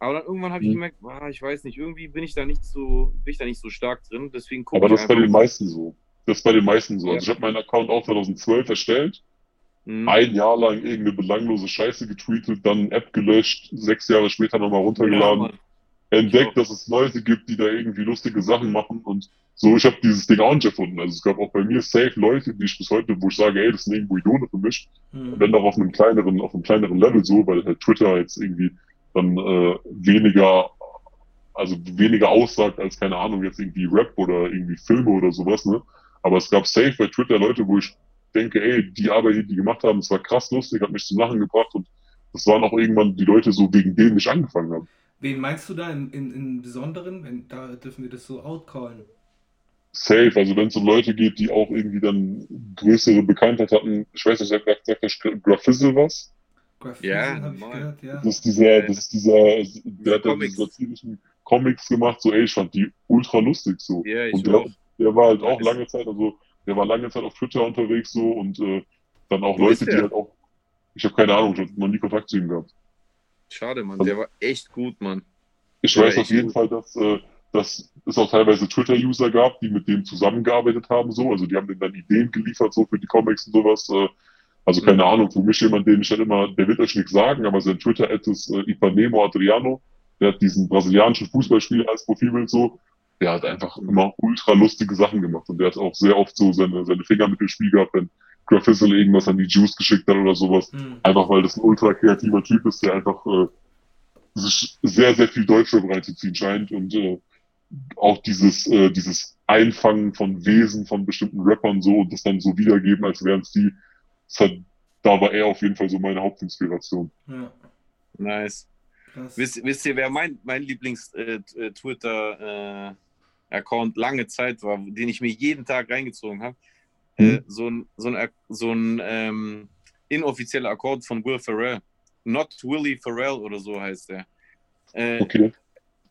Aber dann irgendwann habe ich Mhm. gemerkt, ah, ich weiß nicht, irgendwie bin ich da nicht so, bin ich da nicht so stark drin. Deswegen gucke Aber ich das ist bei den meisten so. Das ist bei den meisten so. Ja. Also ich habe meinen Account auch 2012 erstellt. Mhm. ein Jahr lang irgendeine belanglose Scheiße getweetet, dann eine App gelöscht, sechs Jahre später nochmal Ja, runtergeladen, Mann. entdeckt, dass es Leute gibt, die da irgendwie lustige Sachen machen und so, ich habe dieses Ding auch nicht erfunden. Also es gab auch bei mir safe Leute, die ich bis heute, wo ich sage, ey, das sind irgendwo Idole für mich. Hm. Und dann auch auf einem kleineren, auf einem kleineren Level so, weil halt Twitter jetzt irgendwie dann äh, weniger, also weniger aussagt als, keine Ahnung, jetzt irgendwie Rap oder irgendwie Filme oder sowas, ne? Aber es gab safe bei Twitter Leute, wo ich denke, ey, die Arbeit, die die gemacht haben, es war krass lustig, hat mich zum Lachen gebracht und das waren auch irgendwann die Leute so, wegen denen ich angefangen habe. Wen meinst du da im, in, im Besonderen? Wenn, da dürfen wir das so outcallen. Safe, also wenn es um Leute geht, die auch irgendwie dann größere Bekanntheit hatten, ich weiß nicht, sagt, der Graphizzle was? Graph Ja, habe ich gehört, ja. Das ist dieser, das ist dieser, der hat ja Comics. diese satirischen Comics gemacht, so ey, ich fand die ultra lustig so. Ja, ich und der, auch. Der war halt auch lange Zeit, also der war lange Zeit auf Twitter unterwegs so und äh, dann auch Wo Leute, die der? halt auch, ich habe keine Ahnung, ich habe noch nie Kontakt zu ihm gehabt. Schade, Mann. Also- Der war echt gut, Mann. Ich Ja, weiß auf jeden gut. Fall, dass, äh, dass es auch teilweise Twitter-User gab, die mit dem zusammengearbeitet haben, so. Also die haben denen dann Ideen geliefert, so für die Comics und sowas. Äh, also keine Mhm. Ahnung, für mich jemand, den ich halt immer, der wird euch nichts sagen, aber sein Twitter-Ad ist äh, Ipanemo Adriano. Der hat diesen brasilianischen Fußballspieler als Profilbild so. Der hat einfach immer ultra lustige Sachen gemacht und der hat auch sehr oft so seine, seine Finger mit dem Spiel gehabt, wenn Graphizzle irgendwas an die Juice geschickt hat oder sowas. Hm. Einfach weil das ein ultra kreativer Typ ist, der einfach äh, sich sehr, sehr viel Deutschrap reinzuziehen scheint und äh, auch dieses, äh, dieses Einfangen von Wesen von bestimmten Rappern so und das dann so wiedergeben, als wären es die. Das hat, da war er auf jeden Fall so meine Hauptinspiration. Ja, Nice. Wisst, wisst ihr, wer mein, mein Lieblings-Twitter-Account lange Zeit war, den ich mir jeden Tag reingezogen habe? Äh, Mhm. so ein, so ein, so ein ähm, inoffizieller Account von Will Ferrell. Not Willie Ferrell oder so heißt der. Äh, Okay.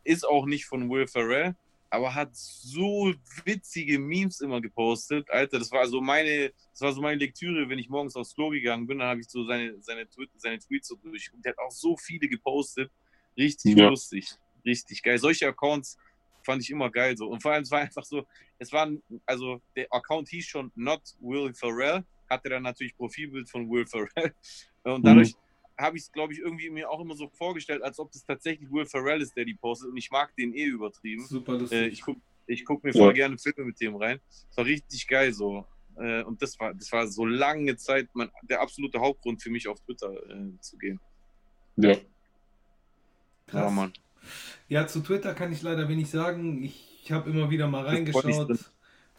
ist auch nicht von Will Ferrell, aber hat so witzige Memes immer gepostet. Alter, das war so meine, das war so meine Lektüre, wenn ich morgens aufs Klo gegangen bin, dann habe ich so seine, seine, seine Tweets so durchgeguckt. Der hat auch so viele gepostet. Richtig Ja. lustig. Richtig geil. Solche Accounts fand ich immer geil so. Und vor allem, es war einfach so, es war, also der Account hieß schon Not Will Ferrell, hatte dann natürlich Profilbild von Will Ferrell. *laughs* Und dadurch habe ich es, glaube ich, irgendwie mir auch immer so vorgestellt, als ob das tatsächlich Will Ferrell ist, der die postet. Und ich mag den eh übertrieben. Super lustig. Äh, ich gucke ich guck mir Ja. voll gerne Filme mit dem rein. Das war richtig geil so. Äh, und das war, das war so lange Zeit mein, der absolute Hauptgrund für mich auf Twitter äh, zu gehen. Ja. Krass. Ja, Mann. Ja, zu Twitter kann ich leider wenig sagen. Ich, habe immer wieder mal reingeschaut.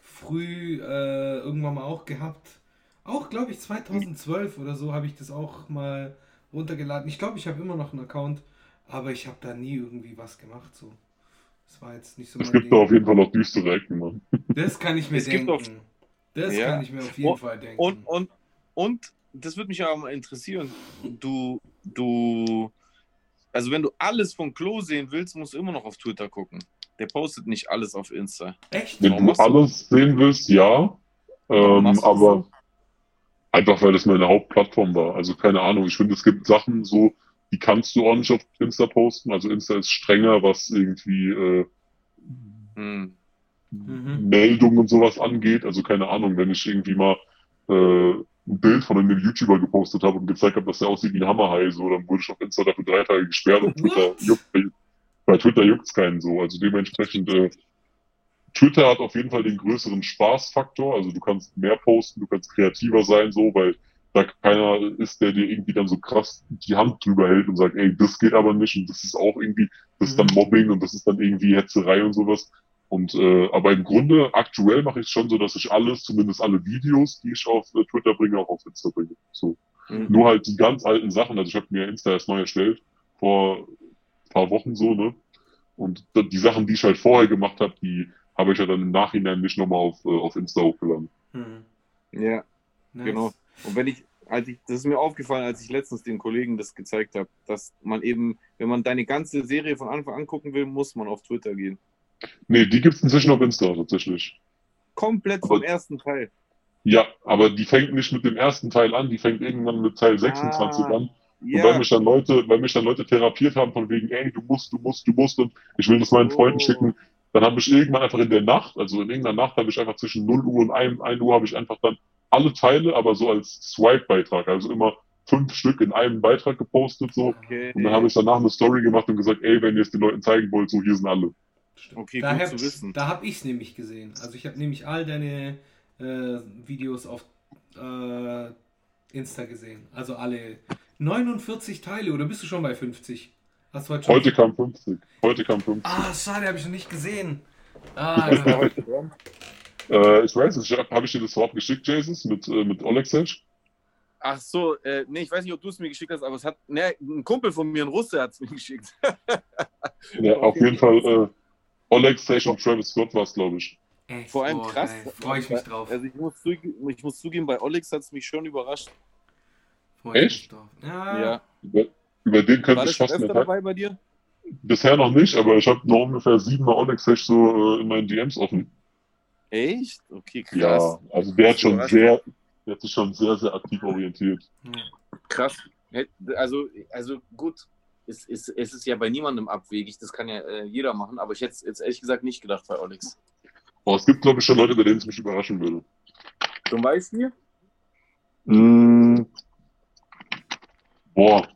Früh äh, irgendwann mal auch gehabt. Auch, glaube ich, 2012 oder so habe ich das auch mal runtergeladen. Ich glaube, ich habe immer noch einen Account, aber ich habe da nie irgendwie was gemacht. So. Das war jetzt nicht so Es gibt da auf jeden Fall noch düstere Ecken, Mann. Das kann ich mir Es gibt denken. auf- das Ja. kann ich mir auf jeden Und- Fall denken. Und, und, und das würde mich ja mal interessieren. Du, du, also wenn du alles von Klo sehen willst, musst du immer noch auf Twitter gucken. Der postet nicht alles auf Insta. Echt? Wenn du machst du- alles sehen willst, ja. Ähm, aber so? einfach weil das meine Hauptplattform war. Also keine Ahnung. Ich finde, es gibt Sachen so, die kannst du auch nicht auf Insta posten. Also Insta ist strenger, was irgendwie äh, Hm. Mhm. Meldungen und sowas angeht. Also keine Ahnung, wenn ich irgendwie mal äh, ein Bild von einem YouTuber gepostet habe und gezeigt habe, dass der aussieht wie ein Hammerhai, so, dann wurde ich auf Insta dafür drei Tage gesperrt und Twitter juckt, bei Twitter juckt's keinen so. Also dementsprechend, äh, Twitter hat auf jeden Fall den größeren Spaßfaktor. Also du kannst mehr posten, du kannst kreativer sein, so, weil da keiner ist, der dir irgendwie dann so krass die Hand drüber hält und sagt, ey, das geht aber nicht und das ist auch irgendwie, das ist dann Mhm. Mobbing und das ist dann irgendwie Hetzerei und sowas. Und äh, aber im Grunde aktuell mache ich es schon so, dass ich alles, zumindest alle Videos, die ich auf äh, Twitter bringe, auch auf Insta bringe. So. Hm. Nur halt die ganz alten Sachen. Also ich habe mir Insta erst neu erstellt vor ein paar Wochen so, ne? Und die Sachen, die ich halt vorher gemacht habe, die habe ich ja dann im Nachhinein nicht nochmal auf, äh, auf Insta hochgeladen. Hm. Ja, Nice. Genau. Und wenn ich, als ich, das ist mir aufgefallen, als ich letztens den Kollegen das gezeigt habe, dass man eben, wenn man deine ganze Serie von Anfang an gucken will, muss man auf Twitter gehen. Nee, die gibt's inzwischen auf Insta tatsächlich. Komplett Aber- vom ersten Teil. Ja, aber die fängt nicht mit dem ersten Teil an, die fängt irgendwann mit Teil 26 Ah, an. Und Ja, weil mich dann Leute, weil mich dann Leute therapiert haben von wegen, ey, du musst, du musst, du musst und ich will das meinen Freunden Oh. schicken, dann habe ich irgendwann einfach in der Nacht, also in irgendeiner Nacht habe ich einfach zwischen 0 Uhr und 1, 1 Uhr habe ich einfach dann alle Teile, aber so als Swipe-Beitrag, also immer fünf Stück in einem Beitrag gepostet so. okay. Und dann habe ich danach eine Story gemacht und gesagt, ey, wenn ihr es den Leuten zeigen wollt, so hier sind alle. Stimmt. Okay, da gut hab, zu wissen. Da habe ich es nämlich gesehen. Also ich habe nämlich all deine äh, Videos auf äh, Insta gesehen. Also alle 49 Teile oder bist du schon bei 50? Hast du heute schon? Heute kam 50. Heute kam 50. Ah, schade, habe ich noch nicht gesehen. Ah, Ich *laughs* weiß ja. Heute dran. Äh, ich weiß nicht, habe ich dir das vorab geschickt, Jesus, mit, äh, mit Olexech? Ach so, äh, nee, ich weiß nicht, ob du es mir geschickt hast, aber es hat, ne, ein Kumpel von mir, ein Russe, hat es mir geschickt. *laughs* Ja, auf jeden Fall, äh, Olexech und Travis Scott war es, glaube ich. Echt, Vor allem boah, krass. Freue ich mich drauf. Also ich muss, zuge ich muss zugeben, bei Olex hat es mich schon überrascht. Freu Echt? Ja, Ja. Über, über den könnte ich schon fast öfter mehr dabei bei dir? Bisher noch nicht, aber ich habe noch ungefähr siebenmal Olexech so äh, in meinen DMs offen. Echt? Okay, krass. Ja, also der hat schon sehr, der hat sich schon sehr, sehr aktiv orientiert. Krass. Also, also gut, es, es, es ist ja bei niemandem abwegig, das kann ja äh, jeder machen, aber ich hätte es jetzt ehrlich gesagt nicht gedacht bei Olex. Aber es gibt, glaube ich, schon Leute, bei denen es mich überraschen würde. Zum Beispiel? Mm, boah.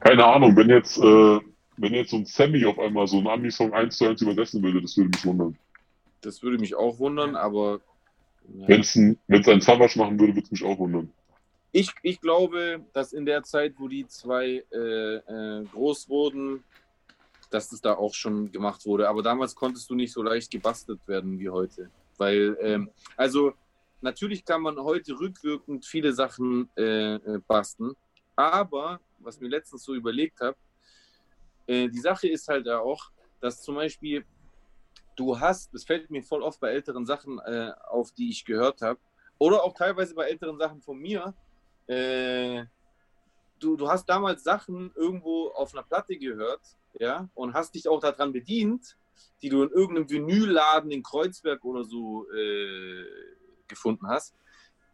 Keine Ahnung, wenn jetzt, äh, wenn jetzt so ein Sammy auf einmal so einen Ami-Song 1 zu 1 übersetzen würde, das würde mich wundern. Das würde mich auch wundern, aber ja. Wenn es ein, wenn's ein Savage machen würde, würde es mich auch wundern. Ich, ich glaube, dass in der Zeit, wo die zwei äh, äh, groß wurden, dass es da auch schon gemacht wurde. Aber damals konntest du nicht so leicht gebastelt werden wie heute. Weil, ähm, also natürlich kann man heute rückwirkend viele Sachen äh, äh basteln, aber was mir letztens so überlegt habe, äh, die Sache ist halt auch, dass zum Beispiel du hast, das fällt mir voll oft bei älteren Sachen äh, auf, die ich gehört habe, oder auch teilweise bei älteren Sachen von mir, äh, du, du hast damals Sachen irgendwo auf einer Platte gehört, ja, und hast dich auch daran bedient, die du in irgendeinem Vinylladen in Kreuzberg oder so äh, gefunden hast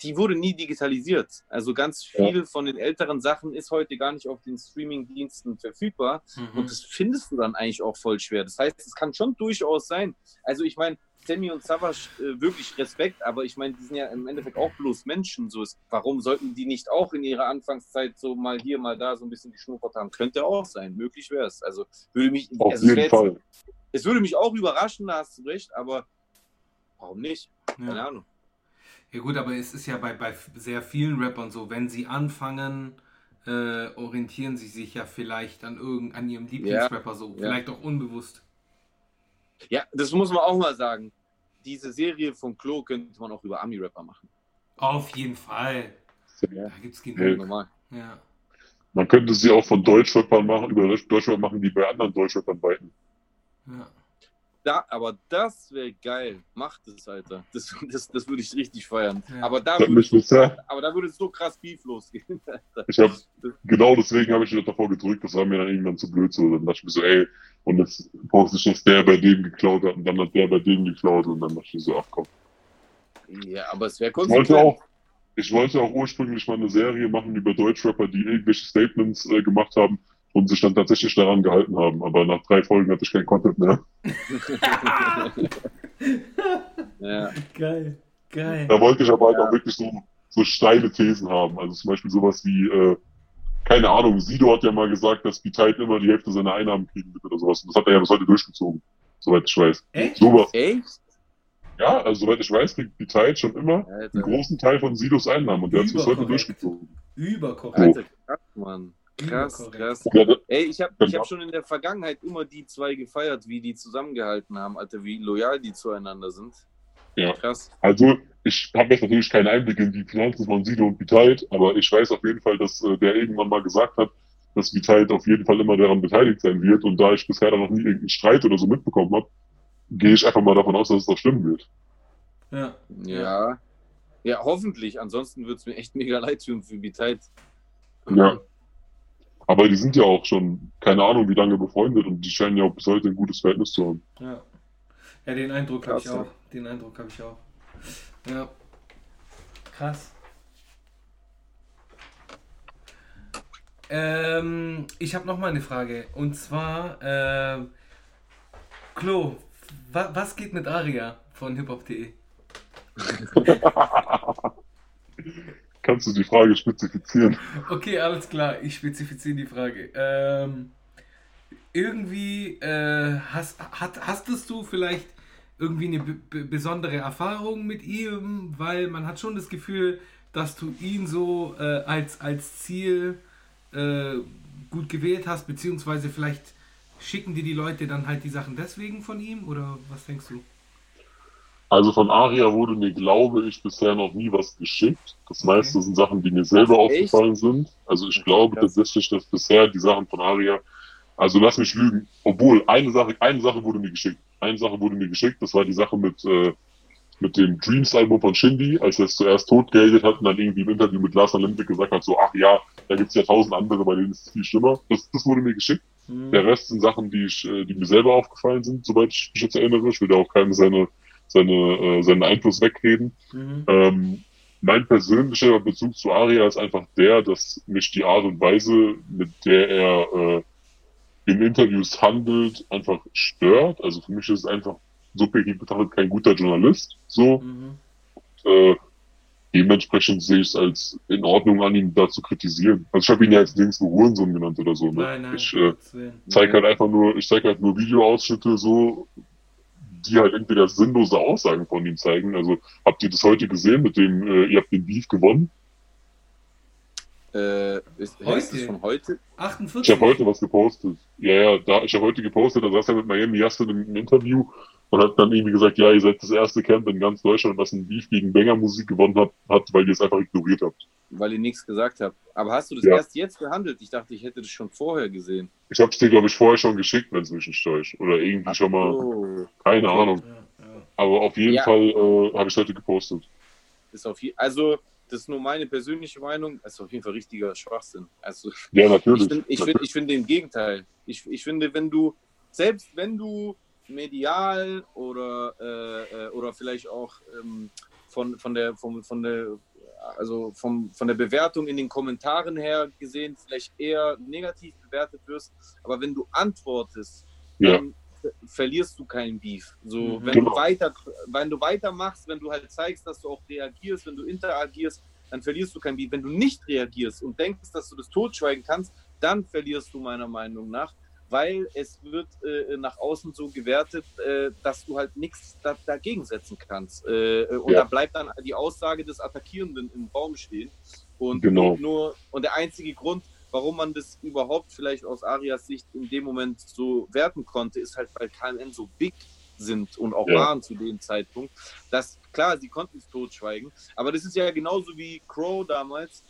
die wurde nie digitalisiert. Also ganz viel ja. von den älteren Sachen ist heute gar nicht auf den Streaming-Diensten verfügbar. Mhm. Und das findest du dann eigentlich auch voll schwer. Das heißt, es kann schon durchaus sein. Also ich meine, Sammy und Savage, äh, wirklich Respekt, aber ich meine, die sind ja im Endeffekt auch bloß Menschen. So ist, warum sollten die nicht auch in ihrer Anfangszeit so mal hier, mal da so ein bisschen geschnuppert haben? Könnte auch sein, möglich wäre es. Also würde mich. Auf also jeden Fall. Jetzt, es würde mich auch überraschen, da hast du recht, aber warum nicht? Keine ja. Ahnung. Ja gut, aber es ist ja bei, bei sehr vielen Rappern so, wenn sie anfangen, äh, orientieren sie sich ja vielleicht an irgend, an ihrem Lieblingsrapper so, ja. vielleicht auch unbewusst. Ja, das muss man auch mal sagen. Diese Serie von Klo könnte man auch über Ami-Rapper machen. Auf jeden Fall. Ja. Da gibt es genug. Ja. Man könnte sie auch von Deutschrappern machen, über Deutschrapper machen, die bei anderen Deutschrappern beiten. Ja da, aber das wäre geil. Macht es, Alter. Das, das, das würde ich richtig feiern. Ja. Aber, da würde so, aber da würde es so krass Beef losgehen. *laughs* Ich hab, genau deswegen habe ich mich davor gedrückt. Das war mir dann irgendwann zu blöd. So. Dann dachte ich mir so, ey, und jetzt brauchst du dass der bei dem geklaut hat und dann hat der bei dem geklaut und dann dachte ich mir so, ach komm. Ja, aber es wäre konsequent. Ich wollte, auch, ich wollte auch ursprünglich mal eine Serie machen über Deutschrapper, die irgendwelche Statements äh, gemacht haben und sich dann tatsächlich daran gehalten haben. Aber nach drei Folgen hatte ich kein Content mehr. ja. Geil, geil. Da wollte ich aber halt ja. auch wirklich so, so steile Thesen haben. Also zum Beispiel sowas wie, äh, keine Ahnung, Sido hat ja mal gesagt, dass B-Tide immer die Hälfte seiner Einnahmen kriegen wird oder sowas. Und das hat er ja bis heute durchgezogen, soweit ich weiß. Echt? Sowas. Echt? Ja, also soweit ich weiß, kriegt B-Tide schon immer Alter. einen großen Teil von Sidos Einnahmen und der hat es bis heute durchgezogen. Überkorrekt. Alter, krass, Mann. Krass, krass. Ey, ich habe ich hab schon in der Vergangenheit immer die zwei gefeiert, wie die zusammengehalten haben, Alter, wie loyal die zueinander sind. Ja. Krass. Also, ich habe jetzt natürlich keinen Einblick in die Finanzen von Sido und Vitalt, aber ich weiß auf jeden Fall, dass äh, der irgendwann mal gesagt hat, dass Vitalt auf jeden Fall immer daran beteiligt sein wird. Und da ich bisher dann noch nie irgendeinen Streit oder so mitbekommen habe, gehe ich einfach mal davon aus, dass es doch stimmen wird. Ja. Ja. Ja, hoffentlich. Ansonsten würde es mir echt mega leid tun für Vitalt. Ja. Aber die sind ja auch schon, keine Ahnung, wie lange befreundet und die scheinen ja auch bis heute ein gutes Verhältnis zu haben. Ja, ja den Eindruck habe ich auch. Den Eindruck habe ich auch. Ja. Krass. Ähm, ich habe noch mal eine Frage. Und zwar, äh, Klo, wa was geht mit Aria von hiphop.de? *laughs* Kannst du die Frage spezifizieren? Okay, alles klar, ich spezifiziere die Frage. Ähm, irgendwie äh, hast, hat, hastest du vielleicht irgendwie eine besondere Erfahrung mit ihm, weil man hat schon das Gefühl, dass du ihn so äh, als, als Ziel äh, gut gewählt hast, beziehungsweise vielleicht schicken dir die Leute dann halt die Sachen deswegen von ihm oder was denkst du? Also von Aria wurde mir, glaube ich, bisher noch nie was geschickt. Das meiste sind Sachen, die mir selber aufgefallen sind. Also ich glaube tatsächlich, dass bisher die Sachen von Aria, also lass mich lügen, obwohl eine Sache, eine Sache wurde mir geschickt. Eine Sache wurde mir geschickt, das war die Sache mit, äh, mit dem Dreams-Album von Shindy, als er es zuerst tot gehatet hat und dann irgendwie im Interview mit Lars Olympic gesagt hat, so, ach ja, da gibt's ja tausend andere, bei denen ist es viel schlimmer. Das, das wurde mir geschickt. Mhm. Der Rest sind Sachen, die ich, äh, die mir selber aufgefallen sind, soweit ich mich jetzt erinnere. Ich will da auch keinem seine seine, äh, seinen Einfluss wegreden. Mhm. Ähm, mein persönlicher Bezug zu Aria ist einfach der, dass mich die Art und Weise, mit der er äh, in Interviews handelt, einfach stört. Also für mich ist es einfach subjektiv betrachtet kein guter Journalist. So. Mhm. Und, äh, dementsprechend sehe ich es als in Ordnung an, ihn da zu kritisieren. Also ich habe ihn ja jetzt nirgendwo Hurensohn genannt oder so. Ne? Nein, nein, ich äh, zeige halt einfach nur, ich zeige halt nur Videoausschnitte so die halt entweder sinnlose Aussagen von ihm zeigen. Also habt ihr das heute gesehen mit dem, äh, ihr habt den Beef gewonnen? Äh, ist, Heute? ist das von heute? 48. Ich habe heute was gepostet. Ja, ja, da, ich habe heute gepostet, da saß er mit Miami Yassin im Interview und hat dann irgendwie gesagt, ja, ihr seid das erste Camp in ganz Deutschland, was ein Beef gegen Banger-Musik gewonnen hat, hat, weil ihr es einfach ignoriert habt. Weil ihr nichts gesagt habt. Aber hast du das Ja. erst jetzt behandelt? Ich dachte, ich hätte das schon vorher gesehen. Ich habe es dir, glaube ich, vorher schon geschickt, wenn es mich nicht täuscht. Oder irgendwie schon mal, Oh, keine okay. Ahnung. Ja, ja. Aber auf jeden. Fall äh, habe ich heute gepostet. ist auf je also, das ist nur meine persönliche Meinung. Das ist auf jeden Fall richtiger Schwachsinn. Also, Ja, natürlich. Ich finde ich find, ich find im Gegenteil. Ich, ich finde, wenn du, selbst wenn du medial oder, äh, äh, oder vielleicht auch ähm, von, von, der, vom, von, der, also vom, von der Bewertung in den Kommentaren her gesehen, vielleicht eher negativ bewertet wirst, aber wenn du antwortest, Ja. dann ver- verlierst du keinen Beef. So, Mhm. wenn, Genau. du weiter, wenn du weitermachst, wenn du halt zeigst, dass du auch reagierst, wenn du interagierst, dann verlierst du kein Beef. Wenn du nicht reagierst und denkst, dass du das totschweigen kannst, dann verlierst du meiner Meinung nach, weil es wird äh, nach außen so gewertet, äh, dass du halt nichts da, dagegen setzen kannst. Äh, und Ja. da bleibt dann die Aussage des Attackierenden im Baum stehen. Und Genau. nur und der einzige Grund, warum man das überhaupt vielleicht aus Arias Sicht in dem Moment so werten konnte, ist halt, weil KMN so big sind und auch Ja. waren zu dem Zeitpunkt, dass klar, sie konnten es totschweigen, aber das ist ja genauso wie Crow damals,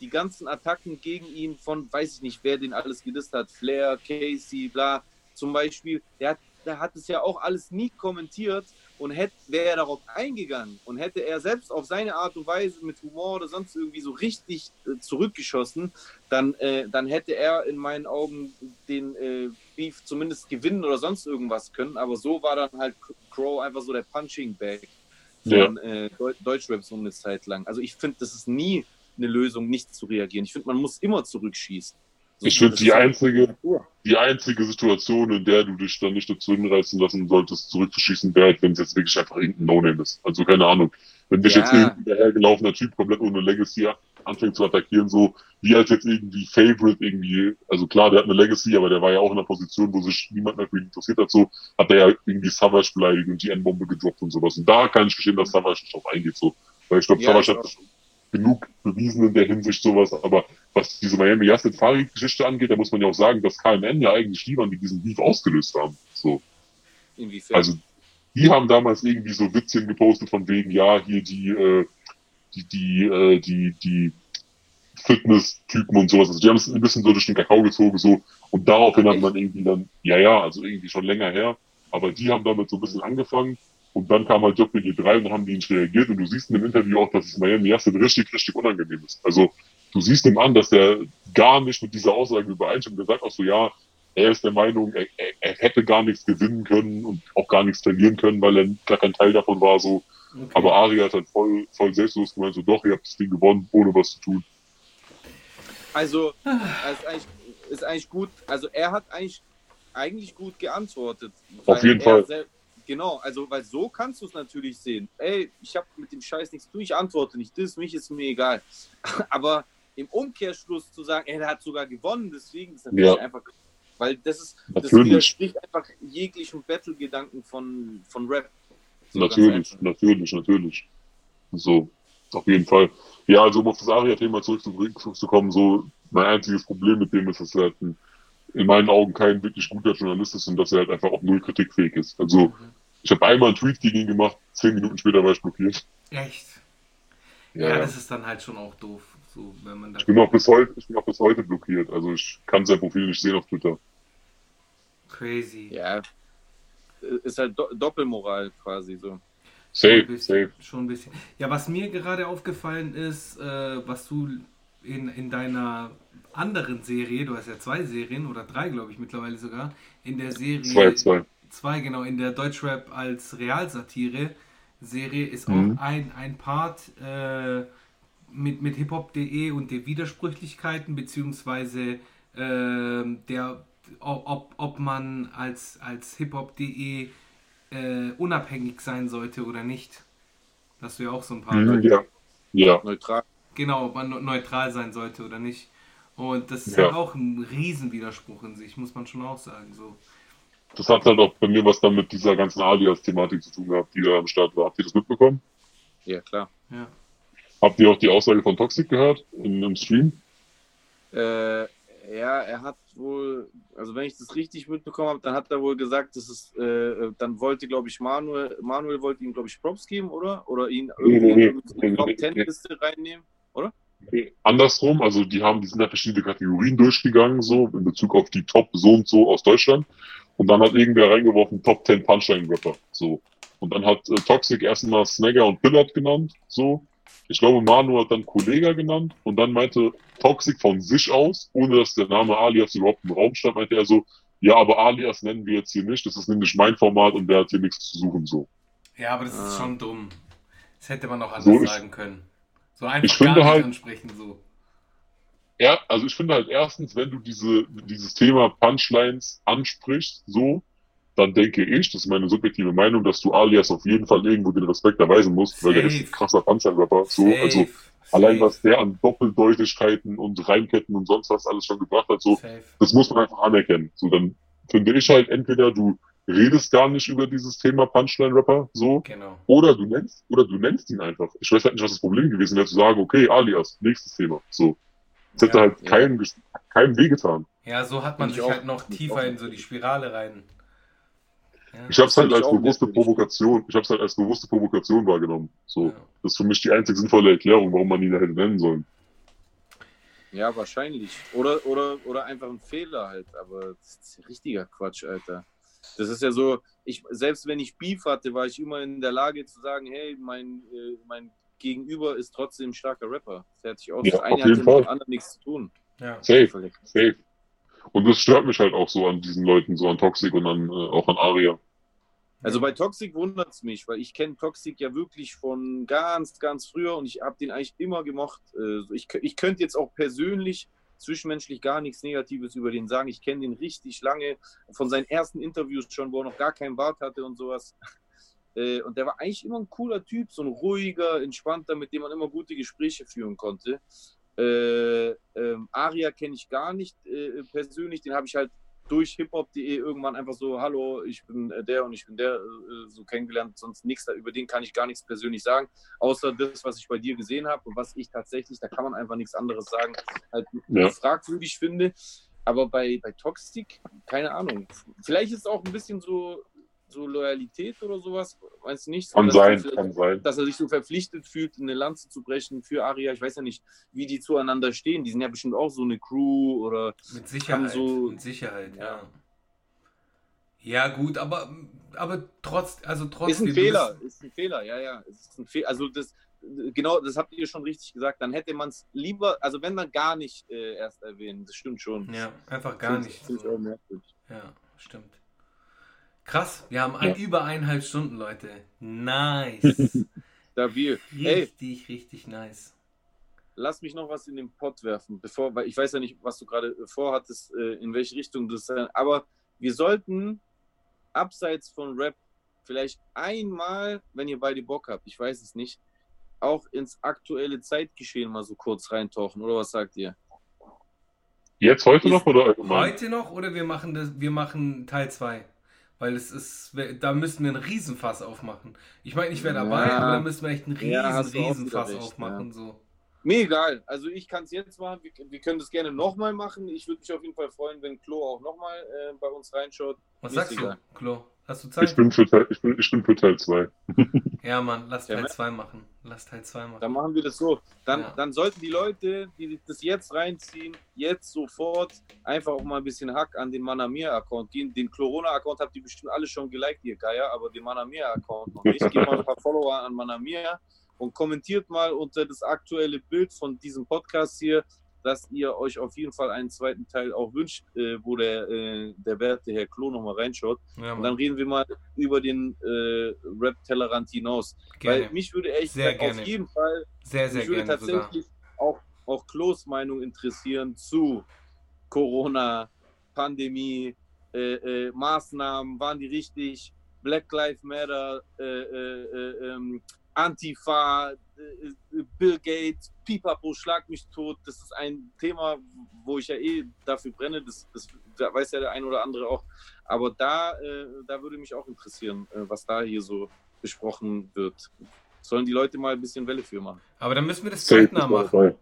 die ganzen Attacken gegen ihn von, weiß ich nicht, wer den alles gedisst hat, Flair, Casey, bla, zum Beispiel, der hat, der hat es ja auch alles nie kommentiert und hätte, wäre er darauf eingegangen und hätte er selbst auf seine Art und Weise mit Humor oder sonst irgendwie so richtig äh, zurückgeschossen, dann, äh, dann hätte er in meinen Augen den äh, Beef zumindest gewinnen oder sonst irgendwas können. Aber so war dann halt Crow einfach so der Punching Bag von äh, Deu Deutschrap so eine Zeit lang. Also ich finde, das ist nie eine Lösung, nicht zu reagieren. Ich finde, man muss immer zurückschießen. So, Ich finde, das die halt einzige, die einzige Situation, in der du dich dann nicht dazu hinreißen lassen solltest, zurückzuschießen, wäre halt, wenn es jetzt wirklich einfach irgendein No-Name ist. Also keine Ahnung. Wenn dich Ja. jetzt irgendein dahergelaufener Typ komplett ohne Legacy anfängt zu attackieren, so wie als jetzt irgendwie Favorite irgendwie, also klar, der hat eine Legacy, aber der war ja auch in einer Position, wo sich niemand mehr für ihn interessiert hat, so hat er ja irgendwie Savage beleidigt und die N-Bombe gedroppt und sowas. Und da kann ich verstehen, dass Savage nicht drauf eingeht, so. Weil ich glaube, Ja, Savage hat auch. schon genug bewiesen in der Hinsicht sowas, aber was diese Miami Yassin Farid Geschichte angeht, da muss man ja auch sagen, dass KMN ja eigentlich die waren, die diesen Beef ausgelöst haben. So. Inwiefern? Also, die haben damals irgendwie so Witzchen gepostet von wegen, ja, hier die, äh, die, die, äh, die, die Fitness-Typen und sowas. Also, die haben es ein bisschen so durch den Kakao gezogen, so. Und daraufhin hat man irgendwie dann, ja, ja, also irgendwie schon länger her. Aber die haben damit so ein bisschen angefangen. Und dann kam halt JPG3 und dann haben die nicht reagiert. Und du siehst in dem Interview auch, dass es Miami Yassin richtig, richtig unangenehm ist. Also, du siehst ihm an, dass er gar nicht mit dieser Aussage übereinstimmt. Er sagt auch so, ja, er ist der Meinung, er, er, er hätte gar nichts gewinnen können und auch gar nichts verlieren können, weil er gar kein Teil davon war, so. Okay. Aber Ari hat halt voll, voll selbstlos gemeint, so doch, ihr habt das Ding gewonnen, ohne was zu tun. Also, es *sighs* ist eigentlich, ist eigentlich gut. Also, er hat eigentlich, eigentlich gut geantwortet. Auf jeden Fall. Genau, also, weil so kannst du es natürlich sehen. Ey, ich habe mit dem Scheiß nichts zu tun, ich antworte nicht, das, mich ist mir egal. *laughs* Aber im Umkehrschluss zu sagen, ey, der hat sogar gewonnen, deswegen ist natürlich Ja. einfach, weil das ist, das Natürlich. widerspricht einfach jeglichen Battle-Gedanken von, von Rap. So Natürlich, natürlich, natürlich. So, auf jeden Fall. Ja, also um auf das Aria-Thema zurückzukommen, so mein einziges Problem mit dem ist, dass er halt ein, in meinen Augen kein wirklich guter Journalist ist und dass er halt einfach auch null kritikfähig ist. Also ich habe einmal einen Tweet gegen ihn gemacht, zehn Minuten später war ich blockiert. Echt? Ja, das ist dann halt schon auch doof, so wenn man da. Ich bin auch bis heute, ich bin auch bis heute blockiert. Also ich kann sein Profil nicht sehen auf Twitter. Crazy. Ja, ist halt Do Doppelmoral quasi so. Schon ein Safe, bisschen, safe. Schon ein bisschen. Ja, was mir gerade aufgefallen ist, äh, was du in, in deiner anderen Serie, du hast ja zwei Serien oder drei, glaube ich, mittlerweile sogar, in der Serie. Zwei, zwei. Zwei, genau, in der Deutschrap als Realsatire Serie ist Mhm. auch ein, ein Part äh, mit, mit hiphop.de und den Widersprüchlichkeiten, beziehungsweise ähm, der, ob, ob man als, als hiphop.de äh, unabhängig sein sollte oder nicht. Hast du ja auch so ein paar. Mhm, ja. Ja, Neutral. Genau, ob man neu- neutral sein sollte oder nicht. Und das ist Ja. halt auch ein Riesenwiderspruch in sich, muss man schon auch sagen. So. Das hat halt auch bei mir was dann mit dieser ganzen Alias-Thematik zu tun gehabt, die da am Start war. Habt ihr das mitbekommen? Ja, klar. Ja. Habt ihr auch die Aussage von Toxic gehört in, im Stream? Äh, ja, er hat wohl, also wenn ich das richtig mitbekommen habe, dann hat er wohl gesagt, dass es, äh, dann wollte, glaube ich, Manuel, Manuel wollte ihm, glaube ich, Props geben, oder? Oder ihn irgendwie Nee, in nee, die Top nee, 10 nee. Liste reinnehmen, oder? Andersrum, also die haben, die sind da verschiedene Kategorien durchgegangen, so in Bezug auf die Top so und so aus Deutschland. Und dann hat irgendwer reingeworfen Top 10 Punchline-Rapper. So. Und dann hat äh, Toxic erstmal Snagger und Pillard genannt. So. Ich glaube, Manu hat dann Kollega genannt und dann meinte Toxic von sich aus, ohne dass der Name Alias überhaupt im Raum stand, meinte er so, ja, aber Alias nennen wir jetzt hier nicht, das ist nämlich mein Format und der hat hier nichts zu suchen. So. Ja, aber das ist Ah. schon dumm. Das hätte man auch anders So, ich- sagen können. So einfach Ich finde halt- ansprechen, so. Ja, also ich finde halt erstens, wenn du diese, dieses Thema Punchlines ansprichst, so, dann denke ich, das ist meine subjektive Meinung, dass du Alias auf jeden Fall irgendwo den Respekt erweisen musst, weil der ist ein Safe. krasser Punchline-Rapper. So, Safe. also allein was der an Doppeldeutigkeiten und Reimketten und sonst was alles schon gebracht hat, so, Safe. das muss man einfach anerkennen. So, dann finde ich halt entweder du redest gar nicht über dieses Thema Punchline-Rapper, so, Genau. oder du nennst, oder du nennst ihn einfach. Ich weiß halt nicht, was das Problem gewesen wäre, zu sagen, okay, Alias, nächstes Thema. So. Das hätte Ja, halt ja. keinem, keinem wehgetan. Ja, so hat man sich auch- halt noch tiefer in so die Spirale rein. Ja. Ich habe es halt als bewusste. Provokation, ich habe es halt als bewusste Provokation wahrgenommen. So. Ja. Das ist für mich die einzig sinnvolle Erklärung, warum man ihn hätte nennen sollen. Ja, wahrscheinlich. Oder, oder, oder einfach ein Fehler halt. Aber das ist ja richtiger Quatsch, Alter. Das ist ja so, ich, selbst wenn ich Beef hatte, war ich immer in der Lage zu sagen, hey, mein, äh, mein Gegenüber ist trotzdem ein starker Rapper. Fertig aus. Ja, das auf eine hat jeden ja mit dem Fall. anderen nichts zu tun. Ja. Safe, safe. Und das stört mich halt auch so an diesen Leuten, so an Toxic und an, äh, auch an Aria. Also bei Toxic wundert es mich, weil ich kenne Toxic ja wirklich von ganz, ganz früher und ich habe den eigentlich immer gemocht. Äh, Ich, ich könnte jetzt auch persönlich, zwischenmenschlich gar nichts Negatives über den sagen. Ich kenne den richtig lange, von seinen ersten Interviews schon, wo er noch gar keinen Bart hatte und sowas. Äh, Und der war eigentlich immer ein cooler Typ, so ein ruhiger, entspannter, mit dem man immer gute Gespräche führen konnte. Äh, ähm, Aria kenne ich gar nicht äh, persönlich, den habe ich halt durch hiphop.de irgendwann einfach so, hallo, ich bin äh, der und ich bin der, so kennengelernt, sonst nichts, über den kann ich gar nichts persönlich sagen, außer das, was ich bei dir gesehen habe und was ich tatsächlich, da kann man einfach nichts anderes sagen, halt Ja. fragwürdig finde. Aber bei, bei Toxic, keine Ahnung, vielleicht ist es auch ein bisschen so, so Loyalität oder sowas, weiß nicht. Kann dass sein, er kann sein. Dass er sich so verpflichtet fühlt, eine Lanze zu brechen für Aria. Ich weiß ja nicht, wie die zueinander stehen. Die sind ja bestimmt auch so eine Crew oder Mit Sicherheit. so- mit Sicherheit, ja. Ja. Gut, aber, aber trotz, also trotzdem. Ist ein du Fehler, ist ein Fehler, ja, ja. Es ist ein Fehler. Also das, genau, das habt ihr schon richtig gesagt. Dann hätte man es lieber, also wenn dann gar nicht äh, erst erwähnen, das stimmt schon. Ja, einfach gar Find- nicht. So. auch merkwürdig. Ja, stimmt. Krass, wir haben ein, Ja. über eineinhalb Stunden, Leute. *laughs* Nice. Stabil. Ey, richtig, richtig nice. lass mich noch was in den Pott werfen, bevor, weil ich weiß ja nicht, was du gerade äh, vorhattest, äh, in welche Richtung das sein. Aber wir sollten abseits von Rap vielleicht einmal, wenn ihr beide Bock habt, ich weiß es nicht, auch ins aktuelle Zeitgeschehen mal so kurz reintauchen. Oder was sagt ihr? Jetzt heute Ist- noch oder allgemein? Heute noch oder wir machen das, wir machen Teil 2? Weil es ist, da müssten wir einen Riesenfass aufmachen. Ich meine, ich wäre dabei, Ja. aber da müssten wir echt einen riesen, Ja, Riesenfass recht, aufmachen. So. Mir egal. Also ich kann es jetzt machen. Wir, wir können das gerne nochmal machen. Ich würde mich auf jeden Fall freuen, wenn Klo auch nochmal äh, bei uns reinschaut. Was Mir sagst du. Klo? Hast du Zeit? Ich bin für Teil, ich bin, ich bin für Teil 2. *laughs* Ja, Mann, lass Ja, Teil ne? 2 machen. Lass Teil 2 machen. Dann machen wir das so. Dann, Ja. dann sollten die Leute, die das jetzt reinziehen, jetzt sofort einfach auch mal ein bisschen Hack an den Manamir-Account gehen. Den Corona-Account habt ihr bestimmt alle schon geliked, ihr Geier, aber den Manamir-Account noch nicht. Gebt mal ein paar Follower an Manamir und kommentiert mal unter das aktuelle Bild von diesem Podcast hier, dass ihr euch auf jeden Fall einen zweiten Teil auch wünscht, äh, wo der, äh, der werte Herr Klo nochmal reinschaut. Ja, Und dann reden wir mal über den äh, Rap-Tellerrand hinaus. gerne. Weil mich würde echt Sehr auf gerne. jeden Fall sehr, sehr mich würde gerne sogar. tatsächlich auch, auch Klos Meinung interessieren zu Corona, Pandemie, äh, äh, Maßnahmen, waren die richtig? Black Lives Matter, äh, äh, äh, ähm, Antifa, Bill Gates, Pipapo, Schlag mich tot. Das ist ein Thema, wo ich ja eh dafür brenne. Das, das weiß ja der ein oder andere auch. Aber da, äh, da würde mich auch interessieren, äh, was da hier so besprochen wird. Sollen die Leute mal ein bisschen Welle für machen. Aber dann müssen wir das zeitnah machen.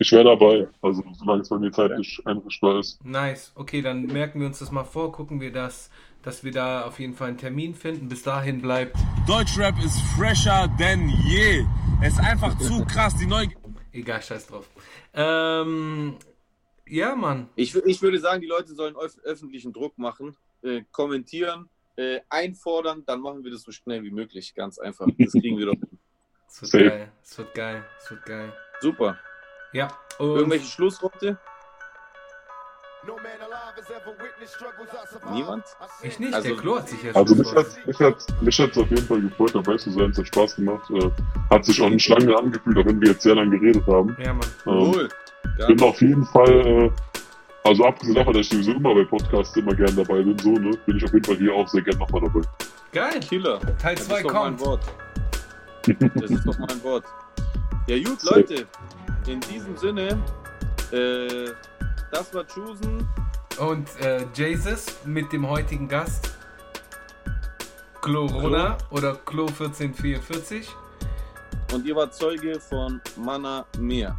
Ich wäre dabei, also solange es bei mir zeitlich einrichtbar ist. Nice. Okay, dann merken wir uns das mal vor, gucken wir das, dass wir da auf jeden Fall einen Termin finden. Bis dahin bleibt. Deutschrap ist fresher denn je. Es ist einfach zu *laughs* krass, die neue. Egal, scheiß drauf. Ähm, ja, Mann. Ich, ich würde sagen, die Leute sollen öf öffentlichen Druck machen, äh, kommentieren, äh, einfordern, dann machen wir das so schnell wie möglich. Ganz einfach. Das kriegen wir doch hin. *laughs* Es wird geil. Es wird geil. Es wird geil. Super. Ja. Und Irgendwelche Schlussworte? No man alive has ever witnessed struggles I survived. Niemand? Ich nicht. Also- der Klo hat sich ja Also mich hat mich hat mich hat's auf jeden Fall gefreut, dabei zu sein. Es hat Spaß gemacht. Äh, hat sich auch nicht lange angefühlt, auch wenn wir jetzt sehr lange geredet haben. Ja, Mann. Ähm, Wohl. bin auf jeden Fall, äh, also abgesehen davon, dass ich sowieso immer bei Podcasts immer gern dabei bin, so, ne, bin ich auf jeden Fall hier auch sehr gern nochmal dabei. Geil. Killer. Teil Das 2 ist doch mein kommt. Wort. *laughs* Das ist doch mein Wort. Ja gut, Safe. Leute. In diesem Sinne, äh, das war Choosen. Und äh, Jesus mit dem heutigen Gast. Chlorona oder Klo 1444. Und ihr wart Zeuge von Mana Meer.